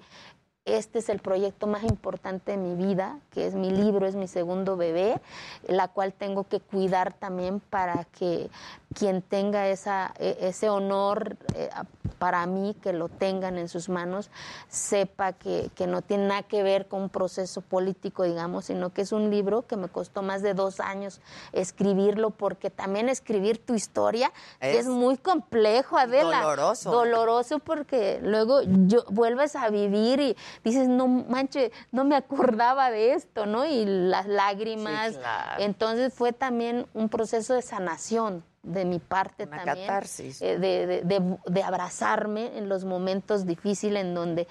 este es el proyecto más importante de mi vida, que es mi libro, es mi segundo bebé, la cual tengo que cuidar también para que quien tenga esa, e, ese honor eh, para mí, que lo tengan en sus manos, sepa que, no tiene nada que ver con un proceso político, digamos, sino que es un libro que me costó más de dos años escribirlo, porque también escribir tu historia es, muy complejo, Adela. Doloroso. Doloroso porque luego yo vuelves a vivir y dices, no manche, no me acordaba de esto, ¿no? Y las lágrimas. Entonces fue también un proceso de sanación de mi parte también, eh, de, de, de, abrazarme en los momentos difíciles en donde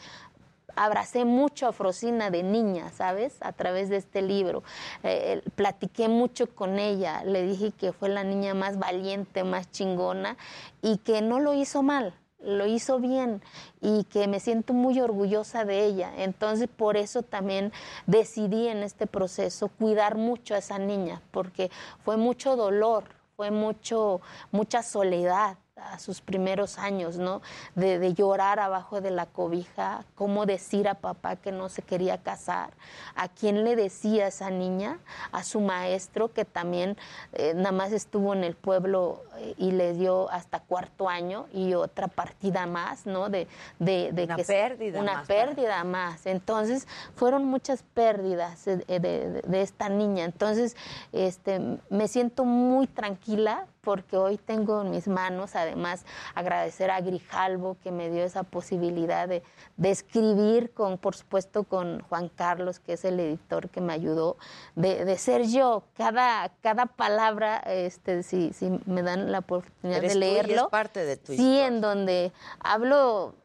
abracé mucho a Frosina de niña, ¿sabes? A través de este libro. Eh, platiqué mucho con ella, le dije que fue la niña más valiente, más chingona y que no lo hizo mal, lo hizo bien y que me siento muy orgullosa de ella. Entonces, por eso también decidí en este proceso cuidar mucho a esa niña, porque fue mucho dolor, fue mucho, mucha soledad a sus primeros años, ¿no? De, de, llorar abajo de la cobija, cómo decir a papá que no se quería casar, a quién le decía esa niña, a su maestro que también eh, nada más estuvo en el pueblo eh, y le dio hasta cuarto año y otra partida más, ¿no? De, de, de una que pérdida una más, pérdida más. Entonces fueron muchas pérdidas de, de, de esta niña. Entonces este, me siento muy tranquila porque hoy tengo en mis manos, además, agradecer a Grijalvo que me dio esa posibilidad de, de, escribir, con, por supuesto, con Juan Carlos, que es el editor que me ayudó, de, de ser yo. Cada, cada palabra, este, si, si me dan la oportunidad Eres de leerlo. Tú y es parte de tu sí, historia. en donde hablo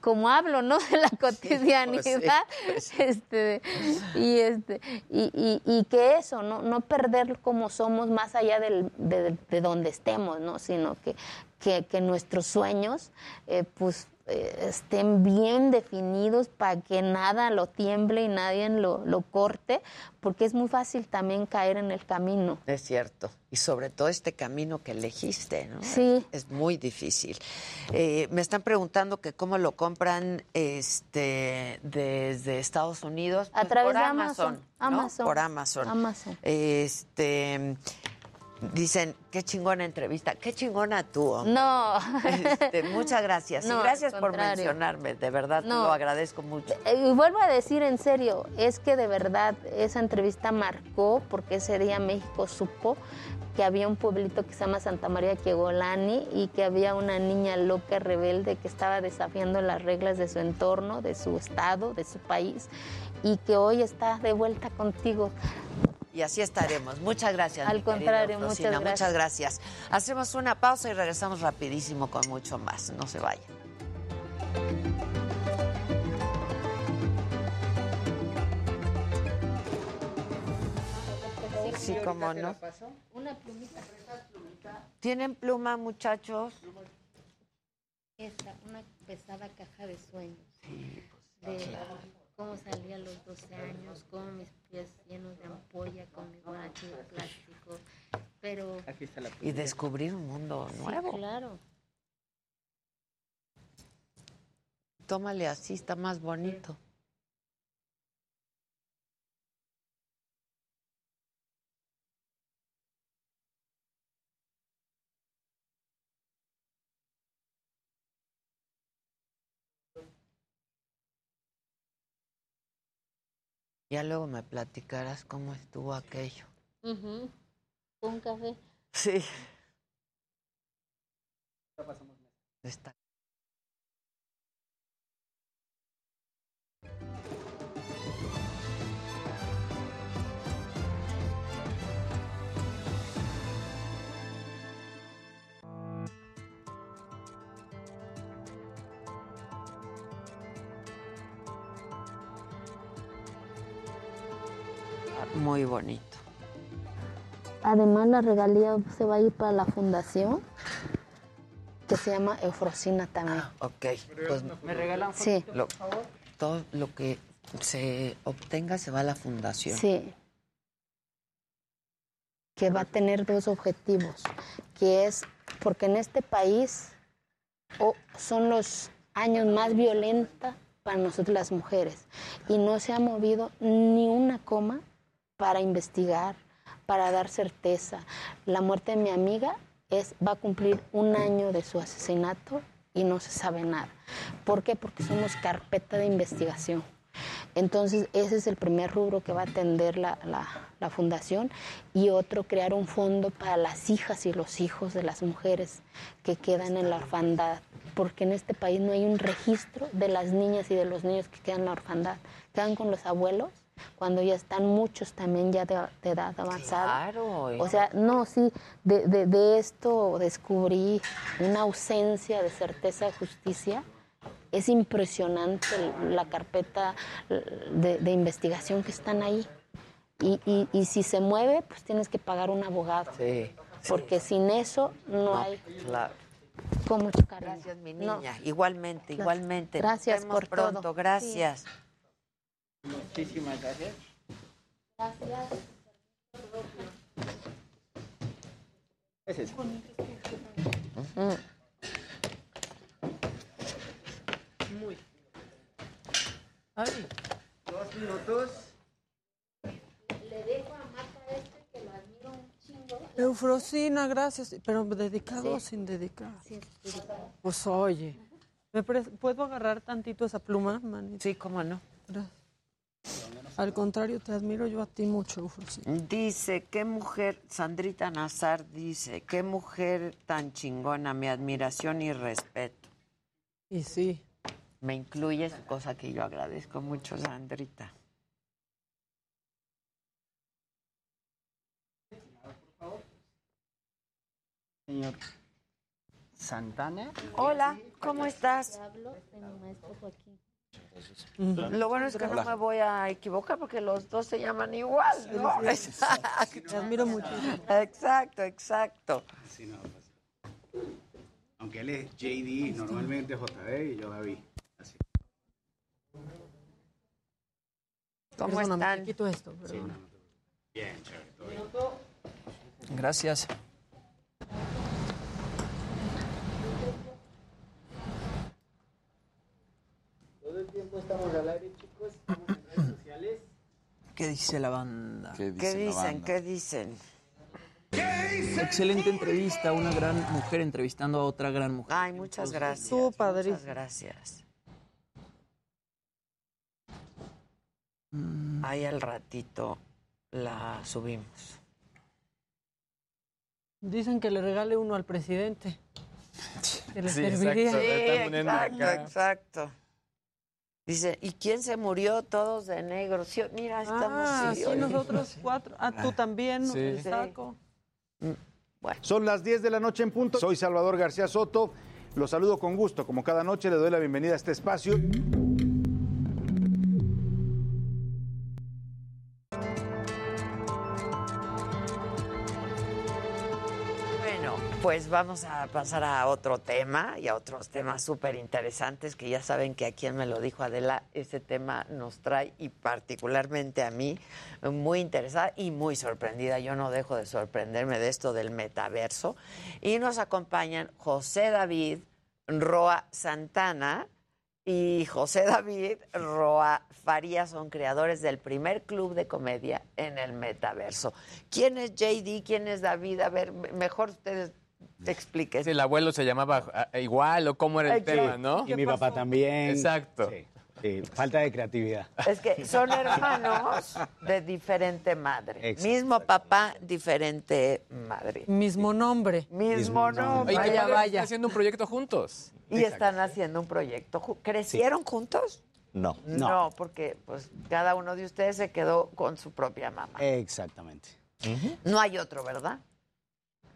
como hablo, ¿no? De la cotidianidad. Sí, pues sí, pues sí. Este, y, este, y, y, y, que eso, ¿no? No perder como somos más allá del, de, de, donde estemos, ¿no? Sino que, que, que nuestros sueños, eh, pues eh, estén bien definidos para que nada lo tiemble y nadie lo, lo, corte, porque es muy fácil también caer en el camino. Es cierto. Y sobre todo este camino que elegiste, ¿no? Sí. Es, es muy difícil. Eh, me están preguntando que cómo lo compran este desde Estados Unidos. A Pues través por de Amazon. Amazon. ¿no? Amazon. Por Amazon. Amazon. Este. Dicen, qué chingona entrevista, qué chingona tú. No. Este, muchas gracias. No, y gracias por mencionarme, de verdad, No. lo agradezco mucho. Eh, Y vuelvo a decir en serio, es que de verdad esa entrevista marcó, porque ese día México supo que había un pueblito que se llama Santa María Kiegolani y que había una niña loca, rebelde, que estaba desafiando las reglas de su entorno, de su estado, de su país, y que hoy está de vuelta contigo. Y así estaremos. Muchas gracias. Al contrario, muchas Muchas gracias. Hacemos una pausa y regresamos rapidísimo con mucho más. No se vayan. Sí, cómo no. Una plumita. ¿Tienen pluma, muchachos? Esta, una pesada caja de sueños. Sí, pues, de cómo salí a los 12 años, con mis pies llenos de ampolla, con mi guarache de plástico. Pero. Y descubrir un mundo nuevo. Sí, claro. Tómale así, está más bonito. Ya luego me platicarás cómo estuvo aquello. Uh -huh. Un café. Sí. Está. Muy bonito. Además, la regalía se va a ir para la fundación que se llama Eufrosina también. Ah, ok, pues me regalan Sí. lo, todo lo que se obtenga se va a la fundación. Sí. Que va a tener dos objetivos, que es porque en este país oh, son los años más violentos para nosotros las mujeres y no se ha movido ni una coma para investigar, para dar certeza. La muerte de mi amiga es, va a cumplir un año de su asesinato y no se sabe nada. ¿Por qué? Porque somos carpeta de investigación. Entonces, ese es el primer rubro que va a atender la, la, la, fundación y otro, crear un fondo para las hijas y los hijos de las mujeres que quedan en la orfandad, porque en este país no hay un registro de las niñas y de los niños que quedan en la orfandad, quedan con los abuelos cuando ya están muchos también ya de, de edad avanzada. Claro. O sea, no, sí, de, de, de, esto descubrí una ausencia de certeza de justicia. Es impresionante la carpeta de, de investigación que están ahí. Y, y, y, si se mueve, pues tienes que pagar un abogado. Sí. Porque sí. sin eso no, no hay. Claro. Con mucho cariño. Gracias, mi niña. No. Igualmente, igualmente. Gracias Nos por pronto. todo. Gracias. Sí. Muchísimas gracias. Gracias. Es eso. Muy. Ay. Dos minutos. Le dejo a Marta este que lo admiro un chingo. Eufrosina, gracias. Pero dedicado o sin dedicar. Sí, sí, pues oye. ¿Me ¿Puedo agarrar tantito esa pluma, manita? Sí, cómo no. Gracias. Al contrario, te admiro yo a ti mucho, Eufrosina. Dice, qué mujer, Sandrita Nazar dice, qué mujer tan chingona, mi admiración y respeto. Y sí. Me incluyes, cosa que yo agradezco mucho, Sandrita. Señor Santana. Hola, ¿cómo estás? Hablo de mi maestro Joaquín. Lo bueno es que no Hola. me voy a equivocar porque los dos se llaman igual. ¿no? Te admiro mucho. Exacto, exacto. Sí, no, pues. Aunque él es JD, normalmente JD y yo David. Así. ¿Cómo Perdóname, están? quito esto, Sí, no, no, Bien, chévere, todo bien. Gracias. Todo el tiempo estamos al aire, chicos. Estamos en redes sociales. ¿Qué dice la banda? ¿Qué dicen? ¿Qué dicen? Excelente entrevista, una gran mujer entrevistando a otra gran mujer. Ay, muchas gracias. Estuvo padrísimo. Muchas gracias. Mm, Ahí al ratito la subimos. Dicen que le regale uno al presidente. Que le Sí, serviría. Sí, exacto. Dice, ¿y quién se murió? Todos de negro. Sí, mira, estamos Ah, sí, nosotros cuatro. Ah, tú también, Sí. el saco. Son las 10 de la noche en punto. Soy Salvador García Soto. Los saludo con gusto. Como cada noche le doy la bienvenida a este espacio. Pues vamos a pasar a otro tema y a otros temas súper interesantes que ya saben que a quien me lo dijo Adela, ese tema nos trae y particularmente a mí muy interesada y muy sorprendida. Yo no dejo de sorprenderme de esto del metaverso. Y nos acompañan José David Roa Santana y José David Roa Farías son creadores del primer club de comedia en el metaverso. ¿Quién es JD? ¿Quién es David? A ver, me- mejor ustedes expliquen. Si el abuelo se llamaba ah, igual o cómo era el tema, ¿no? Y mi papá también. Exacto. Sí, sí, falta de creatividad. Es que son hermanos de diferente madre. Exacto. Mismo papá, diferente madre. Mismo nombre. Mismo nombre. Oye, Vaya, vaya. están haciendo un proyecto juntos. Y están haciendo un proyecto. ¿Crecieron juntos? No. No. porque pues cada uno de ustedes se quedó con su propia mamá. Exactamente. No hay otro, ¿verdad?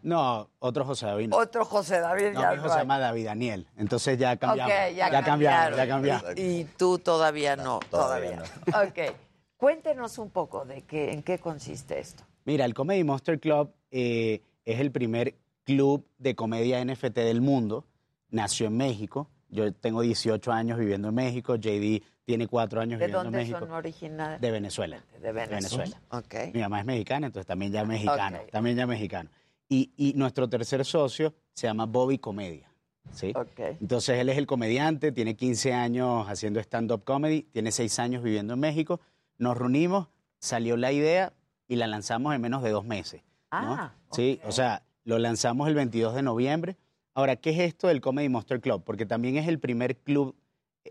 No, otro José David. no. Otro José David No, ya mi hijo no se hay. llama David Daniel. Entonces ya cambiamos. Ok, ya, cambiamos, ya cambiaron. cambiamos. Y, y tú todavía no, todavía todavía. Ok. Cuéntenos un poco de qué, en qué consiste esto. Mira, el Comedy Monster Club eh, es el primer club de comedia NFT del mundo. Nació en México. Yo tengo 18 años viviendo en México. JD tiene 4 años ¿De viviendo en dónde México. son originarios? De Venezuela. De Venezuela. Ok. Mi mamá es mexicana, entonces también ya mexicano. También ya mexicano. Y, y nuestro tercer socio se llama Bobby Comedia. ¿sí? Ok. Entonces él es el comediante, tiene 15 años haciendo stand-up comedy, tiene 6 años viviendo en México. Nos reunimos, salió la idea y la lanzamos en menos de dos meses. ¿no? Ah, Sí, o sea, lo lanzamos el 22 de noviembre. Ahora, ¿qué es esto del Comedy Monster Club? Porque también es el primer club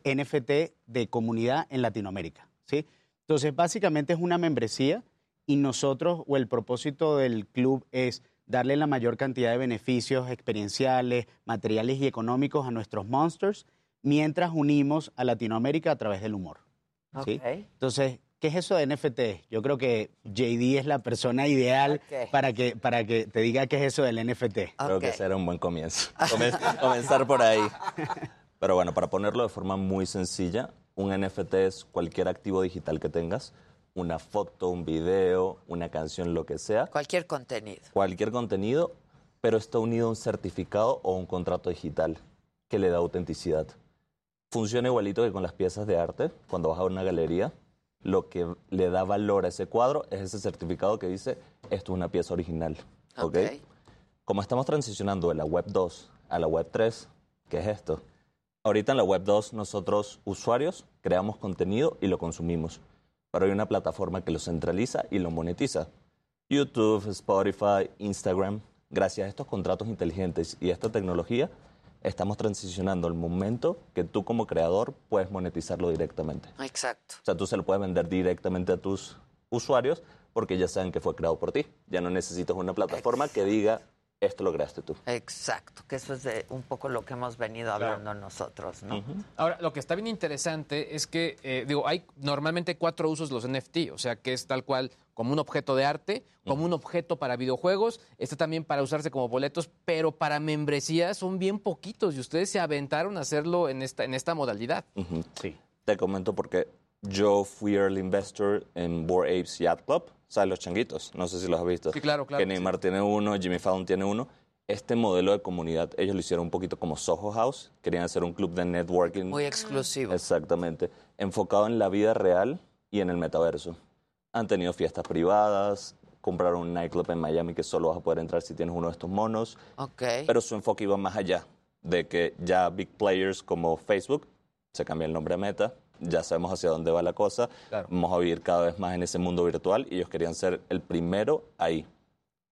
NFT de comunidad en Latinoamérica, ¿sí? Entonces, básicamente es una membresía y nosotros, o el propósito del club es darle la mayor cantidad de beneficios experienciales, materiales y económicos a nuestros monsters, mientras unimos a Latinoamérica a través del humor. ¿sí? Entonces, ¿qué es eso de NFT? Yo creo que JD es la persona ideal Ok. para, que, para que te diga qué es eso del NFT. Creo que era un buen comienzo. Comen- comenzar por ahí. Pero bueno, para ponerlo de forma muy sencilla, un NFT es cualquier activo digital que tengas, una foto, un video, una canción, lo que sea, Cualquier contenido. cualquier contenido, pero está unido a un certificado o un contrato digital que le da autenticidad. Funciona igualito que con las piezas de arte. Cuando vas a una galería, lo que le da valor a ese cuadro es ese certificado que dice, esto es una pieza original. ¿ok? Ok. Como estamos transicionando de la Web 2 a la Web 3, ¿qué es esto? Ahorita en la Web 2 nosotros, usuarios, creamos contenido y lo consumimos. Pero hay una plataforma que lo centraliza y lo monetiza. YouTube, Spotify, Instagram. Gracias a estos contratos inteligentes y a esta tecnología, estamos transicionando el momento que tú como creador puedes monetizarlo directamente. Exacto. O sea, tú se lo puedes vender directamente a tus usuarios porque ya saben que fue creado por ti. Ya no necesitas una plataforma que diga, esto lo creaste tú. Exacto, que eso es de un poco lo que hemos venido hablando nosotros, ¿no? Ahora, lo que está bien interesante es que, eh, digo, hay normalmente cuatro usos los NFT, o sea, que es tal cual como un objeto de arte, como un objeto para videojuegos, está también para usarse como boletos, pero para membresías son bien poquitos y ustedes se aventaron a hacerlo en esta, en esta modalidad. Sí. Te comento porque yo fui early investor en Bored Apes Yacht Club, ¿sabes? Los changuitos, no sé si los has visto. Sí, claro, claro, Que Neymar tiene uno, Jimmy Fallon tiene uno. Este modelo de comunidad, ellos lo hicieron un poquito como Soho House, querían hacer un club de networking. Muy exclusivo. Exactamente, enfocado en la vida real y en el metaverso. Han tenido fiestas privadas, compraron un nightclub en Miami que solo vas a poder entrar si tienes uno de estos monos. Ok. Pero su enfoque iba más allá, de que ya big players como Facebook, se cambia el nombre a Meta, ya sabemos hacia dónde va la cosa, vamos a vivir cada vez más en ese mundo virtual y ellos querían ser el primero ahí.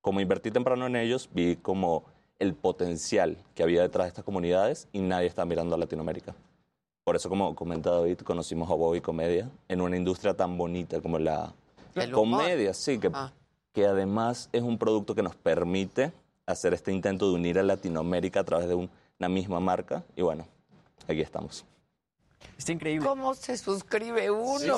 Como invertí temprano en ellos, vi como el potencial que había detrás de estas comunidades y nadie está mirando a Latinoamérica. Por eso, como comenta David, conocimos a Bobby Comedia en una industria tan bonita como la El humor. comedia, sí, que, Ah. que además es un producto que nos permite hacer este intento de unir a Latinoamérica a través de un- una misma marca. Y bueno, aquí estamos. Está increíble. ¿Cómo se suscribe uno?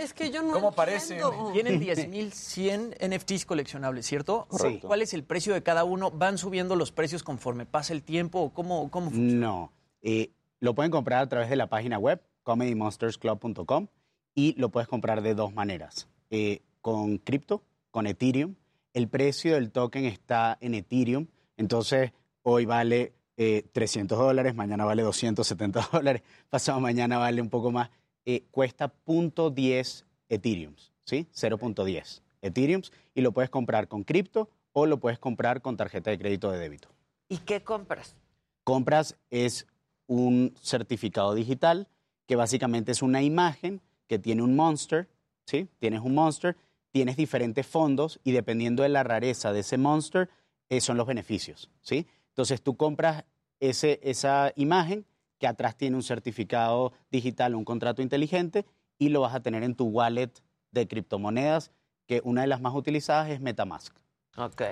Es que yo no ¿Cómo parece? Tienen 10.100 NFTs coleccionables, ¿cierto? Correcto. ¿Cuál es el precio de cada uno? ¿Van subiendo los precios conforme pasa el tiempo? ¿O ¿Cómo, cómo funciona? No. Eh, lo pueden comprar a través de la página web, comedymonstersclub.com, y lo puedes comprar de dos maneras. Eh, con cripto, con Ethereum. El precio del token está en Ethereum, entonces hoy vale eh, 300 dólares, mañana vale 270 dólares, pasado mañana vale un poco más. Eh, cuesta .10 Ethereum, ¿sí? 0.10 Ethereum, y lo puedes comprar con cripto o lo puedes comprar con tarjeta de crédito de débito ¿Y qué compras? compras es un certificado digital que básicamente es una imagen que tiene un monster, ¿sí? Tienes un monster, tienes diferentes fondos y dependiendo de la rareza de ese monster, eh, son los beneficios, ¿sí? Entonces tú compras ese, esa imagen que atrás tiene un certificado digital, un contrato inteligente y lo vas a tener en tu wallet de criptomonedas, que una de las más utilizadas es Metamask. Ok.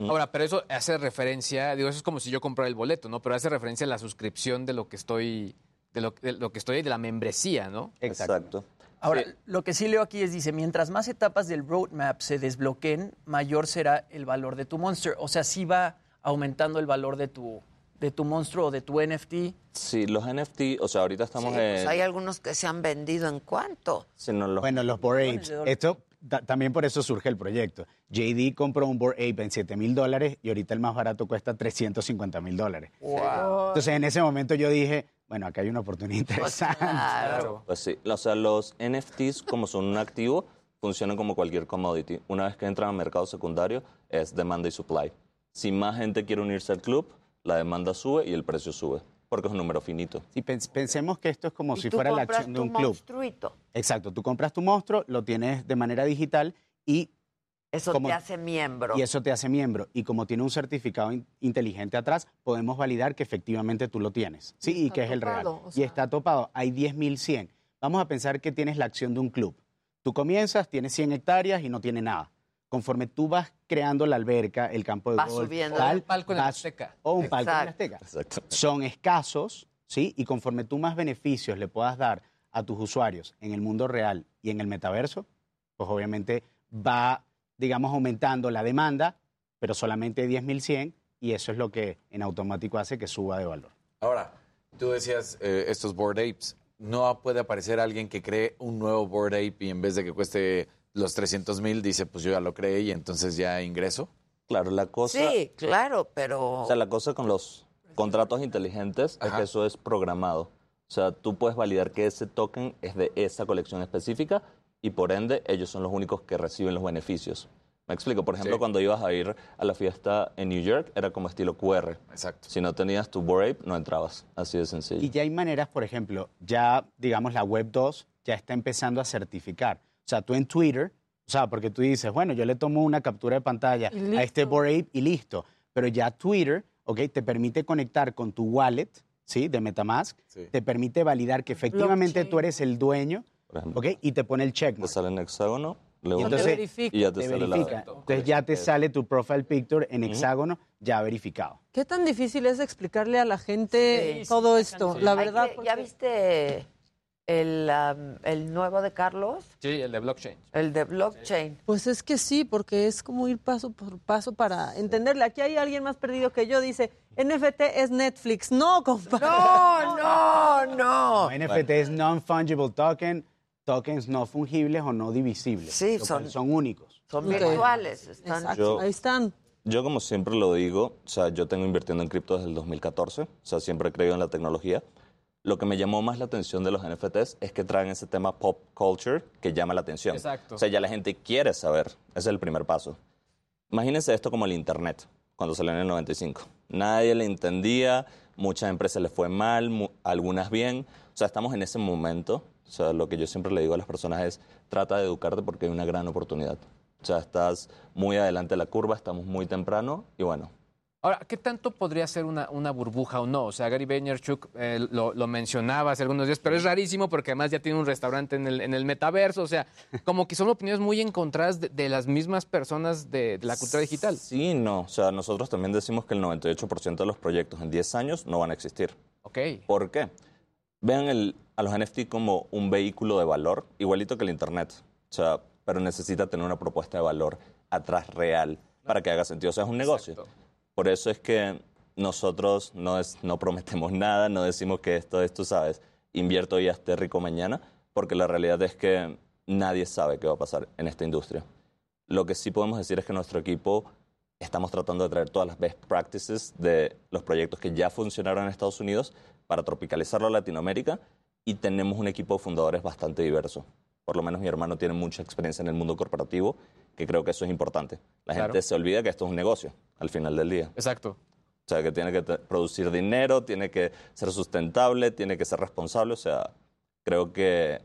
Ahora, pero eso hace referencia, digo, eso es como si yo comprara el boleto, ¿no? Pero hace referencia a la suscripción de lo que estoy, de lo, de lo que estoy, de la membresía, ¿no? Exacto. Ahora, lo que sí leo aquí es, dice, mientras más etapas del roadmap se desbloqueen, mayor será el valor de tu monster. O sea, sí va aumentando el valor de tu, de tu monstruo o de tu NFT. Sí, los NFT, o sea, ahorita estamos Sí, pues en... hay algunos que se han vendido en cuánto. Sí, no, los- Bueno, los Bored Apes. Esto ta- también por eso surge el proyecto. JD compró un Bored Ape en 7 mil dólares y ahorita el más barato cuesta 350 mil dólares. Entonces en ese momento yo dije, bueno, acá hay una oportunidad interesante. Pues sí, o sea, los NFTs, como son un activo, funcionan como cualquier commodity. Una vez que entran al mercado secundario, es demanda y supply. Si más gente quiere unirse al club, la demanda sube y el precio sube, porque es un número finito. Y pens- pensemos que esto es como Y si fuera la acción de tu un club. monstruito. Exacto, tú compras tu monstruo, lo tienes de manera digital y... Eso como- te hace miembro. Y eso te hace miembro. Y como tiene un certificado in- inteligente atrás, podemos validar que efectivamente tú lo tienes. Sí, y, que es el real. Y está topado. Hay 10.100. Vamos a pensar que tienes la acción de un club. Tú comienzas, tienes 100 hectáreas y no tiene nada. Conforme tú vas creando la alberca, el campo de Vas golf, subiendo. tal, Un palco en la Azteca. o un palco en la. Azteca. Exacto. Son escasos, ¿sí? Y conforme tú más beneficios le puedas dar a tus usuarios en el mundo real y en el metaverso, pues obviamente va, digamos, aumentando la demanda, pero solamente 10.100 y eso es lo que en automático hace que suba de valor. Ahora, tú decías eh, estos Bored Apes. No puede aparecer alguien que cree un nuevo Bored Ape y en vez de que cueste los 300 mil, dice, pues yo ya lo creé y entonces ya ingreso. Claro, la cosa... Sí, claro, pero... O sea, la cosa con los contratos inteligentes es que eso es programado. O sea, tú puedes validar que ese token es de esa colección específica y por ende ellos son los únicos que reciben los beneficios. Me explico, por ejemplo, Sí. cuando ibas a ir a la fiesta en New York, era como estilo QR. Exacto. Si no tenías tu Bored no entrabas. Así de sencillo. Y ya hay maneras, por ejemplo, ya, digamos, la Web 2 ya está empezando a certificar. O sea, tú en Twitter, o sea, porque tú dices, bueno, yo le tomo una captura de pantalla a este. Bored Ape y listo. Pero ya Twitter, ¿ok? Te permite conectar con tu wallet, ¿sí? De Metamask. Sí. Te permite validar que efectivamente Blockchain. tú eres el dueño, ¿ok? Y te pone el check. te sale en hexágono, le Y entonces- verifica. y ya te, Te sale la... Entonces ya te sale tu profile picture en hexágono ya verificado. ¿Qué tan difícil es explicarle a la gente Sí. todo esto? La verdad, que- ¿Ya viste el, am, el nuevo de Carlos? Sí, el de blockchain. El de blockchain. Pues es que sí, porque es como ir paso por paso para entenderle. Aquí hay alguien más perdido que yo, dice, NFT es Netflix. No, compadre. No, no, no. NFT es non-fungible token, tokens no fungibles o no divisibles. Sí, son- son únicos. Son virtuales. Están Yo- ahí están. Yo como siempre lo digo, o sea, yo tengo invirtiendo en cripto desde el 2014, o sea, siempre he creído en la tecnología. Lo que me llamó más la atención de los NFTs es que traen ese tema pop culture que llama la atención. Exacto. O sea, ya la gente quiere saber, ese es el primer paso. Imagínense esto como el Internet, cuando salió en el 95. Nadie le entendía, muchas empresas les fue mal, mu- algunas bien. O sea, estamos en ese momento. O sea, lo que yo siempre le digo a las personas es, trata de educarte porque hay una gran oportunidad. O sea, estás muy adelante de la curva, estamos muy temprano y bueno, Ahora, ¿qué tanto podría ser una, una burbuja o no? O sea, Gary Vaynerchuk eh, lo, lo mencionaba hace algunos días, pero es rarísimo porque además ya tiene un restaurante en el, en el metaverso. O sea, como que son opiniones muy encontradas de, de las mismas personas de, de la cultura digital. Sí, no. O sea, nosotros también decimos que el 98% de los proyectos en 10 años no van a existir. Ok. ¿Por qué? Vean el- a los NFT como un vehículo de valor, igualito que el Internet. O sea, pero necesita tener una propuesta de valor atrás real para que haga sentido. O sea, es un negocio. Por eso es que nosotros no, prometemos nada, no decimos que esto es, tú sabes, invierto y esté rico mañana, porque la realidad es que nadie sabe qué va a pasar en esta industria. Lo que sí podemos decir es que nuestro equipo estamos tratando de traer todas las best practices de los proyectos que ya funcionaron en Estados Unidos para tropicalizarlo a Latinoamérica y tenemos un equipo de fundadores bastante diverso. Por lo menos mi hermano tiene mucha experiencia en el mundo corporativo, que creo que eso es importante. La Claro. gente se olvida que esto es un negocio al final del día. Exacto. O sea, que tiene que producir dinero, tiene que ser sustentable, tiene que ser responsable. O sea, creo que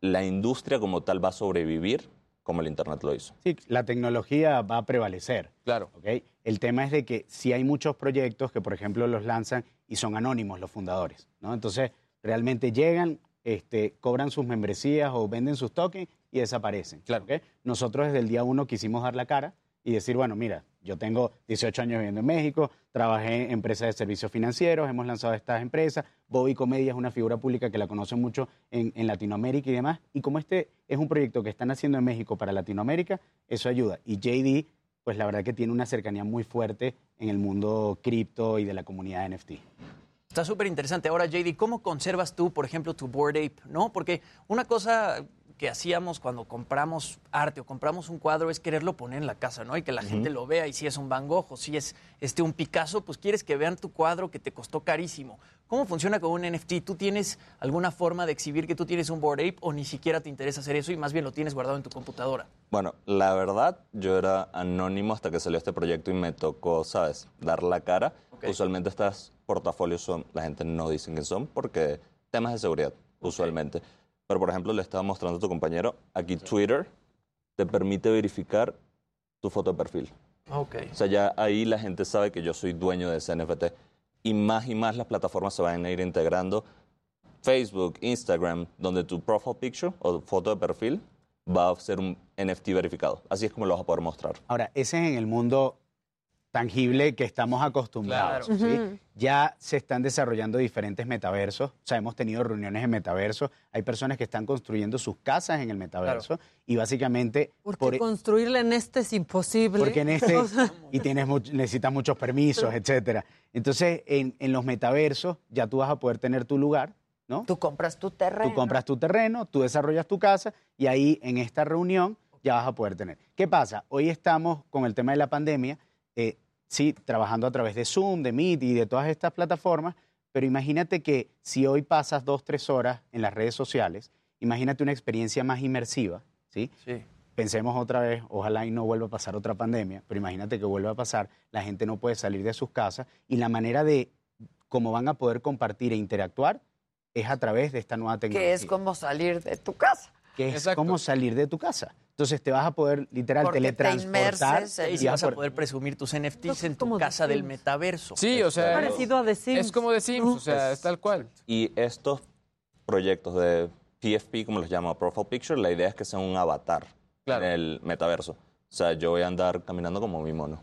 la industria como tal va a sobrevivir como el Internet lo hizo. Sí, la tecnología va a prevalecer. Claro. ¿ok? El tema es de que si hay muchos proyectos que, por ejemplo, los lanzan y son anónimos los fundadores, ¿no? Entonces, realmente llegan, este, cobran sus membresías o venden sus tokens y desaparecen. Claro. ¿ok? Nosotros desde el día uno quisimos dar la cara y decir, bueno, mira, yo tengo 18 años viviendo en México, trabajé en empresas de servicios financieros, hemos lanzado estas empresas, Bobby Comedia es una figura pública que la conocen mucho en, en Latinoamérica y demás, y como este es un proyecto que están haciendo en México para Latinoamérica, eso ayuda. Y JD, pues la verdad que tiene una cercanía muy fuerte en el mundo cripto y de la comunidad NFT. Está súper interesante. Ahora, JD, ¿cómo conservas tú, por ejemplo, tu Board Ape? ¿No? Porque una cosa que hacíamos cuando compramos arte o compramos un cuadro es quererlo poner en la casa, ¿no? Y que la gente lo vea. Y si es un Van Gogh o si es este, un Picasso, pues quieres que vean tu cuadro que te costó carísimo. ¿Cómo funciona con un NFT? ¿Tú tienes alguna forma de exhibir que tú tienes un Board Ape o ni siquiera te interesa hacer eso y más bien lo tienes guardado en tu computadora? Bueno, la verdad, yo era anónimo hasta que salió este proyecto y me tocó, ¿sabes?, dar la cara. Usualmente estos portafolios son, la gente no dice que son porque temas de seguridad, usualmente. Pero, por ejemplo, le estaba mostrando a tu compañero, aquí Twitter te permite verificar tu foto de perfil. Ok. O sea, ya ahí la gente sabe que yo soy dueño de ese NFT. Y más y más las plataformas se van a ir integrando. Facebook, Instagram, donde tu profile picture o foto de perfil va a ser un NFT verificado. Así es como lo vas a poder mostrar. Ahora, ese es en el mundo tangible que estamos acostumbrados. Claro. Ya se están desarrollando diferentes metaversos. O sea, hemos tenido reuniones en metaverso. Hay personas que están construyendo sus casas en el metaverso. Y básicamente... Porque por- construirle en este es imposible. porque en este y tienes much- necesitas muchos permisos, etcétera. Entonces, en, en los metaversos ya tú vas a poder tener tu lugar, ¿no? Tú compras tu terreno. Tú compras tu terreno, tú desarrollas tu casa y ahí en esta reunión ya vas a poder tener. ¿Qué pasa? Hoy estamos con el tema de la pandemia, eh, sí, trabajando a través de Zoom, de Meet y de todas estas plataformas, pero imagínate que si hoy pasas dos, tres horas en las redes sociales, imagínate una experiencia más inmersiva, ¿sí? Sí. pensemos otra vez, ojalá y no vuelva a pasar otra pandemia, pero imagínate que vuelva a pasar, la gente no puede salir de sus casas y la manera de cómo van a poder compartir e interactuar es a través de esta nueva tecnología. Que es como salir de tu casa. Que es como salir de tu casa. Entonces te vas a poder literal Porque te teletransportar en- Y si vas a poder presumir tus NFTs en tu casa del metaverso. Sí, o sea, Parecido a The Sims. es como de Sims, o sea, es tal cual. Y estos proyectos de PFP, como los llama Profile Picture, la idea es que sea un avatar en el metaverso. O sea, yo voy a andar caminando como mi mono.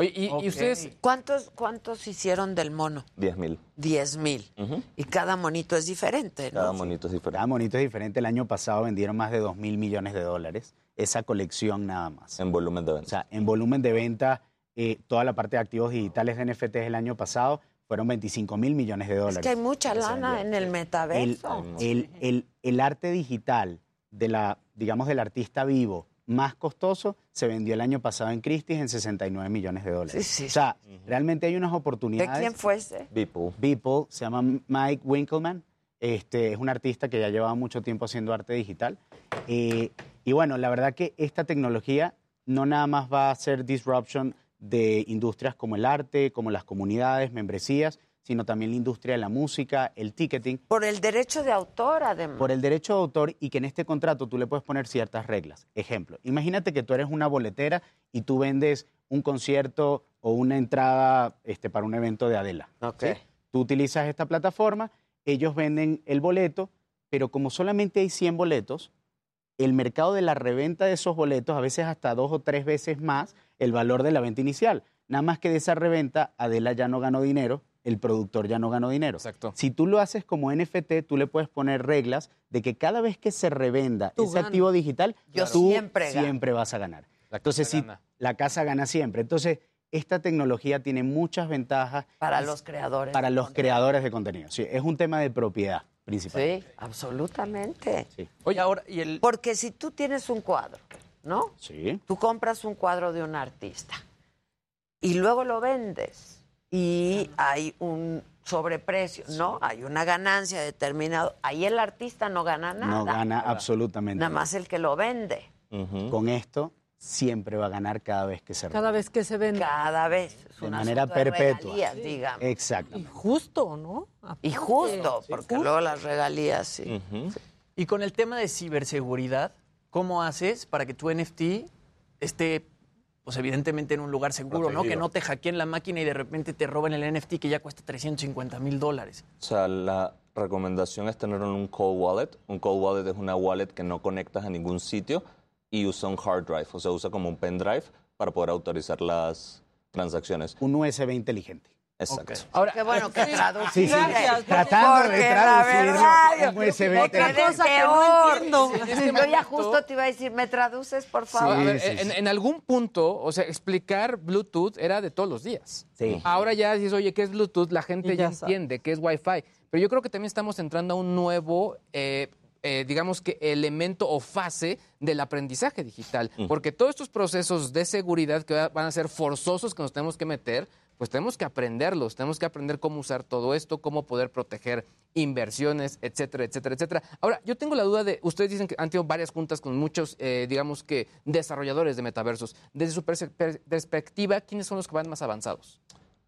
Oye, y, y ustedes, ¿Cuántos, ¿Cuántos hicieron del mono? 10 mil. Diez mil. Y cada monito es diferente, ¿no? Cada monito es diferente. Cada monito es diferente. El año pasado vendieron más de 2 mil millones de dólares. Esa colección nada más. En volumen de venta. O sea, en volumen de venta, eh, toda la parte de activos digitales de NFTs el año pasado fueron 25 mil millones de dólares. Es que hay mucha lana en el el, metaverso. el- el- el arte digital de la, digamos, del artista vivo más costoso se vendió el año pasado en Christie's en 69 millones de dólares. Sí, sí. O sea, realmente hay unas ¿De oportunidades. quién fue ese? Beeple. Beeple, se llama Mike Winkleman. Este, es un artista que ya llevaba mucho tiempo haciendo arte digital. Eh, y bueno, la verdad que esta tecnología no nada más va a hacer disruption de industrias como el arte, como las comunidades, membresías, sino también la industria de la música, el ticketing, Por el derecho de autor, además. por el derecho de autor y que en este contrato tú le puedes poner ciertas reglas. Ejemplo, imagínate que tú eres una boletera y tú vendes un concierto o una entrada este, para un evento de Adela. Ok. ¿sí? Tú utilizas esta plataforma, ellos venden el boleto, pero como solamente hay 100 boletos, el mercado de la reventa de esos boletos a veces hasta dos o tres veces más el valor de la venta inicial. Nada más que de esa reventa, Adela ya no ganó dinero, el productor ya no ganó dinero. Exacto. Si tú lo haces como NFT, tú le puedes poner reglas de que cada vez que se revenda Tú ese activo digital, Yo tú siempre vas a ganar. La Entonces, casa sí, gana. la casa gana siempre. Entonces, esta tecnología tiene muchas ventajas Para los creadores. para los contenido. creadores de contenido. Sí, es un tema de propiedad principal. Sí, absolutamente. Oye, ahora, y el... Porque si tú tienes un cuadro, ¿no? Sí. Tú compras un cuadro de un artista y luego lo vendes y hay un sobreprecio, ¿no? Hay una ganancia determinada. Ahí el artista no gana nada. No gana absolutamente Nada más el que lo vende. Con esto siempre va a ganar cada vez que se revenda. Cada vez que se vende. Cada vez. Es de manera asunto de perpetua. regalías, digamos. Exacto. Justo, ¿no? Y justo, porque luego las regalías, sí. Y con el tema de ciberseguridad, ¿cómo haces para que tu NFT esté, pues evidentemente en un lugar seguro, ¿no? Que no te hackeen la máquina y de repente te roben el NFT que ya cuesta 350 mil dólares. O sea, la recomendación es tener un cold wallet. Un cold wallet es una wallet que no conectas a ningún sitio y usa un hard drive, o sea, usa como un pendrive para poder autorizar las transacciones. Un USB inteligente. Exacto. Ahora, Qué bueno que traduciste. Sí, sí, tratando de Porque la traducirlo verdad, en USB porque inteligente. eres peor. Sí, en este Yo ya justo te iba a decir, ¿me traduces, por favor? A ver, en, en algún punto, o sea, explicar Bluetooth era de todos los días. Sí. Ahora ya dices, oye, ¿qué es Bluetooth? La gente Y ya, entiende qué es Wi-Fi. Pero yo creo que también estamos entrando a un nuevo, eh, eh, digamos que elemento o fase del aprendizaje digital. Porque todos estos procesos de seguridad que va- van a ser forzosos que nos tenemos que meter, pues tenemos que aprenderlos, tenemos que aprender cómo usar todo esto, cómo poder proteger inversiones, etcétera, etcétera, etcétera. Ahora, yo tengo la duda de, ustedes dicen que han tenido varias juntas con muchos, eh, digamos que, desarrolladores de metaversos. Desde su perspectiva, ¿quiénes son los que van más avanzados?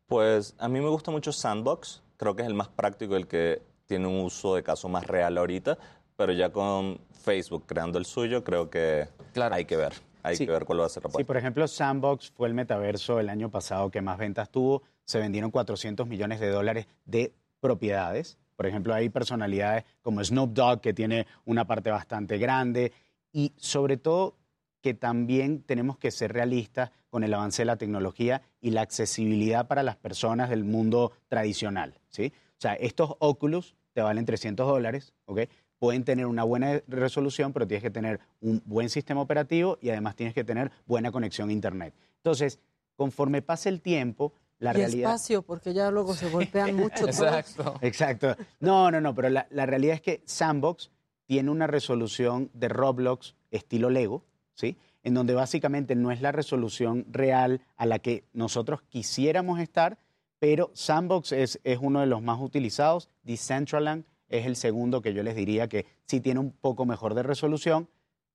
Pues a mí me gusta mucho Sandbox, creo que es el más práctico, el que tiene un uso de caso más real ahorita, pero ya con Facebook creando el suyo, creo que hay que ver, hay Sí. que ver cuál va a ser la Sí, por ejemplo, Sandbox fue el metaverso el año pasado que más ventas tuvo. Se vendieron 400 millones de dólares de propiedades. Por ejemplo, hay personalidades como Snoop Dogg que tiene una parte bastante grande y sobre todo que también tenemos que ser realistas con el avance de la tecnología y la accesibilidad para las personas del mundo tradicional, ¿sí? O sea, estos Oculus te valen 300 dólares, ¿ok? Pueden tener una buena resolución, pero tienes que tener un buen sistema operativo y además tienes que tener buena conexión a Internet. Entonces, conforme pase el tiempo, la y realidad... espacio, porque ya luego se golpean mucho. todos. Exacto. No, no, no, pero la, la realidad es que Sandbox tiene una resolución de Roblox estilo Lego, ¿sí? En donde básicamente no es la resolución real a la que nosotros quisiéramos estar, pero Sandbox es, es uno de los más utilizados. Decentraland es el segundo que yo les diría que sí tiene un poco mejor de resolución,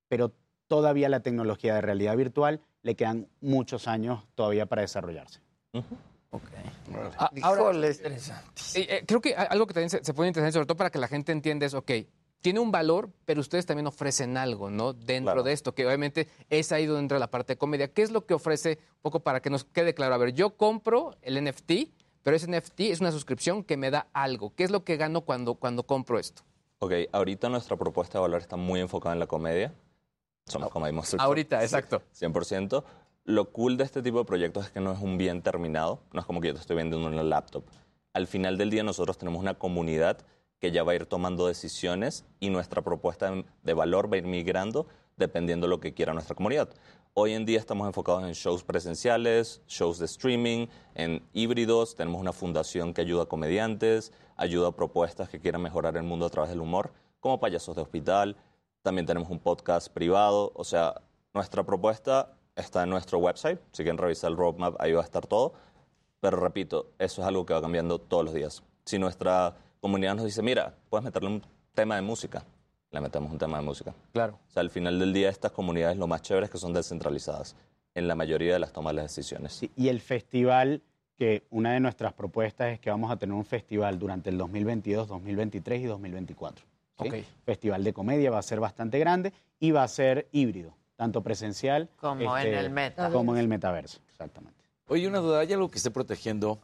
pero todavía la tecnología de realidad virtual le quedan muchos años todavía para desarrollarse. Ah, ahora, eh, eh, creo que algo que también se, se puede interesante, sobre todo para que la gente entienda es, ok, tiene un valor, pero ustedes también ofrecen algo, ¿no? Dentro de esto, que obviamente es ahí donde entra la parte de comedia. ¿Qué es lo que ofrece, un poco para que nos quede claro? A ver, yo compro el NFT, pero ese NFT es una suscripción que me da algo. ¿Qué es lo que gano cuando, cuando compro esto? Ok, ahorita nuestra propuesta de valor está muy enfocada en la comedia. Somos Comedy Monster. Ahorita, exacto. 100%. Lo cool de este tipo de proyectos es que no es un bien terminado, no es como que yo te estoy vendiendo una laptop. Al final del día nosotros tenemos una comunidad que ya va a ir tomando decisiones y nuestra propuesta de valor va a ir migrando dependiendo de lo que quiera nuestra comunidad. Hoy en día estamos enfocados en shows presenciales, shows de streaming, en híbridos. Tenemos una fundación que ayuda a comediantes, ayuda a propuestas que quieran mejorar el mundo a través del humor, como payasos de hospital. También tenemos un podcast privado. O sea, nuestra propuesta está en nuestro website. Si quieren revisar el roadmap, ahí va a estar todo. Pero repito, eso es algo que va cambiando todos los días. Si nuestra comunidad nos dice, mira, puedes meterle un tema de música, le metemos un tema de música. Claro. O sea, al final del día estas comunidades lo más chévere es que son descentralizadas en la mayoría de las tomas de las decisiones. Y el festival, que una de nuestras propuestas es que vamos a tener un festival durante el 2022, 2023 y 2024. ¿sí? Ok. Festival de comedia va a ser bastante grande y va a ser híbrido, tanto presencial Como en el metaverso. Como en el metaverso, exactamente. Oye, una duda, ¿hay algo que esté protegiendo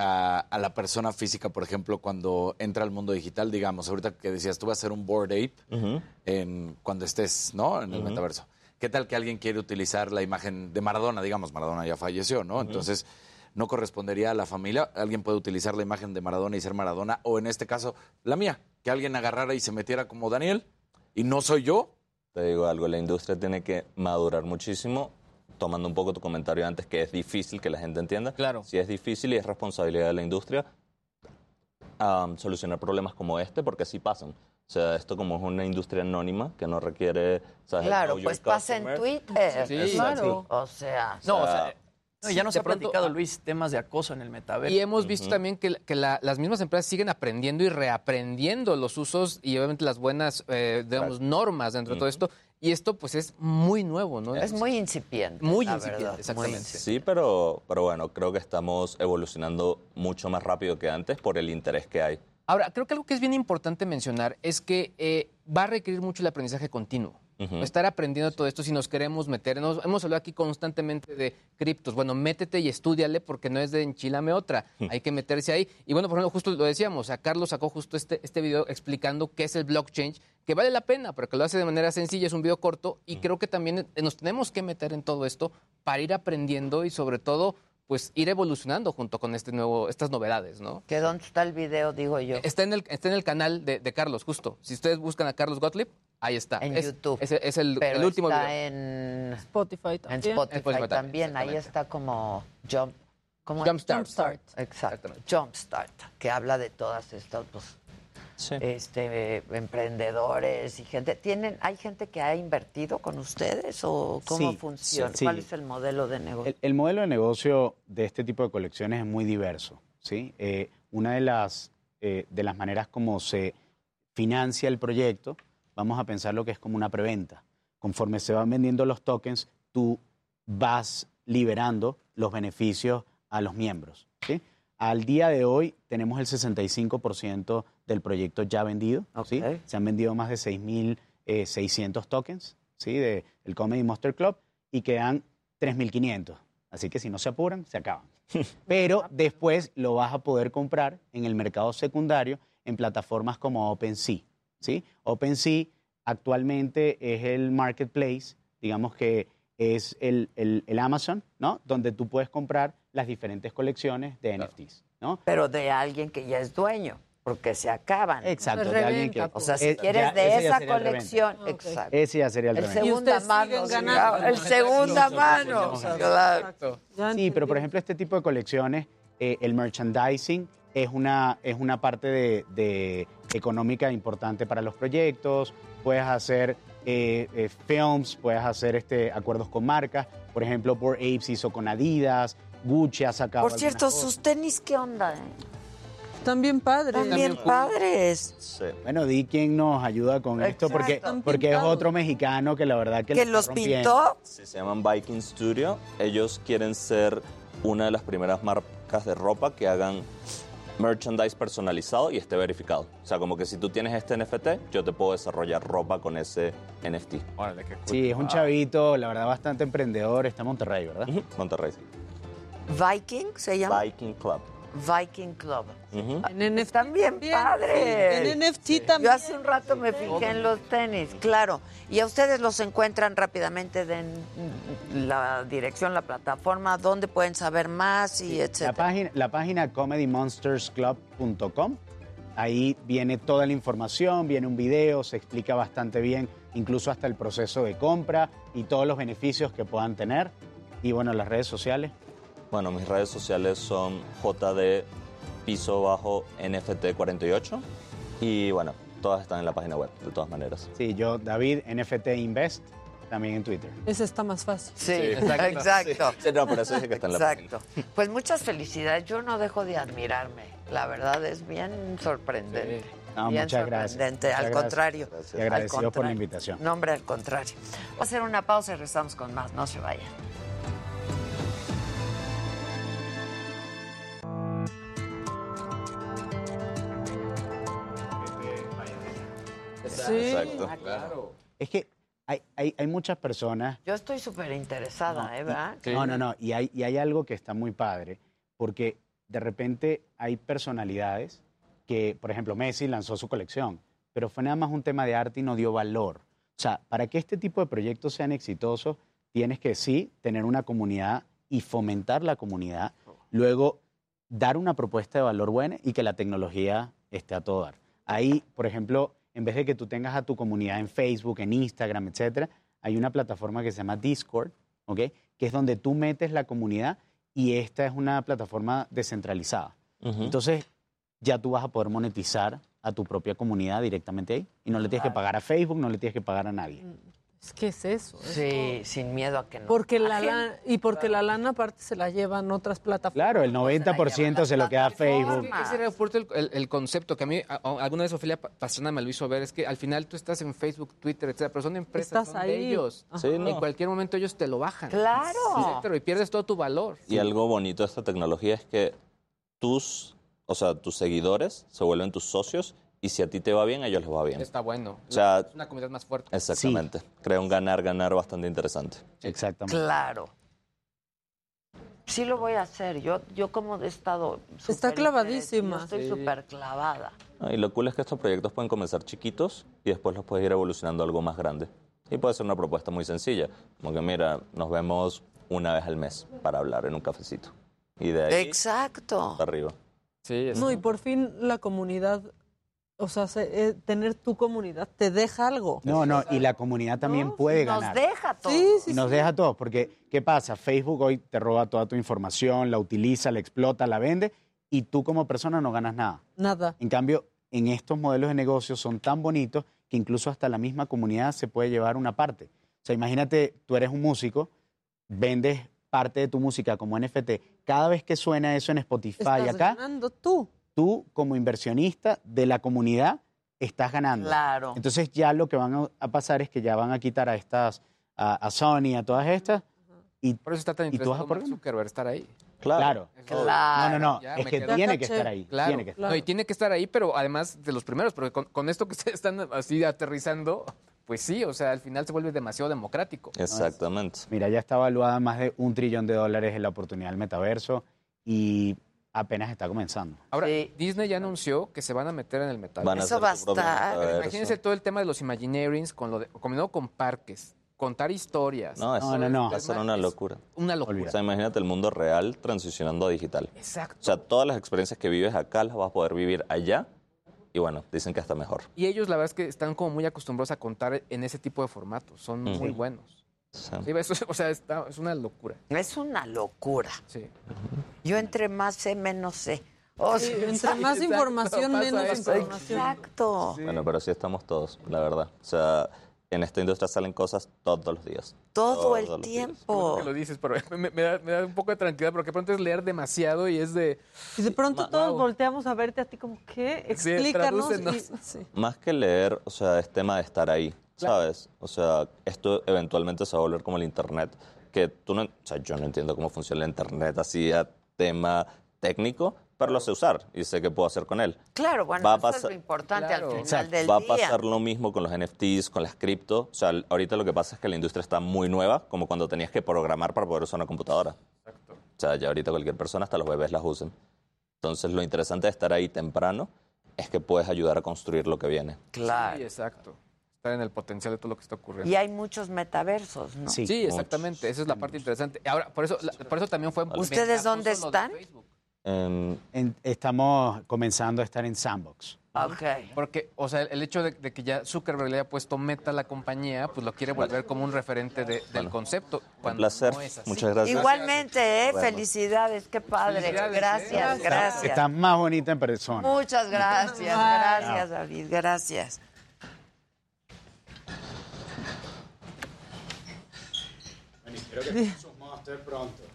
a, a la persona física, por ejemplo, cuando entra al mundo digital? Digamos, ahorita que decías, tú vas a ser un board ape en, cuando estés, ¿no? En el metaverso. ¿Qué tal que alguien quiere utilizar la imagen de Maradona? Digamos, Maradona ya falleció, ¿no? Entonces, ¿no correspondería a la familia? ¿Alguien puede utilizar la imagen de Maradona y ser Maradona? O en este caso, la mía, que alguien agarrara y se metiera como Daniel y no soy yo. Te digo algo, la industria tiene que madurar muchísimo, tomando un poco tu comentario antes, que es difícil que la gente entienda. Claro. Si es difícil y es responsabilidad de la industria am, solucionar problemas como este, porque así pasan. O sea, esto como es una industria anónima que no requiere... ¿sabes? Claro, pues pasa en. Twitter. Sí, Claro. O sea. No, o sea, no, ya nos ha pronto- platicado Luis temas de acoso en el metaverso. Y hemos visto también que, que la- las mismas empresas siguen aprendiendo y reaprendiendo los usos y obviamente las buenas, eh, digamos, normas dentro de todo esto. Y esto pues es muy nuevo, ¿no? Es muy incipiente. Muy la incipiente, verdad, exactamente. muy Sí, pero, pero bueno, creo que estamos evolucionando mucho más rápido que antes por el interés que hay. Ahora, creo que algo que es bien importante mencionar es que eh, va a requerir mucho el aprendizaje continuo. Estar aprendiendo todo esto si nos queremos meter. Nos- hemos hablado aquí constantemente de criptos. Bueno, métete y estudiale porque no es de enchilame otra. Hay que meterse ahí. Y bueno, por ejemplo, justo lo decíamos, a Carlos sacó justo este, este video explicando qué es el blockchain, que vale la pena, porque lo hace de manera sencilla, es un video corto y creo que también eh, nos tenemos que meter en todo esto para ir aprendiendo y sobre todo pues ir evolucionando junto con este nuevo, estas novedades, ¿no? ¿Que dónde está el video, digo yo? Está en el, está en el canal de, de Carlos, justo. Si ustedes buscan a Carlos Gottlieb, ahí está. En es, YouTube. Es, es el, Pero el último está video. en Spotify En también. Spotify, En Spotify también, también, ahí está como Jump. ¿cómo es? Jumpstart. Exacto. Jumpstart, que habla de todas estas pues, este, emprendedores y gente. ¿Tienen, ¿Hay gente que ha invertido con ustedes o cómo Sí, funciona? sí. ¿Cuál es el modelo de negocio? El, el modelo de negocio de este tipo de colecciones es muy diverso. ¿sí? Eh, una de las, eh, de las maneras como se financia el proyecto, vamos a pensar lo que es como una preventa. Conforme se van vendiendo los tokens, tú vas liberando los beneficios a los miembros. ¿sí? Al día de hoy tenemos el 65% del proyecto ya vendido. ¿sí? Se han vendido más de 6.600 tokens ¿sí? del Comedy Monster Club y quedan 3.500. Así que si no se apuran, se acaban. Pero después lo vas a poder comprar en el mercado secundario en plataformas como OpenSea. ¿sí? OpenSea actualmente es el marketplace, digamos que es el, el- el Amazon, ¿no? Donde tú puedes comprar las diferentes colecciones de NFTs, ¿no? Pero de alguien que ya es dueño, porque se acaban. Exacto, de alguien que... O sea, si quieres ya- de ese ya esa sería el colección, reventa. exacto. Ese ya sería el, El reventa. segunda mano, el segunda mano. claro. Sí, pero por ejemplo este tipo de colecciones, eh, el merchandising es una, es una parte de, de económica importante para los proyectos. Puedes hacer eh, eh, films, puedes hacer este, acuerdos con marcas. Por ejemplo, Bored Apes hizo con Adidas, Gucci ha sacado Por cierto, algunas sus tenis, ¿qué onda? eh? Están bien padres. Están bien padres. Bueno, di quién nos ayuda con esto, porque, porque es otro mexicano que la verdad que, ¿Que los pintó? Sí, se llaman Viking Studio. Ellos quieren ser una de las primeras marcas de ropa que hagan merchandise personalizado y esté verificado. O sea, como que si tú tienes este NFT, yo te puedo desarrollar ropa con ese NFT. Sí, es un chavito, la verdad, bastante emprendedor. Está en Monterrey, ¿verdad? Monterrey. Viking se llama. Viking Club. Viking Club. Ujú. En NFT Están bien padres. En NFT también. Yo hace un rato me fijé en los tenis, claro. Y a ustedes los encuentran rápidamente en la dirección, la plataforma, donde pueden saber más y La etcétera. página, la página comedymonstersclub.com. Ahí viene toda la información, viene un video, se explica bastante bien, incluso hasta el proceso de compra y todos los beneficios que puedan tener. Y bueno, las redes sociales. Bueno, mis redes sociales son JD piso bajo NFT 48 y bueno, todas están en la página web, de todas maneras. Sí, yo, David, NFT Invest, también en Twitter. Ese está más fácil. Sí, exacto. Sí, no, por eso dije que está en la Exacto. Pues muchas felicidades. Yo no dejo de admirarme. La verdad es bien sorprendente. No, bien muchas gracias. sorprendente. Al contrario. Gracias. Y agradecidos por la invitación. No, hombre, al contrario. Vamos a hacer una pausa y regresamos con más. No se vayan. Sí. Exacto. Ah, claro. Es que hay, hay, hay muchas personas Yo estoy súper interesada, ¿eh? ¿verdad? No, no, no. Y hay, y hay algo que está muy padre, porque de repente hay personalidades que, por ejemplo, Messi lanzó su colección, pero fue nada más un tema de arte y no dio valor. O sea, para que este tipo de proyectos sean exitosos, tienes que sí tener una comunidad y fomentar la comunidad, luego dar una propuesta de valor buena y que la tecnología esté a todo dar. Ahí, por ejemplo, en vez de que tú tengas a tu comunidad en Facebook, en Instagram, etcétera, hay una plataforma que se llama Discord, ¿ok? Que es donde tú metes la comunidad y esta es una plataforma descentralizada. Entonces, ya tú vas a poder monetizar a tu propia comunidad directamente ahí y no le tienes que pagar a Facebook, no le tienes que pagar a nadie. Es que es eso. Sí, sin miedo a que no. Porque la lana, y porque la lana aparte se la llevan otras plataformas. Claro, el 90% se lo queda Facebook. Ese era fuerte el, el- el concepto que a mí, a- a- alguna vez Ofelia Pa- Pastrana me lo hizo ver, es que al final tú estás en Facebook, Twitter, etcétera, pero son empresas, Estás son de ellos. Sí, no. En cualquier momento ellos te lo bajan. Claro. Etcétera, y pierdes todo tu valor. Y algo bonito de esta tecnología es que tus, o sea, tus seguidores se vuelven tus socios y si a ti te va bien, a ellos les va bien. Está bueno. O sea, es una comunidad más fuerte. Exactamente. Crea un ganar-ganar bastante interesante. Exactamente. Claro. Sí lo voy a hacer. Yo, yo como he estado. Está clavadísima. Estoy Sí. súper clavada. Ah, Y lo cool es que estos proyectos pueden comenzar chiquitos y después los puedes ir evolucionando a algo más grande. Y puede ser una propuesta muy sencilla, como que mira, nos vemos una vez al mes para hablar en un cafecito. Y de ahí Exacto. arriba. Sí, No, y por fin la comunidad, o sea, se- eh, tener tu comunidad te deja algo. No, no, y la comunidad también puede Nos ganar. deja todo. Sí, sí, nos sí. deja a todos, porque ¿qué pasa? Facebook hoy te roba toda tu información, la utiliza, la explota, la vende, y tú como persona no ganas nada. Nada. En cambio, en estos modelos de negocio son tan bonitos que incluso hasta la misma comunidad se puede llevar una parte. O sea, imagínate, tú eres un músico, vendes parte de tu música como NFT. Cada vez que suena eso en Spotify Estás acá, ganando tú. Tú como inversionista de la comunidad estás ganando. Claro. Entonces ya lo que van a- pasar es que ya van a quitar a estas, a, a Sony, a todas estas, y, Por eso está tan poder Mark Zuckerberg estar ahí. Claro. Claro. No, no, no, Ya es que tiene que ahí. Claro, tiene que estar. No, y tiene que estar ahí, pero además de los primeros, porque con, con esto que ustedes están así aterrizando, pues sí, o sea, al final se vuelve demasiado democrático. Exactamente. Mira, ya está evaluada más de un trillón de dólares en la oportunidad del metaverso y apenas está comenzando. Ahora, Sí. Disney ya anunció que se van a meter en el metaverso. Eso va a estar. Imagínense todo el tema de los Imagineerings con lo de, combinado con parques, contar historias. No, eso No, no, no. va a ser una Es locura. Una locura. O sea, imagínate el mundo real transicionando a digital. Exacto. O sea, todas las experiencias que vives acá las vas a poder vivir allá. Y bueno, dicen que hasta mejor. Y ellos la verdad es que están como muy acostumbrados a contar en ese tipo de formatos. Son muy buenos. Sí. Sí, eso, o sea, está- es una locura. Es una locura. Sí. Yo entre más sé, menos sé. O Sí, sea, entre más exacto, información, pasa menos eso. información. Exacto. Bueno, pero así estamos todos, la verdad. O sea, en esta industria salen cosas todos los días. Todo el los días. tiempo. Que lo dices, pero me, me da, me da un poco de tranquilidad porque de pronto es leer demasiado y es de... Y de pronto Ma- todos wow. volteamos a verte a ti como, ¿qué? Sí, Explícanos. tradúcenos. y- sí. Más que leer, o sea, es tema de estar ahí, ¿sabes? O sea, esto eventualmente se va a volver como el Internet, que tú no, o sea, yo no entiendo cómo funciona el Internet así a tema técnico, pero lo sé usar y sé qué puedo hacer con él. Claro, bueno, Va a eso es pasar- lo importante al final Exacto. del Va a día. pasar lo mismo con los NFTs, con las cripto. O sea, ahorita lo que pasa es que la industria está muy nueva, como cuando tenías que programar para poder usar una computadora. O sea, ya ahorita cualquier persona, hasta los bebés las usan. Entonces, lo interesante de estar ahí temprano es que puedes ayudar a construir lo que viene. Claro. Sí, exacto. Estar en el potencial de todo lo que está ocurriendo. Y hay muchos metaversos, ¿no? Sí, exactamente. Esa es la parte interesante. Ahora, por eso, la- por eso también fue... ¿Ustedes dónde están? Facebook. En- estamos comenzando a estar en Sandbox. Porque, o sea, el hecho de, de que ya Zuckerberg le haya puesto meta a la compañía, pues lo quiere volver como un referente de- del concepto. cuando placer. no es así. Muchas gracias. Igualmente, ¿eh? Bueno. Felicidades, qué padre. Felicidades, gracias, ¿eh? gracias. Está más bonita en persona. Muchas gracias, gracias, David, gracias.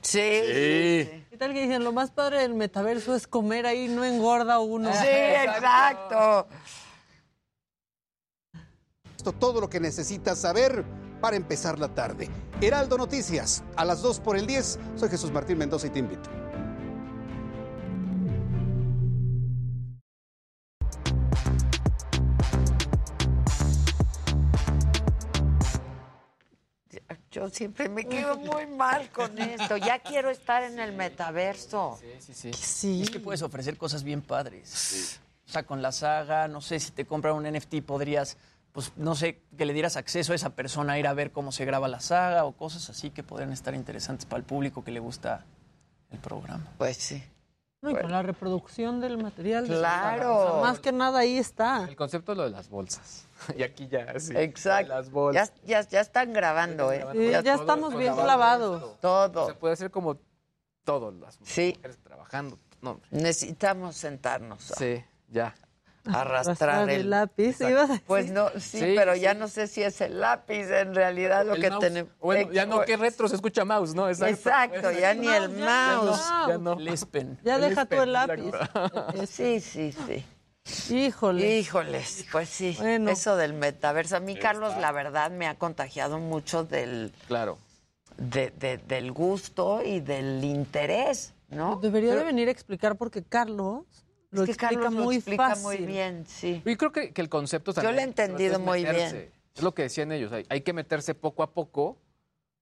Sí. ¿Qué tal que dicen? Lo más padre del metaverso es comer ahí, no engorda uno. Sí, exacto. Esto todo lo que necesitas saber para empezar la tarde. Heraldo Noticias, a las 2 por el 10. Soy Jesús Martín Mendoza y te invito. Yo siempre me quedo muy mal con esto. Ya quiero estar en el metaverso. Sí, sí, sí. Es que puedes ofrecer cosas bien padres. O sea, con la saga, no sé, si te compran un NFT podrías, pues, no sé, que le dieras acceso a esa persona a ir a ver cómo se graba la saga o cosas así que podrían estar interesantes para el público que le gusta el programa. Pues sí. No, y con la reproducción del material. de- Claro. O sea, más que nada ahí está. El concepto es lo de las bolsas. Y aquí ya, sí. Exacto. Las bolsas. Ya, ya, ya están grabando, ¿eh? Sí, ya estamos bien la clavados. Todo. Se puede hacer como todo, las Sí. mujeres trabajando. No, Necesitamos sentarnos. sí, ya. Arrastrar Arrastrar el, el lápiz, ibas a decir. Pues no, sí, Sí, pero ya no sé si es el lápiz en realidad lo El que mouse. tenemos. Bueno, ya no, qué retro se escucha mouse, ¿no? Exacto. Exacto, ya ni el Ya no, mouse. Ya no. Lispen. Ya deja tú Lispen, el lápiz. exacto. Sí, sí, sí. Híjole. Híjoles, pues sí. Bueno. Eso del metaverso. A mí, Carlos, la verdad me ha contagiado mucho del, Claro. de- de- del gusto y del interés, ¿no? Debería de Pero- venir a explicar porque Carlos lo es que explica Carlos lo muy explica fácil. muy bien, sí. Yo creo que, que el concepto Yo lo he entendido es muy meterse. bien. Es lo que decían ellos. Hay, hay que meterse poco a poco,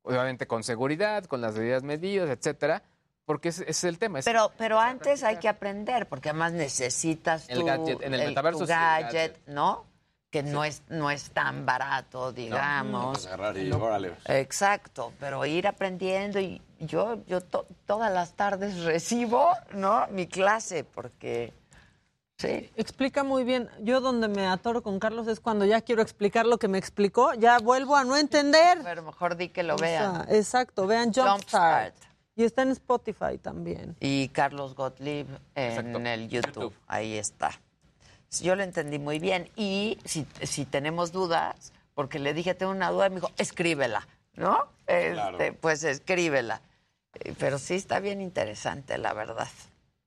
obviamente con seguridad, con las debidas medidas, etcétera, porque ese ese es el tema. es- Pero, pero antes hay que aprender, porque además necesitas El tu- gadget, en el metaverso sí, el gadget, ¿no? Que no es no es tan barato, digamos. Agarrar y órale. Exacto, pero ir aprendiendo y yo yo to- todas las tardes recibo, ¿no? Mi clase porque sí. Explica muy bien. Yo donde me atoro con Carlos es cuando ya quiero explicar lo que me explicó, ya vuelvo a no entender. Pero mejor di que lo O vean. sea, exacto, vean Jumpstart. Jumpstart. Y está en Spotify también. Y Carlos Gottlieb en Exacto. el YouTube. Ahí está. Yo lo entendí muy bien. Y si, si tenemos dudas, porque le dije, tengo una duda, y me dijo, escríbela, ¿no? Este, Pues escríbela. Eh, Pero sí está bien interesante, la verdad.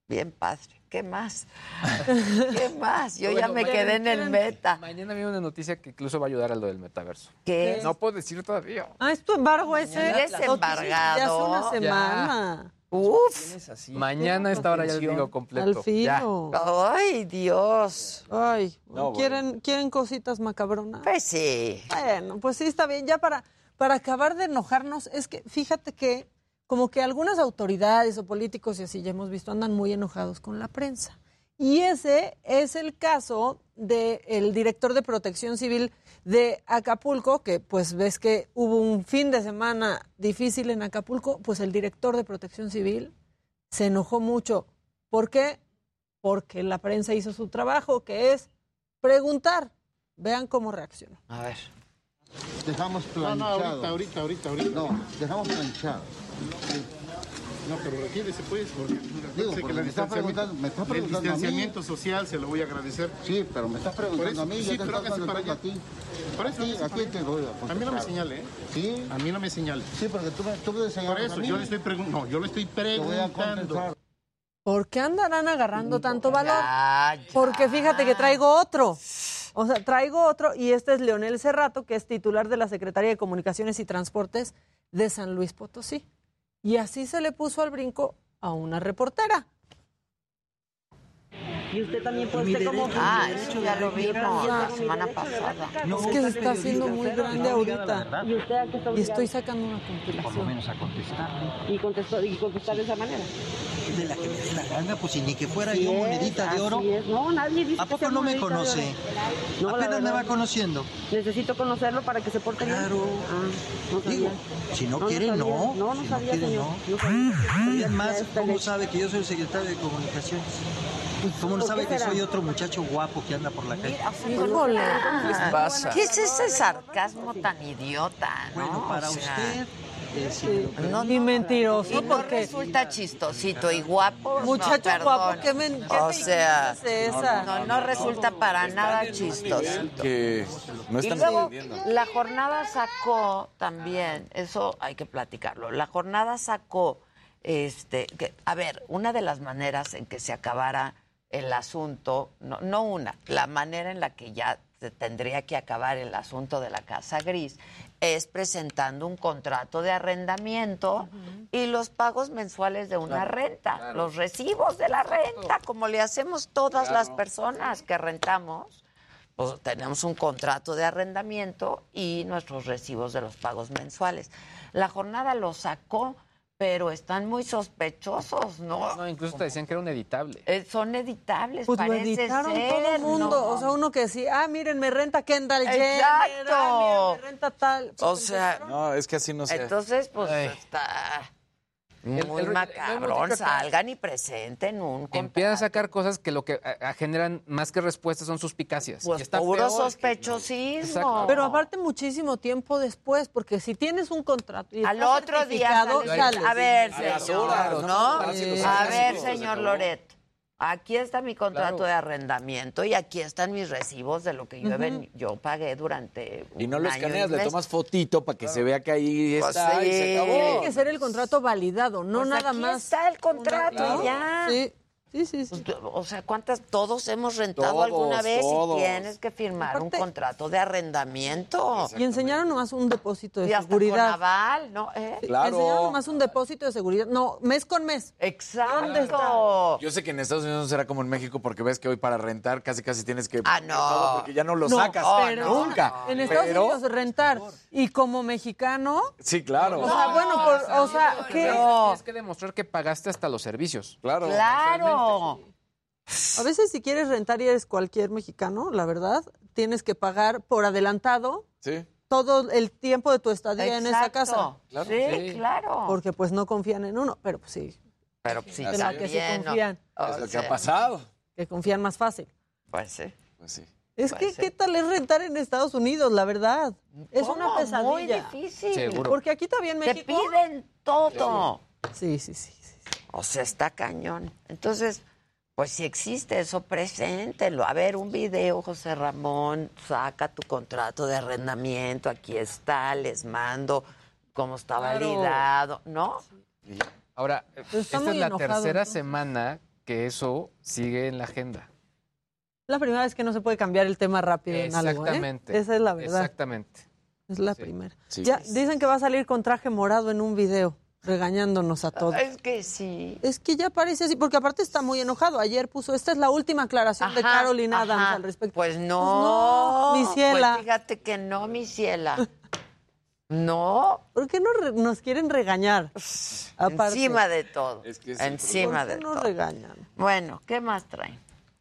Bien padre. ¿Qué más? ¿Qué más? Yo ya me quedé en el meta. Mañana viene una noticia que incluso va a ayudar a lo del metaverso. ¿Qué? No puedo decir todavía. Ah, es tu embargo ese. Ya es Noticias embargado. Ya hace una Ya. semana. Uf. Mañana a esta hora ya les digo completo. Al fino. Ay, Dios. Ay, No, ¿quieren, ¿quieren cositas macabronas? Pues sí. Bueno, pues sí, está bien. Ya para, para acabar de enojarnos, es que fíjate que como que algunas autoridades o políticos y así ya hemos visto andan muy enojados con la prensa. Y ese es el caso del director de Protección Civil de Acapulco, que pues ves que hubo un fin de semana difícil en Acapulco, pues el director de Protección Civil se enojó mucho. ¿Por qué? Porque la prensa hizo su trabajo, que es preguntar. Vean cómo reaccionó. A ver. Dejamos No, planchado. no, ahorita, ahorita, ahorita, ahorita. No, dejamos planchado. No, pero retírese pues, porque Digo, porque que me está distanciamiento, preguntando- me está preguntando a el mí. distanciamiento social se lo voy a agradecer. Sí, pero me estás preguntando Por eso, a mí, sí, yo te pero estoy para a allá. ti. Por eso, a ti, hágase a ti para te doy a A mí no me señale, ¿eh? Sí. A mí no me señale. Sí, porque tú me, tú me Por señalas eso, a mí. yo le estoy preguntando. No, yo le estoy voy preguntando. ¿Por qué andarán agarrando tanto valor? Porque fíjate que traigo otro. O sea, traigo otro y este es Leonel Cerrato, que es titular de la Secretaría de Comunicaciones y Transportes de San Luis Potosí. Y así se le puso al brinco a una reportera. Y usted también puede ser como... Ah, eso ya lo vimos la semana pasada. No, es que se está haciendo muy grande ahorita. ¿Y usted a qué está Y estoy sacando una compilación. a contestarle. Y contestó, y contestar de esa manera. De la que me dé la gana, pues si ni que fuera Así yo es, monedita de oro. es. No, nadie dice ¿A poco no me conoce? No, Apenas me va conociendo. Necesito conocerlo para que se porte bien. Claro. Ah. Digo, si no, quiere, no. No, no Si sabía, quiere, señor. no. No sabía. Y además, ¿cómo sabe que yo soy el secretario de Comunicaciones? ¿Cómo no ¿Por sabe qué que soy otro muchacho guapo que anda por la calle? Híjole. ¿Qué es ese sarcasmo tan idiota? ¿no? Bueno, para O sea, usted, eh, lo No, Ni mentiroso, y no porque resulta chistosito y guapo. Muchacho no, guapo. ¿qué men- qué O sea, esa? no, no resulta para nada chistosito. Que no Y están luego entendiendo. la jornada sacó también, eso hay que platicarlo. La jornada sacó, este, que, a ver, una de las maneras en que se acabara el asunto, no, no una, la manera en la que ya se tendría que acabar el asunto de la casa gris es presentando un contrato de arrendamiento y los pagos mensuales de una Claro, renta, claro. los recibos de la renta, como le hacemos todas las personas que rentamos pues tenemos un contrato de arrendamiento y nuestros recibos de los pagos mensuales. La jornada lo sacó, pero están muy sospechosos, ¿no? No, incluso te decían que era un editable. Eh, son editables, Pues lo parece editaron ser, todo el mundo. ¿no? O sea, uno que decía, ah, miren, me renta Kendall Jenner. Exacto. ah, miren, me renta tal. O sea, No, es que así no se. entonces, pues Ay. está muy El- el- macabrón. acá. Salgan y presenten un Empiezan a sacar cosas que lo que a- a- generan más que respuestas son suspicacias. Pues Y está puro sospechosismo. Pero aparte muchísimo tiempo después, porque si tienes un contrato y Al otro día certificado, sales- sales. A ver, señor, ¿no? A ver, señor. Loret. Aquí está mi contrato Claro. de arrendamiento y aquí están mis recibos de lo que yo, Ujú. ven- yo pagué durante Y no un lo año y escaneas, le tomas fotito para que se vea que ahí Pues está y se acabó. Tiene que ser el contrato validado, no Pues nada aquí más. está el contrato Claro. ya. Sí, sí, sí. sí. Pues, O sea, ¿cuántas? Todos hemos rentado Todos, alguna vez todos. y tienes que firmar un contrato de arrendamiento. Y enseñaron nomás un depósito de Y hasta seguridad. con aval, ¿no? ¿Eh? Enseñaron nomás un depósito de seguridad. No, mes con mes. Exacto. ¿Dónde está? Yo sé que en Estados Unidos no será como en México porque ves que hoy para rentar casi casi tienes que Ah, todo porque ya no lo No, sacas pero- nunca. En Estados Pero- Unidos rentar. Y como mexicano, Sí, claro. o sea, bueno, por- o sea, ¿qué? Tienes que demostrar que pagaste hasta los servicios. Claro. Claro. A veces si quieres rentar y eres cualquier mexicano, la verdad, tienes que pagar por adelantado Sí. todo el tiempo de tu estadía en esa casa. Claro. Sí, claro. Porque pues no confían en uno, pero pues sí, Pero sí, en la que se confían, O Es lo que ha pasado. que confían más fácil. Pues sí. Pues sí. Es Pues que, sí. ¿qué tal es rentar en Estados Unidos, la verdad? Es ¿Cómo? una pesadilla. Muy difícil. Seguro. Porque aquí también Te México... piden todo. Sí, sí, sí. O sea, está cañón. Entonces, pues si existe eso, preséntelo. A ver, un video, José Ramón, saca tu contrato de arrendamiento, aquí está, les mando cómo está Claro. validado, ¿no? Ahora, está esta es la enojado, tercera semana que eso sigue en la agenda. La primera vez que no se puede cambiar el tema rápido en algo, ¿eh? Exactamente. Esa es la verdad. Exactamente. Es la Sí. primera. Sí. Ya dicen que va a salir con traje morado en un video, regañándonos a todos. Es que sí. Es que ya parece así, porque aparte está muy enojado. Ayer puso, esta es la última aclaración de Ajá, Carolyn Adams ajá. al respecto. Pues no. no, mi ciela. Pues fíjate que no, mi ciela. No. ¿Por qué no re- nos quieren regañar? Aparte. Encima de todo. Es que es Encima ¿Por qué de nos todo. regañan? Bueno, ¿qué más traen?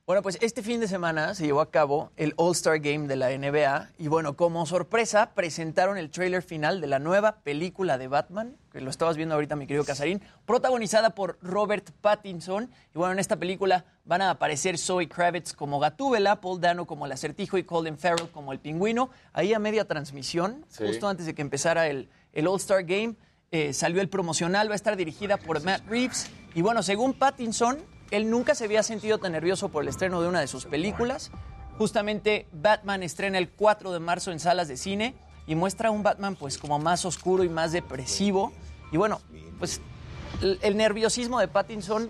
Bueno, pues este fin de semana se llevó a cabo el All-Star Game de la NBA y bueno, como sorpresa presentaron el tráiler final de la nueva película de Batman, que lo estabas viendo ahorita mi querido Casarín, protagonizada por Robert Pattinson. Y bueno, en esta película van a aparecer Zoe Kravitz como Gatúbela, Paul Dano como el acertijo y Colin Farrell como el pingüino. Ahí a media transmisión, Sí. justo antes de que empezara el, el All-Star Game, eh, salió el promocional, va a estar dirigida por Matt Reeves. Y bueno, según Pattinson, él nunca se había sentido tan nervioso por el estreno de una de sus películas. Justamente Batman estrena el 4 de marzo en salas de cine y muestra un Batman pues como más oscuro y más depresivo. Y bueno, pues el, el nerviosismo de Pattinson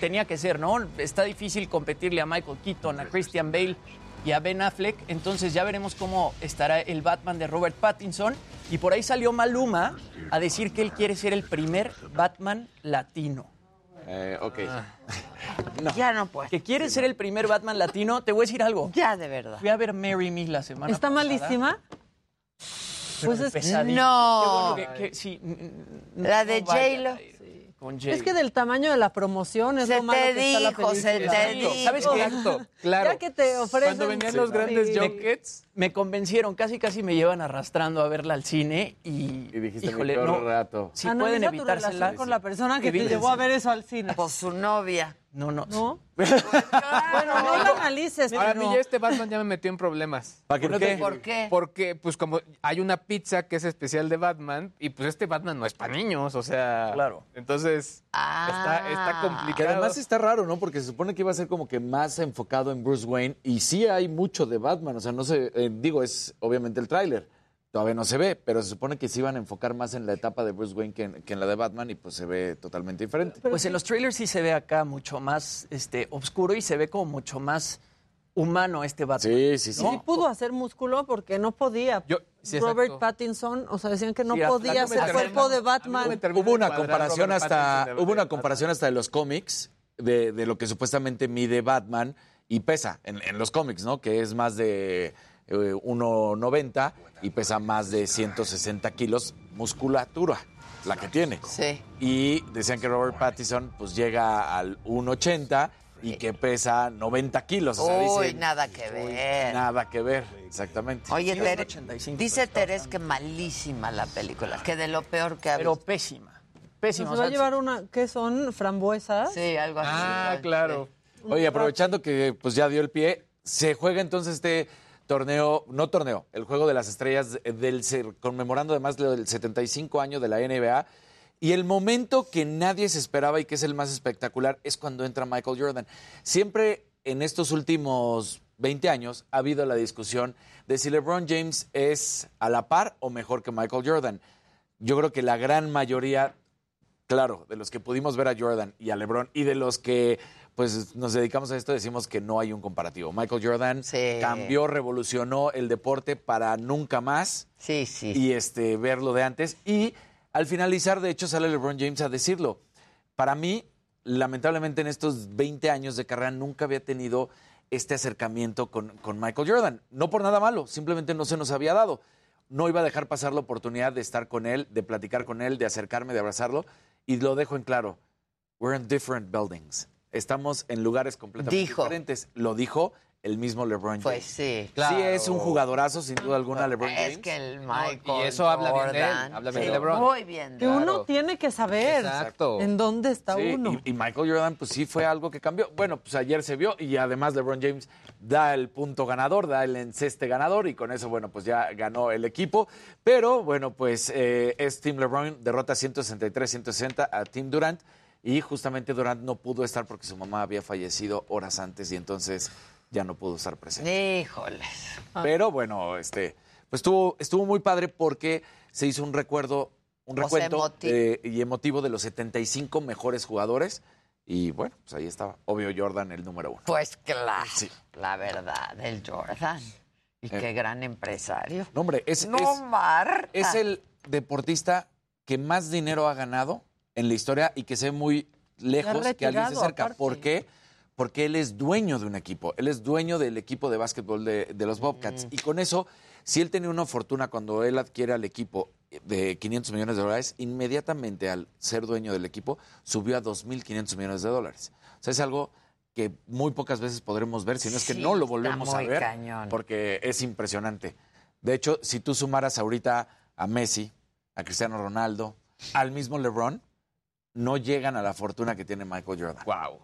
tenía que ser, ¿no? Está difícil competirle a Michael Keaton, a Christian Bale y a Ben Affleck, entonces ya veremos cómo estará el Batman de Robert Pattinson. Y por ahí salió Maluma a decir que él quiere ser el primer Batman latino. Eh, ok. Ya no puedo. Que quiere ser el primer Batman latino, te voy a decir algo. Ya, de verdad. Fui a ver Mary Me la semana ¿Está pasada. malísima? Pero Pues es- pesadilla. No. Qué bueno que- que- sí, n- n- La no de vaya J-Lo. Con Es J-Lo. que del tamaño de la promoción es Se lo malo te que está la dijo, se película. te dijo. ¿Sabes qué? Exacto, claro. Ya que te ofrecen... Cuando venían los grandes Sí. junkets, Me convencieron, casi casi me llevan arrastrando a verla al cine y, Y dijiste, híjole, no, rato. si Analiza pueden tu evitársela. relación con la persona que te llevó a ver eso al cine. Pues su novia. No, no. ¿No? bueno, no lo analices. Ahora a pero- mí ya este Batman ya me metió en problemas. ¿Para que te- ¿Por qué? Porque, pues, como hay una pizza que es especial de Batman, y pues este Batman no es para niños, o sea. Claro. Entonces, Ah. está, está Que complicado. además está raro, ¿no? Porque se supone que iba a ser como que más enfocado en Bruce Wayne y sí hay mucho de Batman, o sea, no sé, eh, digo, es obviamente el tráiler, todavía no se ve, pero se supone que se iban a enfocar más en la etapa de Bruce Wayne que en, que en la de Batman y pues se ve totalmente diferente. Pues en los trailers sí se ve acá mucho más este, oscuro y se ve como mucho más humano este Batman. Sí, sí, sí. Sí pudo hacer músculo porque no podía. Yo- sí, Robert. Pattinson, o sea, decían que no Sí, podía hacer cuerpo de no Batman. Hubo una comparación hasta hubo una comparación hasta de los cómics de, de lo que supuestamente mide Batman y pesa en, en los cómics, ¿no? Que es más de eh, 1.90 y pesa más de 160 kilos musculatura, la que tiene. Sí. Y decían que Robert Pattinson pues llega al 1.80 y que pesa 90 kilos. O sea, Uy, dicen, nada que ver. nada que ver, exactamente. Oye, Tere, 85, dice Teres que malísima la película, que de lo peor que ha Pero visto. pésima. Pésima. va o sea, a llevar una, ¿qué son? ¿Frambuesas? Sí, algo así. Ah, igual, claro. Oye, aprovechando que pues ya dio el pie, se juega entonces este torneo, no torneo, el juego de las estrellas del conmemorando además del 75 año de la NBA. Y el momento que nadie se esperaba y que es el más espectacular es cuando entra Michael Jordan. Siempre en estos últimos 20 años ha habido la discusión de si LeBron James es a la par o mejor que Michael Jordan. Yo creo que la gran mayoría Claro, de los que pudimos ver a Jordan y a LeBron y de los que pues nos dedicamos a esto decimos que no hay un comparativo. Michael Jordan Sí. cambió, revolucionó el deporte para nunca más Sí, sí. y este verlo de antes y al finalizar de hecho sale LeBron James a decirlo. Para mí, lamentablemente en estos 20 años de carrera nunca había tenido este acercamiento con, con Michael Jordan. No por nada malo, simplemente no se nos había dado. No iba a dejar pasar la oportunidad de estar con él, de platicar con él, de acercarme, de abrazarlo. Y lo dejo en claro. We're in different buildings. Estamos en lugares completamente Dijo. diferentes. Lo dijo el mismo LeBron James. Pues sí. Sí es un jugadorazo, sin duda alguna, LeBron James. Es que el Michael y eso habla bien de él, Jordan, habla bien de LeBron. Muy bien. Que uno tiene que saber Exacto. en dónde está Sí, uno. Y, y Michael Jordan, pues sí fue algo que cambió. Bueno, pues ayer se vio y además LeBron James da el punto ganador, da el enceste ganador y con eso, bueno, pues ya ganó el equipo. Pero bueno, pues eh, es Team LeBron, derrota 163-160 a Team Durant y justamente Durant no pudo estar porque su mamá había fallecido horas antes y entonces ya no pudo estar presente. Híjoles. Pero bueno, este, pues estuvo, estuvo muy padre porque se hizo un recuerdo, un O sea, recuento emotivo. eh, y emotivo de los 75 mejores jugadores. Y bueno, pues ahí estaba. Obvio Jordan, el número uno. Pues claro, Sí. la verdad, el Jordan. Y Eh. qué gran empresario. No, hombre, es, No, es, Marta. es el deportista que más dinero ha ganado en la historia y que se ve muy lejos que alguien se acerca. aparte. ¿Por qué? Porque él es dueño de un equipo. Él es dueño del equipo de básquetbol de, de los Bobcats. Y con eso, si él tenía una fortuna cuando él adquiere al equipo de 500 millones de dólares, inmediatamente al ser dueño del equipo, subió a 2.500 millones de dólares. O sea, es algo que muy pocas veces podremos ver, si no es que no lo volvemos a ver, cañón. porque es impresionante. De hecho, si tú sumaras ahorita a Messi, a Cristiano Ronaldo, al mismo LeBron, no llegan a la fortuna que tiene Michael Jordan. Wow.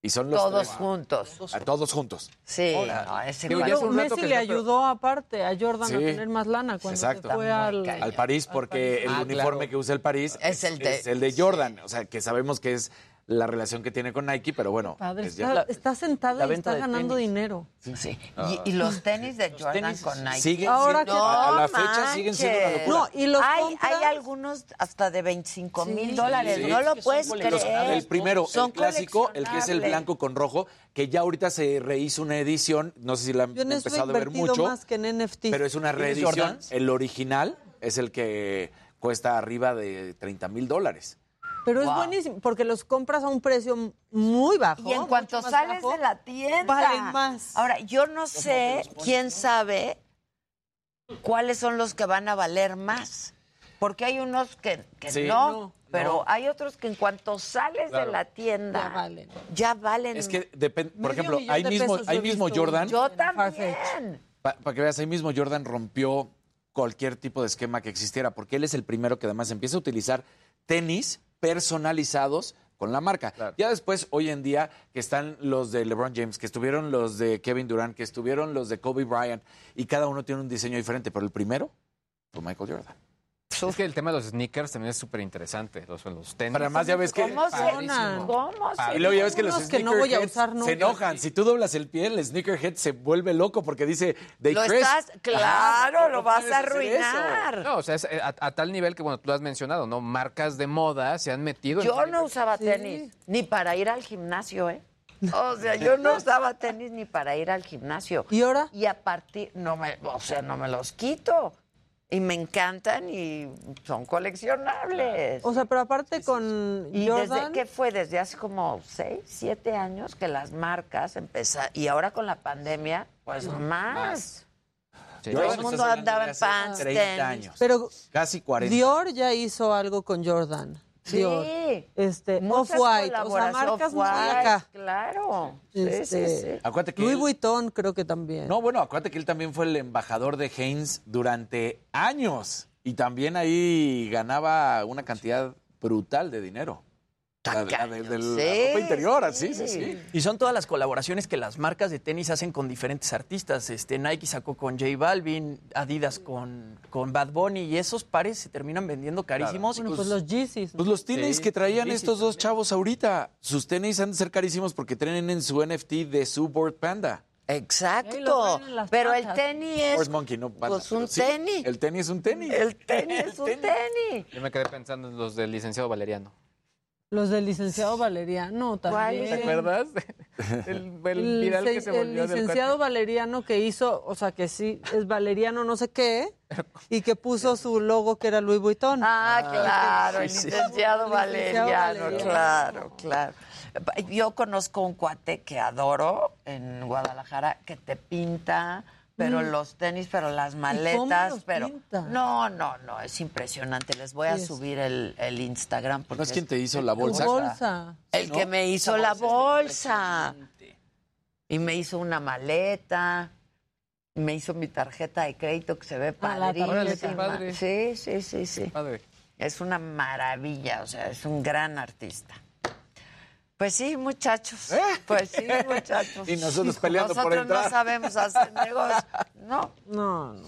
Y son los Todos tres. juntos. A todos juntos. Sí, Hola. no, ese Digo, es Messi que le ayudó aparte a Jordan a Sí. tener más lana cuando Exacto. se fue al, al París porque el Ah, uniforme claro. que usa el París Es el de- de Jordan. O sea, que sabemos que es la relación que tiene con Nike, pero bueno. Padre, es ya- está, está sentado la y está ganando tenis. dinero. Sí. Y, y los tenis de Jordan con Nike. siguen Ahora siendo- que- a la No fecha siguen siendo una manches. locura. No, y los hay, compras- hay algunos hasta de 25 mil Sí. dólares. Sí. No lo puedes Los- creer. el primero, Son el clásico, el que es el blanco con rojo, que ya ahorita se rehizo una edición, no sé si la han Yo empezado a ver mucho, más que en NFT. pero es una ¿Tienes reedición. El original es el que cuesta arriba de 30 mil dólares. Pero es buenísimo porque los compras a un precio muy bajo. Y en cuanto sales bajo, de la tienda. valen más. Ahora, yo no sé quién sabe cuáles son los que van a valer más. Porque hay unos que, que Sí. no, No, pero no. hay otros que en cuanto sales Claro. de la tienda Ya valen. ya valen. Es que depende, por ejemplo, ahí mismo, ahí mismo Jordan, yo también. para que veas, ahí mismo Jordan rompió cualquier tipo de esquema que existiera, porque él es el primero que además empieza a utilizar tenis personalizados con la marca. Ya después, hoy en día, que están los de LeBron James, que estuvieron los de Kevin Durant, que estuvieron los de Kobe Bryant, y cada uno tiene un diseño diferente, pero el primero fue Michael Jordan. Es que el tema de los sneakers también es súper interesante. Los, los tenis. Pero además ya ves que... ¿Cómo se Padrísimo. ¿Cómo se Y luego ya ves que los Unos que no voy a usar nunca. se enojan. Si tú doblas el pie, el sneakerhead se vuelve loco porque dice, they Lo estás, claro, Ajá, lo vas a arruinar. No, o sea, es eh, a, a tal nivel que, bueno, tú lo has mencionado, ¿no? Marcas de moda se han metido en Yo no usaba tenis, ni para ir al gimnasio, ¿eh? O sea, yo no usaba tenis ni para ir al gimnasio. ¿Y ahora? Y a partir, no me, o sea, no me los quito. Y me encantan y son coleccionables. O sea, pero aparte con ¿Y Jordan, desde qué fue? Desde hace como seis, siete años que las marcas empezaron. Y ahora con la pandemia, pues más. Sí. Todo el mundo andaba en pants, 30 tenis. años. pero Casi 40. Dior ya hizo algo con Jordan. Sí. Dior. Este, Muchas Off-White, o sea, marcas muy acá. Claro. Sí, Este, sí, sí. Acuérdate que. Louis él- Vuitton creo que también. No, bueno, acuérdate que él también fue el embajador de Heinz durante años y también ahí ganaba una cantidad brutal de dinero. La de, de la ropa interior, sí, sí, sí. Y son todas las colaboraciones que las marcas de tenis hacen con diferentes artistas. Este, Nike sacó con J Balvin, Adidas con, con Bad Bunny y esos pares se terminan vendiendo carísimos. Bueno, pues los Yeezys. Pues los tenis Sí, que traían Yeezys estos dos chavos ahorita, sus tenis han de ser carísimos porque tienen en su NFT de su Board Panda. Exacto. traen Pero el tenis es Horse Monkey, no panda, pues un sí, tenis. El tenis es un tenis. El tenis es un tenis. Yo me quedé pensando en los del licenciado Valeriano. Los del licenciado Valeriano también. ¿Te acuerdas? El, el El, viral que se el volvió del licenciado. Valeriano que hizo, o sea, que sí, es Valeriano no sé qué, y que puso su logo que era Louis Vuitton. Ah, claro, el sí. licenciado Valeriano. claro, claro. Yo conozco un cuate que adoro en Guadalajara que te pinta, pero Mm. los tenis, pero las maletas, pero pinta? no, no, no, es impresionante. Les voy a Sí, subir el, el Instagram porque ¿No es quien te hizo la bolsa? bolsa. el ¿no? que me hizo la bolsa. Y me hizo una maleta. Me hizo mi tarjeta de crédito que se ve Ah, la padrísima. Sí, sí, sí, sí. Padre. Es una maravilla, o sea, es un gran artista. Pues sí, muchachos. Pues sí, muchachos. Y nosotros peleando por Nosotros entrar. no sabemos hacer negocios. No, No, no.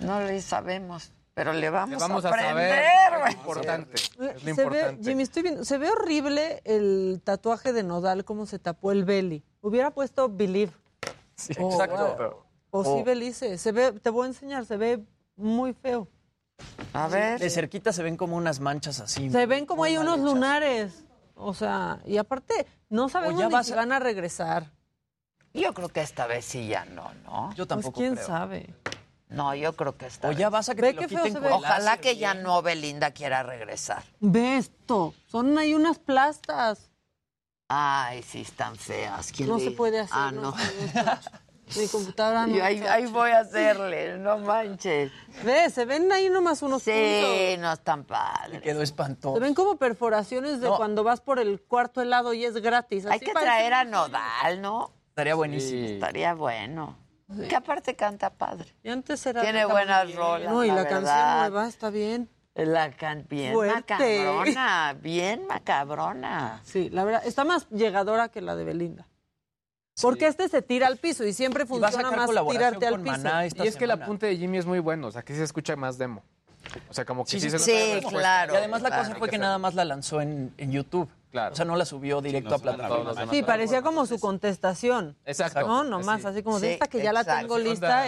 no le sabemos, pero le vamos, Le vamos a a aprender. saber. Es importante. Es lo Se ve, importante. Jimmy, estoy viendo, se ve horrible el tatuaje de Nodal, cómo se tapó el belly. Hubiera puesto Believe. Sí, Oh, exacto. O sí, Oh. Belice. Se ve, te voy a enseñar, se ve muy feo. A ver. De cerquita se ven como unas manchas así. Se ven como hay unos hechas. lunares. O sea, y aparte, no sabemos ya ni vas si a- van a regresar. Yo creo que esta vez sí ya no, ¿no? Yo Pues tampoco quién creo. sabe. No, yo creo que esta O ya vas a que Ve te lo quiten con Ojalá que ya no Belinda quiera regresar. Ve esto. Son ahí unas plastas. Ay, sí, están feas. ¿Quién No le- se puede hacer. Ah, no no. Mi computadora no. Y ahí, ahí voy a hacerle, no manches. Ve, se ven ahí nomás unos Sí, puntos. no están padres. Quedó espantoso. Se ven como perforaciones de No. cuando vas por el cuarto helado y es gratis. Hay que traer a Nodal, ¿no? Estaría buenísimo. Estaría bueno. Que aparte canta padre. Y antes era Tiene buenas bien. rolas. No, y la, verdad. canción nueva está bien. La can bien Fuerte. macabrona, bien macabrona. Sí, la verdad, está más llegadora que la de Belinda. Porque este se tira al piso y siempre funciona más tirarte al piso. Y es que el apunte de Jimmy es muy bueno, o sea, que sí se escucha más demo. O sea, como que sí, se nota la respuesta. Y además la cosa Claro. fue que nada más la lanzó en, en YouTube. Claro. O sea, no la subió directo a plataformas. Sí, parecía como su contestación. Exacto. No, nomás, así como de Sí, esta que ya la exacto. tengo lista,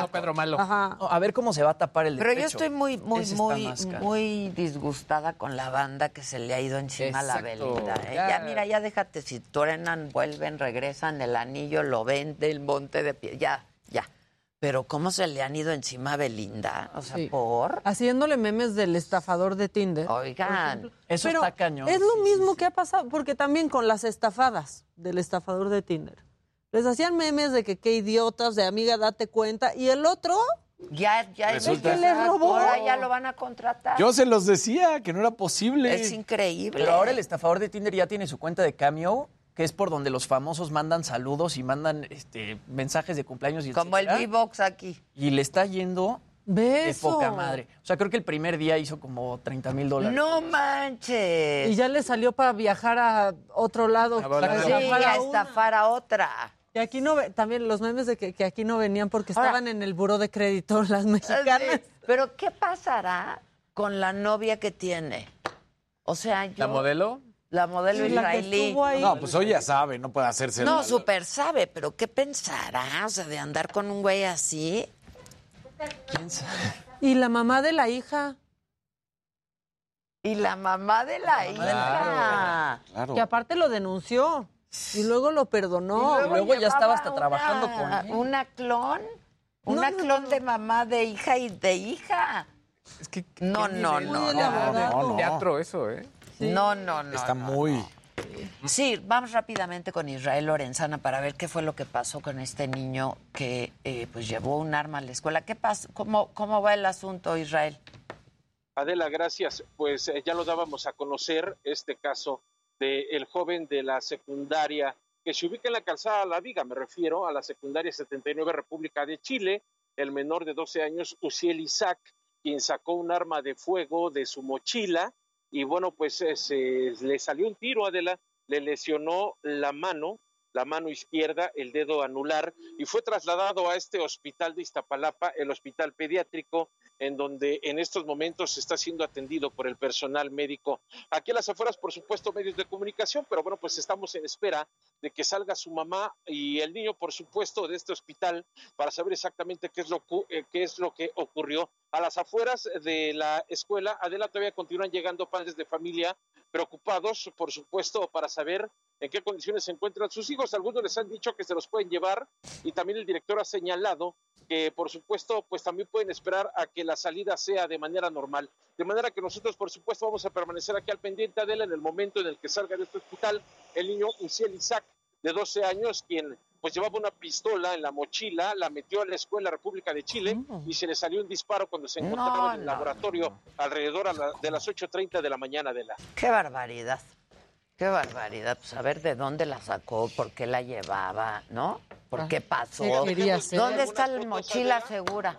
no, Pedro Malo. Ajá. No, a ver cómo se va a tapar el de Pero yo estoy muy, muy, Ese muy, muy disgustada con la banda que se le ha ido encima a la Exacto. Belinda. ¿eh? Ya. Ya. mira, ya déjate, si truenan, vuelven, regresan, el anillo lo vende, el monte de pie, ya. Pero ¿cómo se le han ido encima a Belinda? O sea, Sí. ¿por? Haciéndole memes del estafador de Tinder. Oigan, eso Pero está cañón. Es lo mismo que ha pasado, porque también con las estafadas del estafador de Tinder. Les hacían memes de que qué idiotas, de amiga, date cuenta. Y el otro, Ya, ya Resulta- que le robó. Ahora ya lo van a contratar. Yo se los decía que no era posible. Es increíble. Pero ahora el estafador de Tinder ya tiene su cuenta de Cameo, que es por donde los famosos mandan saludos y mandan este, mensajes de cumpleaños y Como el. V-Box aquí. Y le está yendo de poca madre. O sea, creo que el primer día hizo como 30 mil dólares. No manches. y ya le salió para viajar a otro lado. A para. Sí, estafar a estafar a otra. Y aquí no, también los memes de que, que aquí no venían porque Ahora- estaban en el buró de crédito las mexicanas. Sí, Pero ¿qué pasará con la novia que tiene? O sea, yo... ¿La modelo? La modelo Sí, la israelí. ahí. No, pues hoy ya sabe, no puede hacerse. No, la- súper sabe, pero ¿qué pensará? O sea, de andar con un güey así. ¿Quién sabe? Y la mamá de la hija, Y la mamá de la hija. Claro. que aparte lo denunció y luego lo perdonó. Y luego ya estaba hasta trabajando una- con él. Una clon. Una no, clon de mamá de hija y de hija. Es que No, no, no, no. teatro eso, ¿eh? No, no, no. Está no, muy. no. Sí, vamos rápidamente con Israel Lorenzana para ver qué fue lo que pasó con este niño que eh, pues llevó un arma a la escuela. ¿Qué pasó? ¿Cómo, ¿Cómo va el asunto, Israel? Adela, gracias. Pues eh, ya lo dábamos a conocer este caso del joven de la secundaria que se ubica en la calzada La Viga, me refiero a la secundaria 79 República de Chile, el menor de 12 años, Uciel Isaac, quien sacó un arma de fuego de su mochila y bueno, pues eh, se le salió un tiro, Adela, le lesionó la mano, la mano izquierda, el dedo anular y fue trasladado a este hospital de Iztapalapa, el hospital pediátrico en donde en estos momentos está siendo atendido por el personal médico. Aquí a las afueras, por supuesto, medios de comunicación, pero bueno, pues estamos en espera de que salga su mamá y el niño, por supuesto, de este hospital para saber exactamente qué es lo, eh, qué es lo que ocurrió. A las afueras de la escuela, Adela, todavía continúan llegando padres de familia preocupados, por supuesto, para saber en qué condiciones se encuentran sus hijos. Algunos les han dicho que se los pueden llevar y también el director ha señalado que, por supuesto, pues también pueden esperar a que la salida sea de manera normal. De manera que nosotros, por supuesto, vamos a permanecer aquí al pendiente de él en el momento en el que salga de este hospital el niño Uciel Isaac, de 12 años, quien pues llevaba una pistola en la mochila, la metió a la Escuela República de Chile y se le salió un disparo cuando se encontraba No, en el no, laboratorio alrededor a la- de las 8.30 de la mañana de la... Qué barbaridad. Qué barbaridad. Pues a ver de dónde la sacó, por qué la llevaba, ¿no? ¿Por qué pasó? ¿Qué hacer? ¿Dónde está la mochila segura?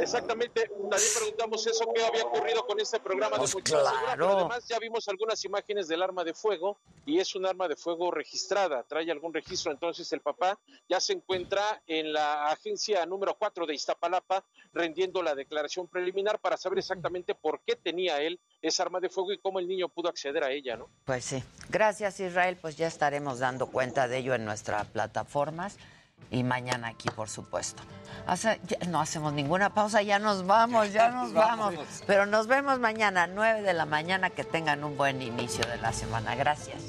Exactamente, también preguntamos eso, qué había ocurrido con este programa Pues de Mochila Segura, claro. pero además ya vimos algunas imágenes del arma de fuego y es un arma de fuego registrada, trae algún registro, entonces el papá ya se encuentra en la agencia número 4 de Iztapalapa rendiendo la declaración preliminar para saber exactamente por qué tenía él esa arma de fuego y cómo el niño pudo acceder a ella, ¿no? Pues sí. Gracias, Israel. Pues ya estaremos dando cuenta de ello en nuestras y mañana aquí, por supuesto. Hace- no hacemos ninguna pausa, ya nos vamos, ya nos vamos. Pero nos vemos mañana, 9 de la mañana. Que tengan un buen inicio de la semana. Gracias.